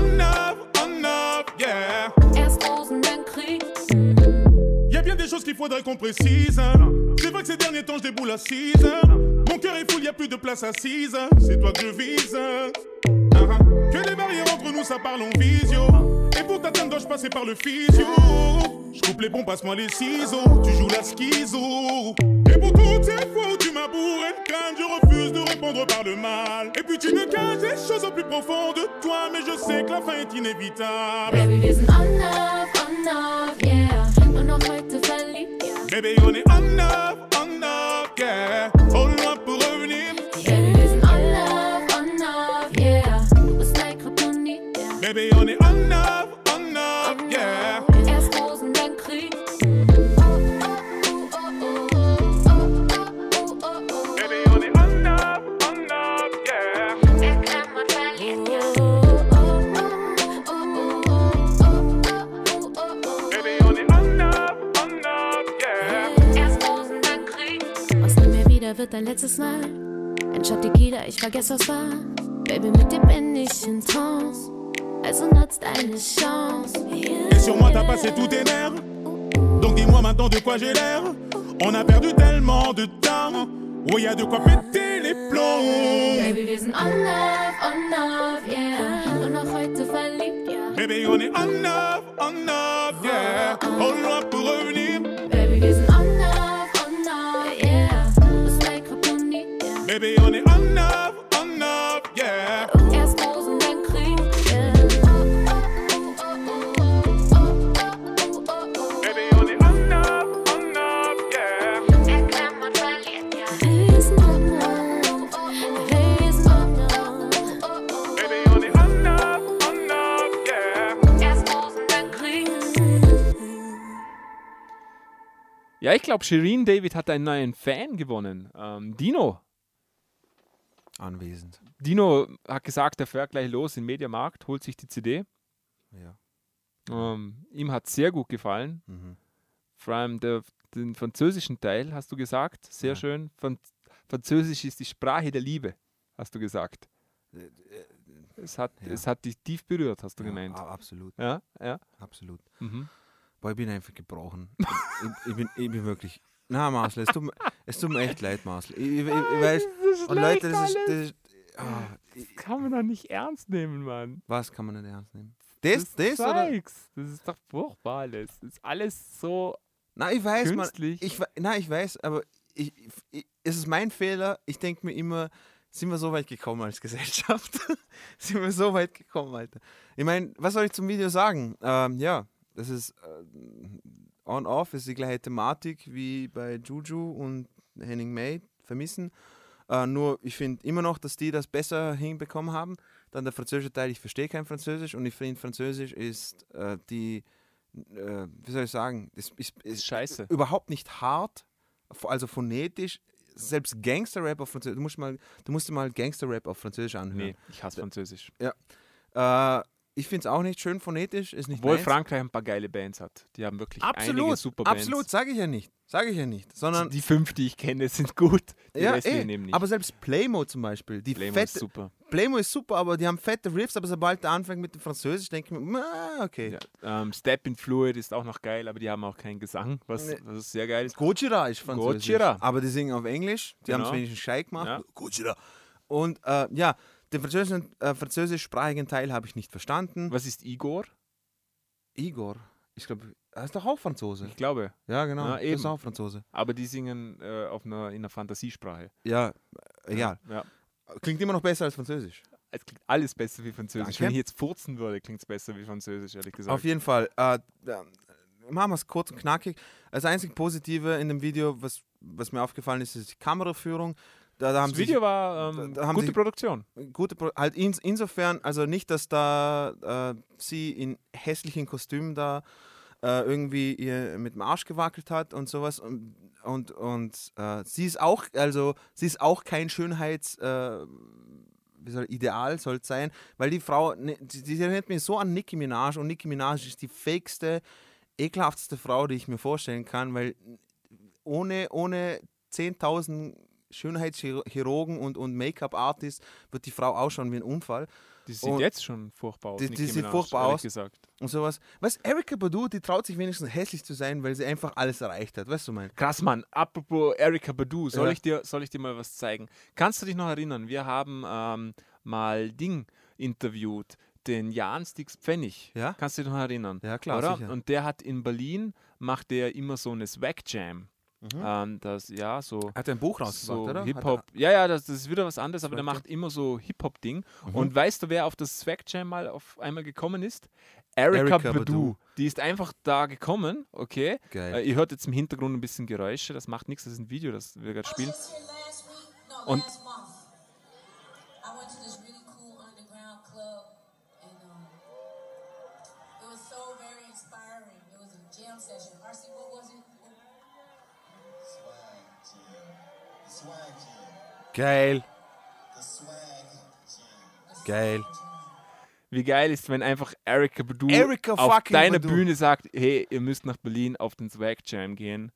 faudrait qu'on précise. C'est vrai que ces derniers temps je déboule assise. Mon cœur est full, y a plus de place assise. C'est toi que je vise. Ah, ah. Que les barrières entre nous, ça parle en visio. Et pour t'atteindre, dois-je passer par le physio? Je coupe les bons, passe-moi les ciseaux. Tu joues la schizo. Et pour toutes ces fois où tu m'as bourré de crâne, je refuse de répondre par le mal. Et puis tu me caches des choses au plus profond de toi, mais je sais que la fin est inévitable. Baby, wir sind on up, on up, yeah. Baby, est on on up, yeah. Wird dein letztes Mal. Ein Shot Tequila, ich vergesse was war. Baby, mit dir bin ich in Trance. Also nutzt deine Chance. Et sur moi, t'as passé tous tes nerfs. Donc dis-moi maintenant de quoi j'ai l'air. On a perdu tellement de temps. Oh, y a de quoi péter les plombs. Baby, wir sind on love, on love, yeah. Und noch heute verliebt, ja. Baby, on est on off, on off, yeah. Au loin pour revenir. Baby, on est on yeah. Erst Rosen, dann Krieg. Ja, ich glaube, Shirin David hat einen neuen Fan gewonnen. Ähm, Dino. Anwesend. Dino hat gesagt, er fährt gleich los in Mediamarkt, holt sich die CD. Ja. Ähm, ihm hat sehr gut gefallen. Mhm. Vor allem der, den französischen Teil, hast du gesagt. Sehr Ja. schön. Franz Französisch ist die Sprache der Liebe, hast du gesagt. Es hat, ja. es hat dich tief berührt, hast du Ja, gemeint. absolut. Ja, ja. Absolut. Mhm. Boah, ich bin einfach gebrochen. ich, ich, bin, ich bin wirklich. Na, Marcel, es tut, mir- es tut mir echt leid, Marcel. Ich, ich, ich, ich weiß. das Und Leute, das ist. Das ist ah, Das kann man doch nicht ernst nehmen, Mann. was kann man nicht ernst nehmen? Das, das, oder? Zeugs. Das ist doch furchtbar alles. Das ist alles so. Nein, ich weiß, man. Künstlich. Ich, we- nein, ich weiß, aber ich, ich, es ist mein Fehler. Ich denke mir immer, sind wir so weit gekommen als Gesellschaft? sind wir so weit gekommen, Alter? Ich meine, was soll ich zum Video sagen? Ähm, ja, das ist äh, on-off, ist die gleiche Thematik wie bei Juju und Henning May, vermissen. Äh, nur, ich finde immer noch, dass die das besser hinbekommen haben. Dann der französische Teil, ich verstehe kein Französisch und ich finde, Französisch ist äh, die, äh, wie soll ich sagen, ist, ist, ist Scheiße. überhaupt nicht hart, also phonetisch. Selbst Gangster-Rap auf Französisch, du musst, mal, du musst dir mal Gangster-Rap auf Französisch anhören. Nee, ich hasse Französisch. Ja. Ich finde es auch nicht schön phonetisch, ist nicht Obwohl meins. Frankreich ein paar geile Bands hat. Die haben wirklich einige Absolut, super Bands. absolut, sage ich ja nicht. Sage ich ja nicht. Sondern, Die fünf, die ich kenne, sind gut. Die ja, restlichen eh, eben nicht. aber selbst Playmo zum Beispiel, die Playmo fette, ist super. Playmo ist super, aber die haben fette Riffs, aber sobald der anfängt mit dem Französisch, denke ich mir, ah, okay. Ja, ähm, Step in Fluid ist auch noch geil, aber die haben auch keinen Gesang, was, was sehr geil ist. Gojira ist Französisch. Gojira. Aber die singen auf Englisch. Die haben Genau. es wenigstens gescheit gemacht. Ja. Gojira. Und äh, ja, den französischen, äh, französischsprachigen Teil habe ich nicht verstanden. Was ist Igor? Igor. Ich glaube, er ist doch auch Franzose. Ich glaube. Ja, genau. Ja, er eben. ist auch Franzose. Aber die singen äh, auf einer, in einer Fantasiesprache. Ja, äh, egal. Ja. Klingt immer noch besser als Französisch. Es klingt alles besser wie Französisch. Danke. Wenn ich jetzt furzen würde, klingt es besser wie Französisch, ehrlich gesagt. Auf jeden Fall. Äh, machen wir es kurz und knackig. Das einzig Positive in dem Video, was, was mir aufgefallen ist, ist die Kameraführung. Da, da das sich- Video war ähm, da gute sich- Produktion. gute Pro halt ins, insofern, also nicht, dass da äh, sie in hässlichen Kostümen da äh, irgendwie ihr mit dem Arsch gewackelt hat und sowas und und, und äh, sie ist auch, also sie ist auch kein Schönheits äh, wie soll, Ideal soll sein, weil die Frau, ne, die, die erinnert mich so an Nicki Minaj und Nicki Minaj ist die fakeste, ekelhafteste Frau, die ich mir vorstellen kann, weil ohne, ohne 10.000 Schönheitschirurgen und, und Make-up-Artists wird die Frau ausschauen wie ein Unfall. Die sieht Und jetzt schon furchtbar aus. Die, die sieht furchtbar aus. gesagt. Und sowas. Was, Erika Badu, die traut sich wenigstens hässlich zu sein, weil sie einfach alles erreicht hat. Weißt du, mein? Krass, Mann. Apropos Erika Badu, soll, Ja. ich dir, soll ich dir mal was zeigen? Kannst du dich noch erinnern? Wir haben ähm, mal Ding interviewt, den Jan Stix Pfennig. Ja? Kannst du dich noch erinnern? Ja, klar, Oder? sicher. Und der hat in Berlin, macht der immer so eine Swag Jam. Ähm, das, ja, so. Mhm. Hat er ein Buch rausgebracht, so oder? Hip-Hop. Ja, ja, das, das ist wieder was anderes, aber der macht immer so Hip-Hop-Ding. Mhm. Und weißt du, wer auf das Swag Jam mal auf einmal gekommen ist? Erika, Erykah Badu. Badu. Die ist einfach da gekommen, okay? Geil. Äh, ihr hört jetzt im Hintergrund ein bisschen Geräusche, das macht nichts, das ist ein Video, das wir gerade spielen. Und Geil. Geil. wie geil ist, wenn einfach Erika Badu Erykah auf deiner Badu. Bühne sagt, hey, ihr müsst nach Berlin auf den Swag Jam gehen.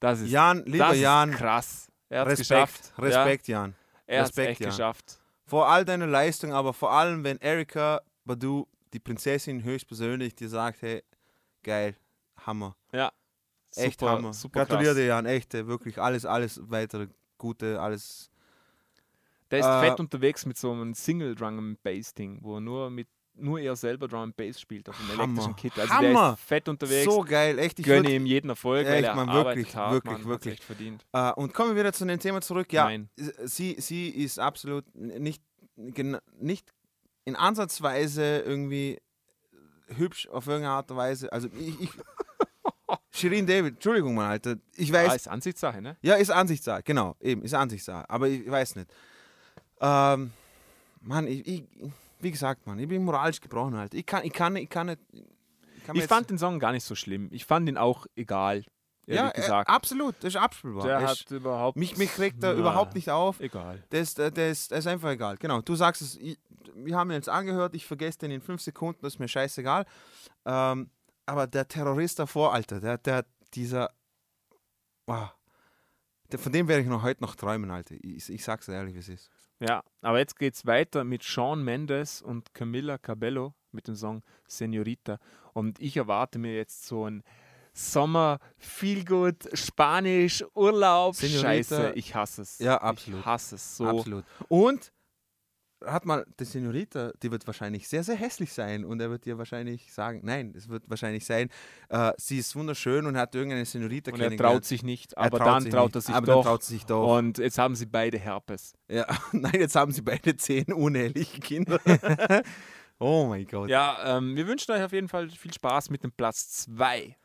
Das ist, Jan, lieber das Jan. ist krass. Er hat's Respekt, geschafft. Respekt, ja. Jan. Er echt Jan. geschafft. Vor all deiner Leistung, aber vor allem, wenn Erika Badu, die Prinzessin höchstpersönlich, dir sagt, hey, geil, Hammer. Ja. Echt Super- Hammer. super Gratuliere dir, Jan, echt, äh, wirklich alles, alles weitere Gute, alles. Der ist Äh, fett unterwegs mit so einem Single Drum and Bass Ding, wo er nur mit nur er selber Drum and Bass spielt auf Hammer. elektrischen Kit. Also der Hammer. ist fett unterwegs. So geil, echt. Ich Gönne ihm jeden Erfolg, weil Echt, er Mann, arbeitet wirklich, hart, wirklich, hat's wirklich. verdient. Äh, und kommen wir wieder zu dem Thema zurück. Ja, Nein. sie, sie ist absolut nicht, nicht in Ansatzweise irgendwie hübsch auf irgendeine Art und Weise. Also ich, ich Shirin David, Entschuldigung mal, Alter. Ich weiß. Ah, ist Ansichtssache, ne? Ja, ist Ansichtssache, genau, eben, ist Ansichtssache. Aber ich weiß nicht. Ähm, Mann, ich, ich, wie gesagt, Mann, ich bin moralisch gebrochen halt. Ich kann, ich kann, ich kann nicht. kann mir Ich fand den Song gar nicht so schlimm. Ich fand ihn auch egal, ja, gesagt. Äh, absolut, das ist abspielbar. Der Das hat überhaupt- Mich, mich regt er Ja, überhaupt nicht auf. egal. Das, das, das, das ist einfach egal. Genau, du sagst es, ich, wir haben ihn jetzt angehört, ich vergesse den in fünf Sekunden, das ist mir scheißegal. Ähm, aber der Terrorist davor, Alter, der, der, dieser, wow, der, von dem werde ich noch heute noch träumen, Alter. Ich, ich sag's ehrlich, wie es ist. Ja, aber jetzt geht's weiter mit Shawn Mendes und Camila Cabello mit dem Song Senorita. Und ich erwarte mir jetzt so ein Sommer, Feelgood, Spanisch, Urlaub, Senorita. Scheiße. Ich hasse es. Ja, absolut. Ich hasse es so. Absolut. Und hat mal, die Senorita, die wird wahrscheinlich sehr, sehr hässlich sein und er wird dir wahrscheinlich sagen, nein, es wird wahrscheinlich sein, äh, sie ist wunderschön und hat irgendeine Senorita Und er traut sich nicht, Er aber dann sich traut er sich aber doch. Dann traut sich doch. Und jetzt haben sie beide Herpes. Ja, nein, jetzt haben sie beide zehn uneheliche Kinder. oh mein Gott. Ja, ähm, wir wünschen euch auf jeden Fall viel Spaß mit dem Platz 2.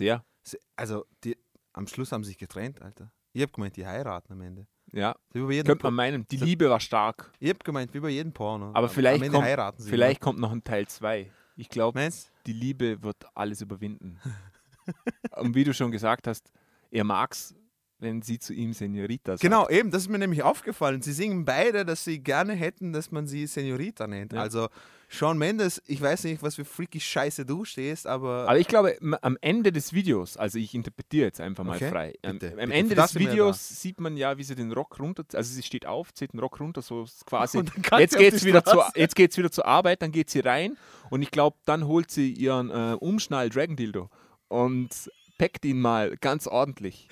Sehr. Se- Also, die, am Schluss haben sie sich getrennt, Alter. Ich hab gemeint, die heiraten am Ende. Ja. So Könnte man meinen, die Liebe war stark. Ich hab gemeint, wie bei jedem Porno. Aber vielleicht, kommt, heiraten sie. vielleicht kommt noch ein Teil 2. Ich glaube, die Liebe wird alles überwinden. Und wie du schon gesagt hast, er mag's, wenn sie zu ihm Senorita sagt. Genau, eben, das ist mir nämlich aufgefallen. Sie singen beide, dass sie gerne hätten, dass man sie Senorita nennt. Ja. Also Shawn Mendes, ich weiß nicht, was für freaky Scheiße du stehst, aber. Aber ich glaube, am Ende des Videos, also ich interpretiere jetzt einfach mal Okay, frei. Am, bitte, am bitte. Ende des Videos sieht man ja, wie sie den Rock runter, also sie steht auf, zieht den Rock runter, so quasi. Und dann kann Jetzt geht's wieder zur, Straße. jetzt geht's wieder zur Arbeit, dann geht sie rein und ich glaube, dann holt sie ihren äh, Umschnall Dragon Dildo und packt ihn mal ganz ordentlich.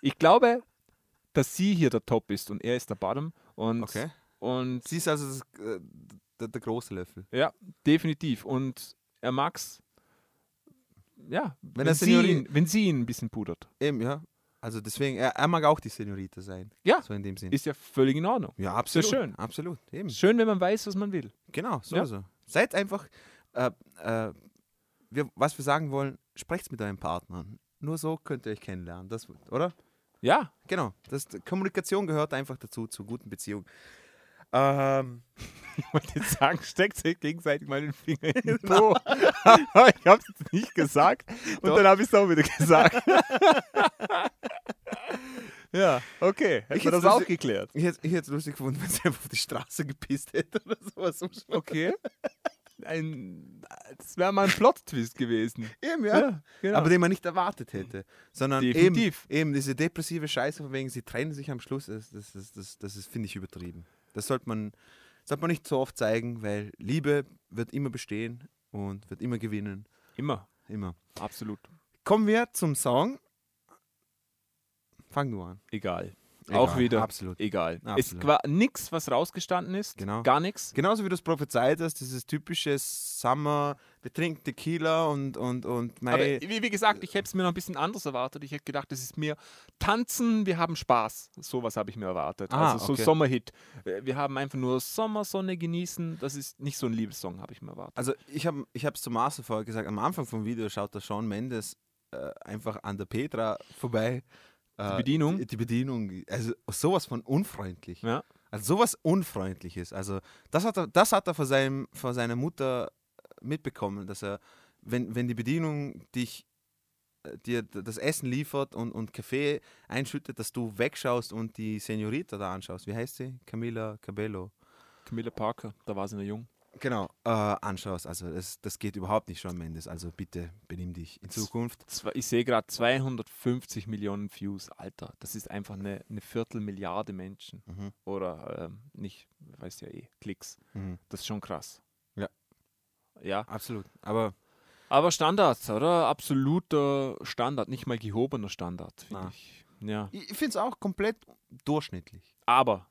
Ich glaube, dass sie hier der Top ist und er ist der Bottom und Okay. und Sie ist also das, äh, der, der große Löffel. ja, definitiv. Und er mag's. Ja, wenn, er sie ihn, wenn sie ihn ein bisschen pudert. Eben, ja. Also deswegen, er, er mag auch die Senorita sein. Ja, So in dem Sinn. ist ja völlig in Ordnung. ja, absolut. schön. Absolut. Eben. Schön, wenn man weiß, was man will. Genau, so Ja. so. Seid einfach, äh, äh, wir, was wir sagen wollen, sprecht mit eurem Partner. Nur so könnt ihr euch kennenlernen, das, oder? Ja, Genau. Das, Kommunikation gehört einfach dazu, zur guten Beziehung. Ähm, ich wollte jetzt sagen, steckt sich gegenseitig mal den Finger in den Po. Aber ich habe es nicht gesagt und Doch. dann habe ich es auch wieder gesagt. ja, okay. Hätten Ich wir das auch lustig- geklärt. ich hätte es lustig gefunden, wenn sie einfach auf die Straße gepisst hätte oder sowas. Okay. Ein, das wäre mal ein Plot-Twist gewesen. Eben, ja. Ja, genau. Aber den man nicht erwartet hätte. Sondern eben, Definitiv. eben diese depressive Scheiße, von wegen sie trennen sich am Schluss, das, das, das, das, das ist, finde ich, übertrieben. Das sollte man, sollte man nicht so oft zeigen, weil Liebe wird immer bestehen und wird immer gewinnen. Immer. Immer. Absolut. Kommen wir zum Song. Fang du an. Egal. Egal, Auch wieder absolut. egal. Es war nichts, was rausgestanden ist. Genau. Gar nichts. Genauso wie du es prophezeit hast, dieses typische Summer, wir trinken Tequila und, und, und Aber Mai. wie, wie gesagt, ich hätte es mir noch ein bisschen anders erwartet. Ich hätte gedacht, es ist mehr Tanzen, wir haben Spaß. Sowas habe ich mir erwartet. Ah, also so okay. Sommerhit. Äh, Wir haben einfach nur Sommersonne genießen. Das ist nicht so ein Liebessong, habe ich mir erwartet. Also ich habe ich es zum Master vorher gesagt, am Anfang vom Video schaut der Shawn Mendes äh, einfach an der Petra vorbei. Äh, Die Bedienung? Die, die Bedienung, also sowas von unfreundlich. Ja. Also sowas Unfreundliches. Also das hat er, das hat er von, seinem, von seiner Mutter mitbekommen, dass er, wenn, wenn die Bedienung dich äh, dir das Essen liefert und, und Kaffee einschüttet, dass du wegschaust und die Senorita da anschaust. Wie heißt sie? Camila Cabello. Camilla Parker, da war sie noch jung. Genau, äh, anschaust. Also das, das geht überhaupt nicht, Shawn Mendes. Also bitte benimm dich in Zukunft. Ich sehe gerade 250 Millionen Views. Alter, das ist einfach eine, eine Viertelmilliarde Menschen. Mhm. Oder ähm, nicht, weißt ja eh, Klicks. Mhm. Das ist schon krass. Ja. Absolut. Aber Aber Standard, oder? Absoluter Standard, nicht mal gehobener Standard, finde ich. Ja. ich finde es auch komplett durchschnittlich. Aber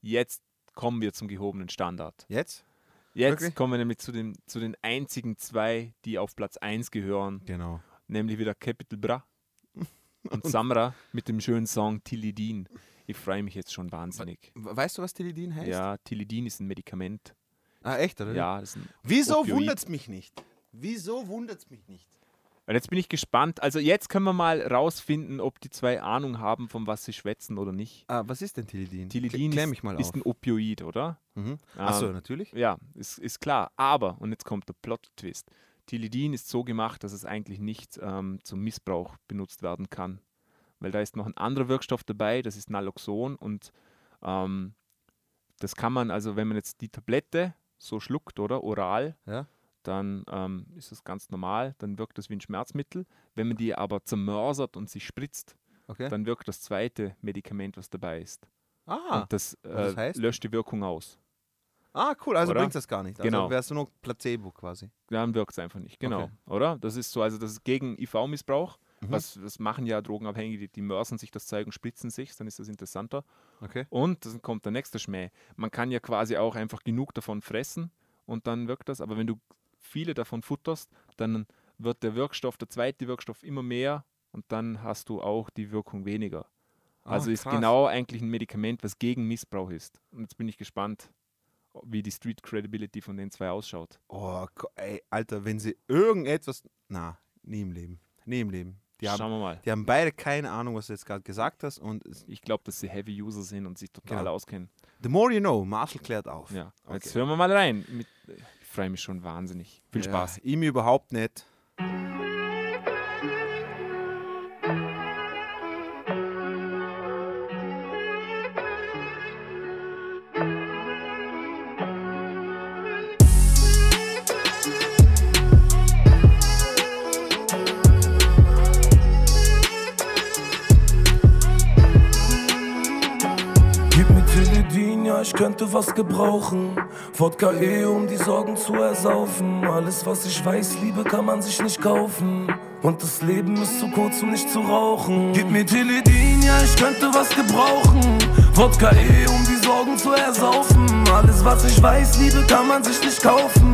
jetzt kommen wir zum gehobenen Standard. Jetzt? Jetzt Wirklich? kommen wir nämlich zu den, zu den einzigen zwei, die auf Platz 1 gehören, Genau. nämlich wieder Capital Bra und Samra mit dem schönen Song Tilidin. Ich freue mich jetzt schon wahnsinnig. Weißt du, was Tilidin heißt? Ja, Tilidin ist ein Medikament. Ah, echt, oder? Ja, das ist ein Wieso wundert es mich nicht? Wieso wundert es mich nicht? Und jetzt bin ich gespannt. Also jetzt können wir mal rausfinden, ob die zwei Ahnung haben, von was sie schwätzen oder nicht. Ah, was ist denn Tilidin? Tilidin Klär ist, mich mal ist ein Opioid, oder? Mhm. Achso, Ähm, natürlich. Ja, ist, ist klar. Aber, und jetzt kommt der Plot-Twist, Tilidin ist so gemacht, dass es eigentlich nicht ähm, zum Missbrauch benutzt werden kann. Weil da ist noch ein anderer Wirkstoff dabei, das ist Naloxon und ähm, das kann man, also wenn man jetzt die Tablette so schluckt, oder oral, Ja. dann ähm, ist das ganz normal, dann wirkt das wie ein Schmerzmittel. Wenn man die aber zermörsert und sich spritzt, Okay. dann wirkt das zweite Medikament, was dabei ist. Ah, und das, äh, das heißt? löscht die Wirkung aus. ah, cool. Also bringt das gar nicht. Also Genau. wärst du nur Placebo quasi. Dann wirkt es einfach nicht, genau. Okay. Oder? Das ist so, also das ist gegen IV-Missbrauch. Mhm. Was, das machen ja Drogenabhängige, die, die mörsen sich das Zeug und spritzen sich, dann ist das interessanter. Okay. Und dann kommt der nächste Schmäh. Man kann ja quasi auch einfach genug davon fressen und dann wirkt das. Aber wenn du viele davon futterst, dann wird der Wirkstoff, der zweite Wirkstoff immer mehr und dann hast du auch die Wirkung weniger. Ah, Also ist krass. genau eigentlich ein Medikament, was gegen Missbrauch ist. Und jetzt bin ich gespannt, wie die Street Credibility von den zwei ausschaut. Oh, ey, Alter, wenn sie irgendetwas. Na, nie im Leben. Nie im Leben. Die haben, Schauen wir mal. Die haben beide keine Ahnung, was du jetzt gerade gesagt hast. Und Ich glaube, dass sie Heavy User sind und sich total Genau. auskennen. the more you know, Marshall klärt auf. Ja, Okay. jetzt hören wir mal rein. Mit, ich freue mich schon wahnsinnig. Viel Ja, Spaß. ihm überhaupt nicht. Könnte was gebrauchen. Wodka eh, um die Sorgen zu ersaufen. Alles, was ich weiß, Liebe kann man sich nicht kaufen. Und das Leben ist zu kurz, um nicht zu rauchen. Gib mir Teledin, ja, ich könnte was gebrauchen. Wodka eh, um die Sorgen zu ersaufen. Alles, was ich weiß, Liebe kann man sich nicht kaufen.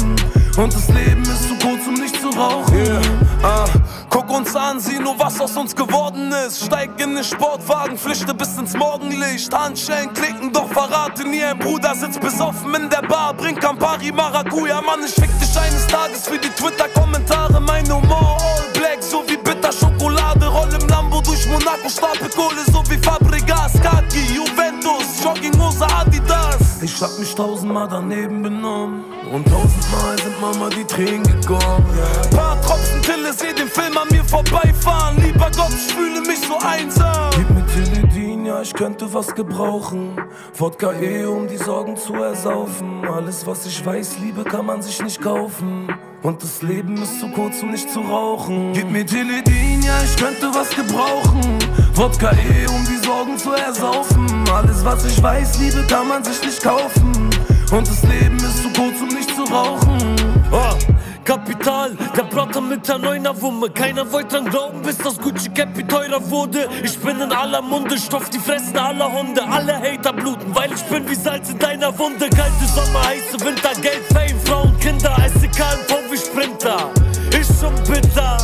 Und das Leben ist zu kurz, um nicht zu rauchen. Yeah. Ah, guck uns an, sieh nur, was aus uns geworden ist. Steig in den Sportwagen, flüchte bis ins Morgenlicht. Handschellen klicken, doch verrate nie. Ein Bruder sitzt besoffen in der Bar, bringt Campari Maracuja. Mann, ich fick dich eines Tages für die Twitter-Kommentare. Mein Humor all black, so wie bitter Schokolade. Roll im Lambo durch Monaco, Stapel Kohle, so wie Fabregas. Kaki, Juventus, Jogginghose, Adidas. Ich hab mich tausendmal daneben benommen. Und tausendmal sind Mama die Tränen gekommen. Paar Tropfen Pille, seh den Film an mir vorbeifahren. Lieber Gott, ich fühle mich so einsam. Gib mir Teledin, ja, ich könnte was gebrauchen. Wodka eh, um die Sorgen zu ersaufen. Alles, was ich weiß, Liebe kann man sich nicht kaufen. Und das Leben ist zu kurz, um nicht zu rauchen. Gib mir Teledin, ja, ich könnte was gebrauchen. Wodka eh, um die Sorgen zu ersaufen. Alles, was ich weiß, Liebe kann man sich nicht kaufen. Und das Leben ist zu kurz, um nicht zu rauchen. Ah, Kapital, der Bratter mit der neuner Wumme. Keiner wollte dran glauben, bis das Gucci Cappy teurer wurde. Ich bin in aller Munde, stoff die Fressen aller Hunde. Alle Hater bluten, weil ich bin wie Salz in deiner Wunde. Kalte Sommer, heiße Winter, Geld, Fame, Frauen, Kinder. SEK im VW Sprinter. Ist schon bitter.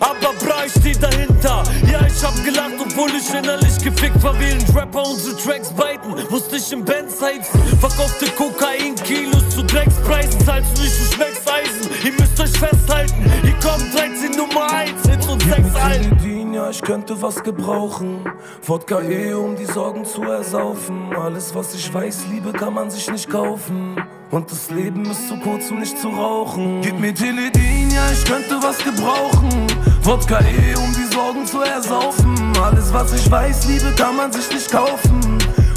Aber bra, ich steh dahinter. Ja, ich hab gelacht, obwohl ich innerlich gefickt war. Während Rapper unsere Tracks beiten, musste ich im Benz heizen. Verkaufte Kokain, Kilos zu Dreckspreisen. Zahlst du nicht, du schmeckst Eisen. Ihr müsst euch festhalten. Hier kommt 13 Nummer 1, Hits und 6 Alben. Teledin, ja, ich könnte was gebrauchen. Wodka eh, um die Sorgen zu ersaufen. Alles, was ich weiß, Liebe kann man sich nicht kaufen. Und das Leben ist zu kurz, um nicht zu rauchen. Gib mir Teledin, ja, ich könnte was gebrauchen. Wodka eh, um die Sorgen zu ersaufen. Alles, was ich weiß, Liebe kann man sich nicht kaufen.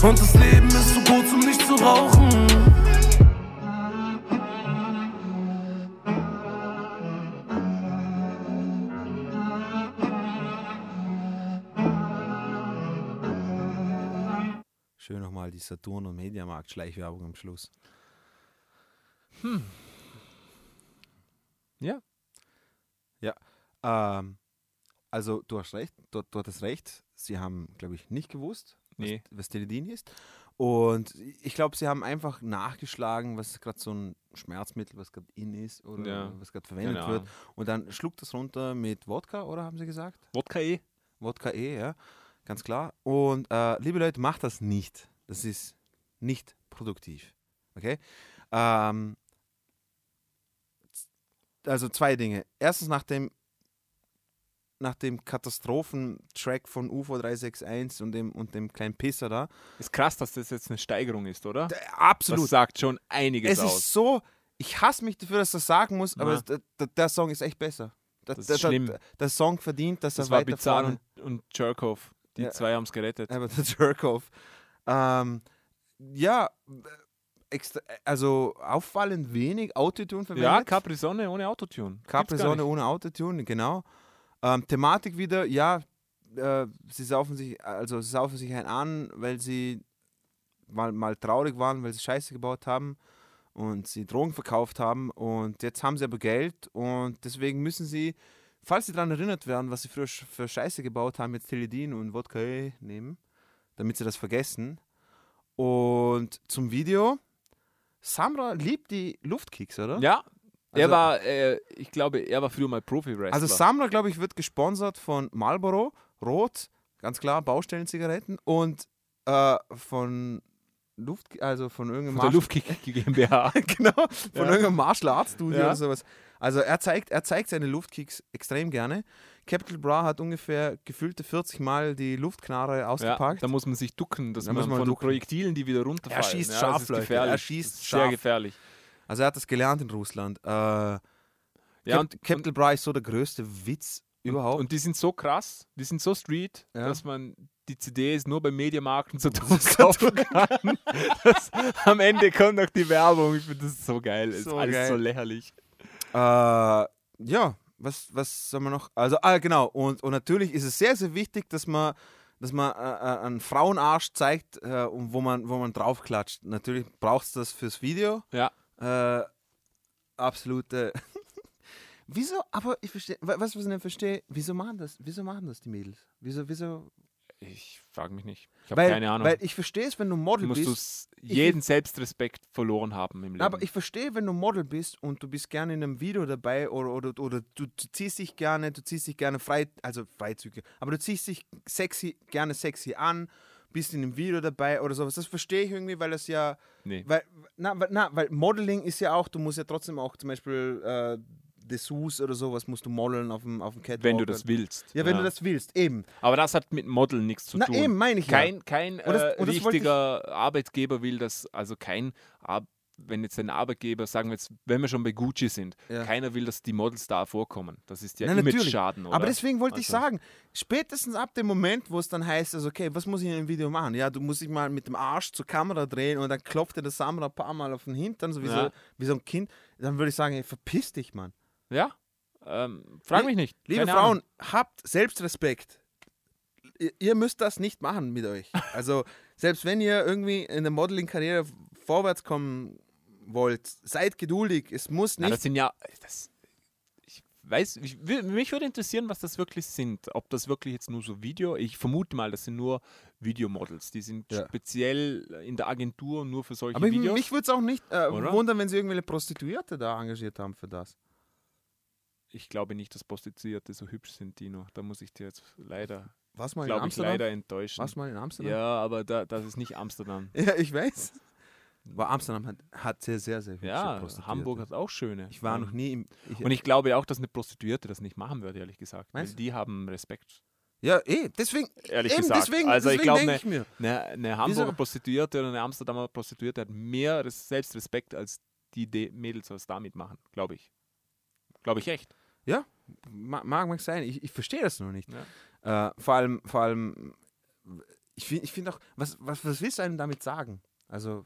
Und das Leben ist zu kurz, um nicht zu rauchen. Schön nochmal die Saturn- und Mediamarkt-Schleichwerbung am Schluss. Hm. Ja. Ja. Ähm, also du hast recht, du, du hattest recht. Sie haben, glaube ich, nicht gewusst, Nee. was, was Teledin ist. Und ich glaube, sie haben einfach nachgeschlagen, was gerade so ein Schmerzmittel, was gerade in ist oder Ja. was gerade verwendet Keine wird. Und dann schluckt das runter mit Wodka, oder haben sie gesagt? Wodka eh. Wodka eh, ja. Ganz klar. Und äh, liebe Leute, macht das nicht. Das ist nicht produktiv. Okay? Ähm, also zwei Dinge. Erstens nach dem nach dem Katastrophentrack von UFO 361 und dem, und dem kleinen Pisser da. Ist krass, dass das jetzt eine Steigerung ist, oder? absolut. Das sagt schon einiges Es aus. ist so, ich hasse mich dafür, dass ich das sagen muss, aber es, der, der, Song ist echt besser. Der, Das ist schlimm. Der, der Song verdient, dass das er war weiter Bizarre vorne- und, und Jerkhoff. Die Ja. zwei haben es gerettet. Aber der Jerkhoff. Ähm, ja, extra, also auffallend wenig Autotune verwendet. Ja, Capri Sonne ohne Autotune. Capri Sonne ohne Autotune, genau. Ähm, Thematik wieder, ja, äh, sie saufen sich, also sie saufen sich einen an, weil sie mal, mal traurig waren, weil sie Scheiße gebaut haben und sie Drogen verkauft haben und jetzt haben sie aber Geld und deswegen müssen sie, falls sie daran erinnert werden, was sie früher für Scheiße gebaut haben, jetzt Teledin und Wodka eh nehmen, damit sie das vergessen. Und zum Video, Samra liebt die Luftkicks, oder? Ja, er Also- war, äh, ich glaube, er war früher mal Profi-Wrestler. Also Samra, glaube ich, wird gesponsert von Marlboro, Rot, ganz klar, Baustellenzigaretten und äh, von Luft, also von irgendeinem Von der Luftkick GmbH. genau, von Ja. irgendeinem Martial Arts Studio Ja. oder sowas. Also er zeigt, er zeigt seine Luftkicks extrem gerne. Capital Bra hat ungefähr gefühlte 40 Mal die Luftknarre Ja, ausgepackt. da muss man sich ducken, dass Da man muss man von ducken. Projektilen, die wieder runterfallen. Er schießt ja, scharf, ist Leute. Er schießt ist scharf. Sehr gefährlich. Also er hat das gelernt in Russland. Äh, ja, Ja, und Capital Bra ist so der größte Witz überhaupt. Und die sind so krass, die sind so street, Ja. dass man die CDs nur beim Mediamarkt und so kaufen kann. Das, am Ende kommt noch die Werbung. Ich finde das so geil. ist So alles geil. so lächerlich. Äh, ja, was, was soll man noch? Also, ah, genau. Und, und natürlich ist es sehr, sehr wichtig, dass man, dass man äh, äh, einen Frauenarsch zeigt, äh, und wo man, wo man draufklatscht. Natürlich braucht es das fürs Video. Ja. Äh, absolute. wieso? Aber ich verstehe, was, was ich nicht verstehe, wieso machen das? Wieso machen das die Mädels? Wieso, wieso? Ich frage mich nicht. Ich habe keine Ahnung. weil ich verstehe es, wenn du Model musst du bist. Ich- jeden Selbstrespekt verloren haben im Leben. Aber ich verstehe, wenn du Model bist und du bist gerne in einem Video dabei oder, oder, oder du, du ziehst dich gerne, du ziehst dich gerne frei, also Freizüge, aber du ziehst dich sexy, gerne sexy an, bist in einem Video dabei oder sowas. Das verstehe ich irgendwie, weil das ja. Nee. Weil, na, weil- na, weil Modeling ist ja auch, du musst ja trotzdem auch zum Beispiel äh, Dessous oder sowas musst du modeln auf dem, auf dem Catwalk. wenn du das willst. Ja, wenn du das willst, eben. Aber das hat mit Model nichts zu Na, tun. eben, meine ich ja. kein, Kein Und das- äh, und das ich- richtiger Arbeitgeber will das, also kein, Ar wenn jetzt ein Arbeitgeber, sagen wir jetzt, wenn wir schon bei Gucci sind, Ja. keiner will, dass die Models da vorkommen. Das ist ja. Image-Schaden? Aber deswegen wollte ich Also- sagen, spätestens ab dem Moment, wo es dann heißt, also okay, was muss ich in dem Video machen? Ja, du musst dich mal mit dem Arsch zur Kamera drehen und dann klopft dir der Samra ein paar Mal auf den Hintern, so wie, Ja. so, wie so ein Kind. Dann würde ich sagen, ey, verpiss dich, Mann. Ja, ähm, frag mich nicht. Liebe Keine Frauen, Ahnung. habt Selbstrespekt. Ihr, ihr müsst das nicht machen mit euch. Also, selbst wenn ihr irgendwie in der Modeling-Karriere vorwärts kommen wollt, seid geduldig. Es muss nicht. das sind ja, das, ich weiß, ich, mich würde interessieren, was das wirklich sind. Ob das wirklich jetzt nur so Video, ich vermute mal, das sind nur Videomodels. Die sind Ja. speziell in der Agentur nur für solche aber Videos. mich würde es auch nicht äh, wundern, wenn sie irgendwelche Prostituierte da engagiert haben für das. Ich glaube nicht, dass Prostituierte so hübsch sind, Dino. Da muss ich dir jetzt leider, Was mal in glaube ich, leider enttäuschen. Du mal in Amsterdam? Ja, aber da, das ist nicht Amsterdam. Ja, ich weiß. Aber Amsterdam hat, hat sehr, sehr, sehr hübsche Ja, Prostituierte. Hamburg hat auch schöne. Ich war Ähm, noch nie im. Ich, Und ich glaube auch, dass eine Prostituierte das nicht machen würde, ehrlich gesagt. Weil Meinst die haben Respekt. ja, eh, deswegen. Ehrlich eben gesagt. deswegen, also ich deswegen glaube, denke eine, ich eine, eine Hamburger Prostituierte oder eine Amsterdamer Prostituierte hat mehr Res- Selbstrespekt als die De Mädels, was damit machen, glaube ich. Glaube ich echt. Ja, ma- mag, mag sein. Ich, ich verstehe das noch nicht. Äh, vor allem, vor allem, ich finde ich find auch, was, was, was willst du einem damit sagen? Also,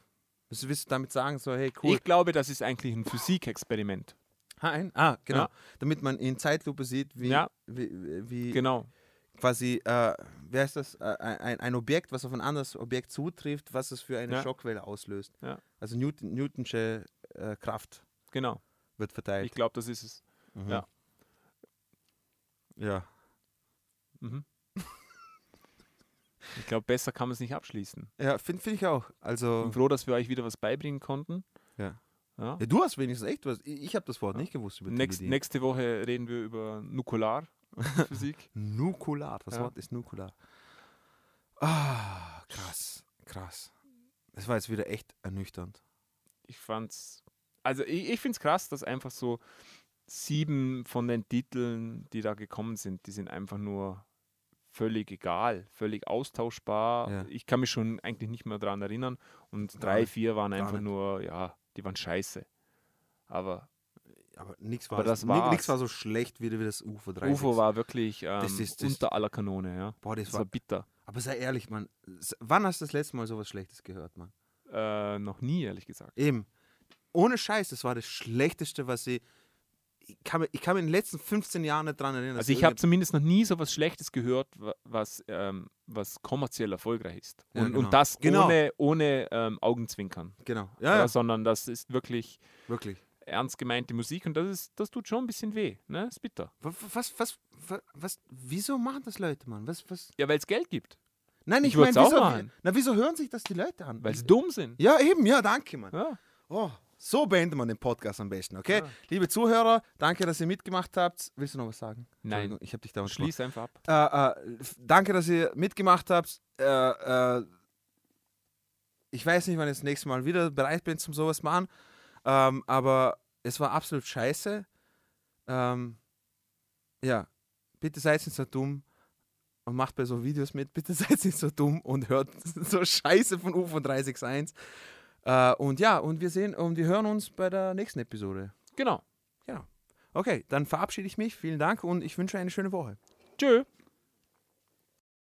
was willst du damit sagen? So, hey, cool. Ich glaube, das ist eigentlich ein Physikexperiment. Ah, ein, ah genau. Ja. Damit man in Zeitlupe sieht, wie, Ja. wie, wie Genau. quasi, äh, wer ist das? Äh, ein, ein Objekt, was auf ein anderes Objekt zutrifft, was es für eine Ja. Schockwelle auslöst. Ja. Also Newton, Newtonsche äh, Kraft Genau. wird verteilt. Ich glaube, das ist es. Mhm. Ja. Ja. Mhm. Ich glaube, besser kann man es nicht abschließen. Ja, finde find ich auch. Also, Ich bin froh, dass wir euch wieder was beibringen konnten. ja. Ja. Ja, du hast wenigstens echt was. Ich, ich habe das Wort nicht gewusst über Nächst, nächste Woche reden wir über Nukularphysik. Nukular, das Ja. Wort ist Nukular. Ah, krass, krass. Das war jetzt wieder echt ernüchternd. ich fand's. Also ich, ich finde es krass, dass einfach so sieben von den Titeln, die da gekommen sind, die sind einfach nur völlig egal, völlig austauschbar. Ja. Ich kann mich schon eigentlich nicht mehr daran erinnern. Und drei, vier waren einfach nicht. nur, ja, die waren scheiße. Aber Aber nichts war, war so schlecht wie das UFO 3. UFO war wirklich ähm, Das ist- das- unter aller Kanone, ja. Boah, das das war war- bitter. Aber sei ehrlich, Mann. s- Wann hast du das letzte Mal sowas Schlechtes gehört, Mann? Äh, noch nie, ehrlich gesagt. Eben. Ohne Scheiß, das war das Schlechteste, was ich. Ich kann, mich- ich kann mich in den letzten 15 Jahren nicht dran erinnern. Also ich habe zumindest noch nie so was Schlechtes gehört, wa- was, ähm, was kommerziell erfolgreich ist. Ja, Und, genau. und das Genau. ohne, ohne ähm, Augenzwinkern. Genau. Ja, Ja, ja. Sondern das ist wirklich Wirklich. ernst gemeinte Musik und das, ist, das tut schon ein bisschen weh. Ne? Ist bitter. Was, was, was, was, wieso machen das Leute, Mann? Was, was? Ja, weil es Geld gibt. Nein, Ich ich, meine, wieso, na, wieso hören sich das die Leute an? Weil sie dumm sind. Ja, eben, ja, danke, Mann. Ja. Oh, so beendet man den Podcast am besten, okay? Liebe Zuhörer, danke, dass ihr mitgemacht habt. Willst du noch was sagen? Nein. Ich habe dich da Schließ einfach ab. Äh, äh, danke, dass ihr mitgemacht habt. Äh, äh, ich weiß nicht, wann ich das nächste Mal wieder bereit bin zum sowas machen, ähm, aber es war absolut scheiße. Ähm, ja, bitte seid nicht so dumm und macht bei so Videos mit. Bitte seid nicht so dumm und hört so Scheiße von UFO 361. Äh, und ja, und wir sehen und wir hören uns bei der nächsten Episode. Genau. Genau. Okay, dann verabschiede ich mich. Vielen Dank und ich wünsche eine schöne Woche. Tschö.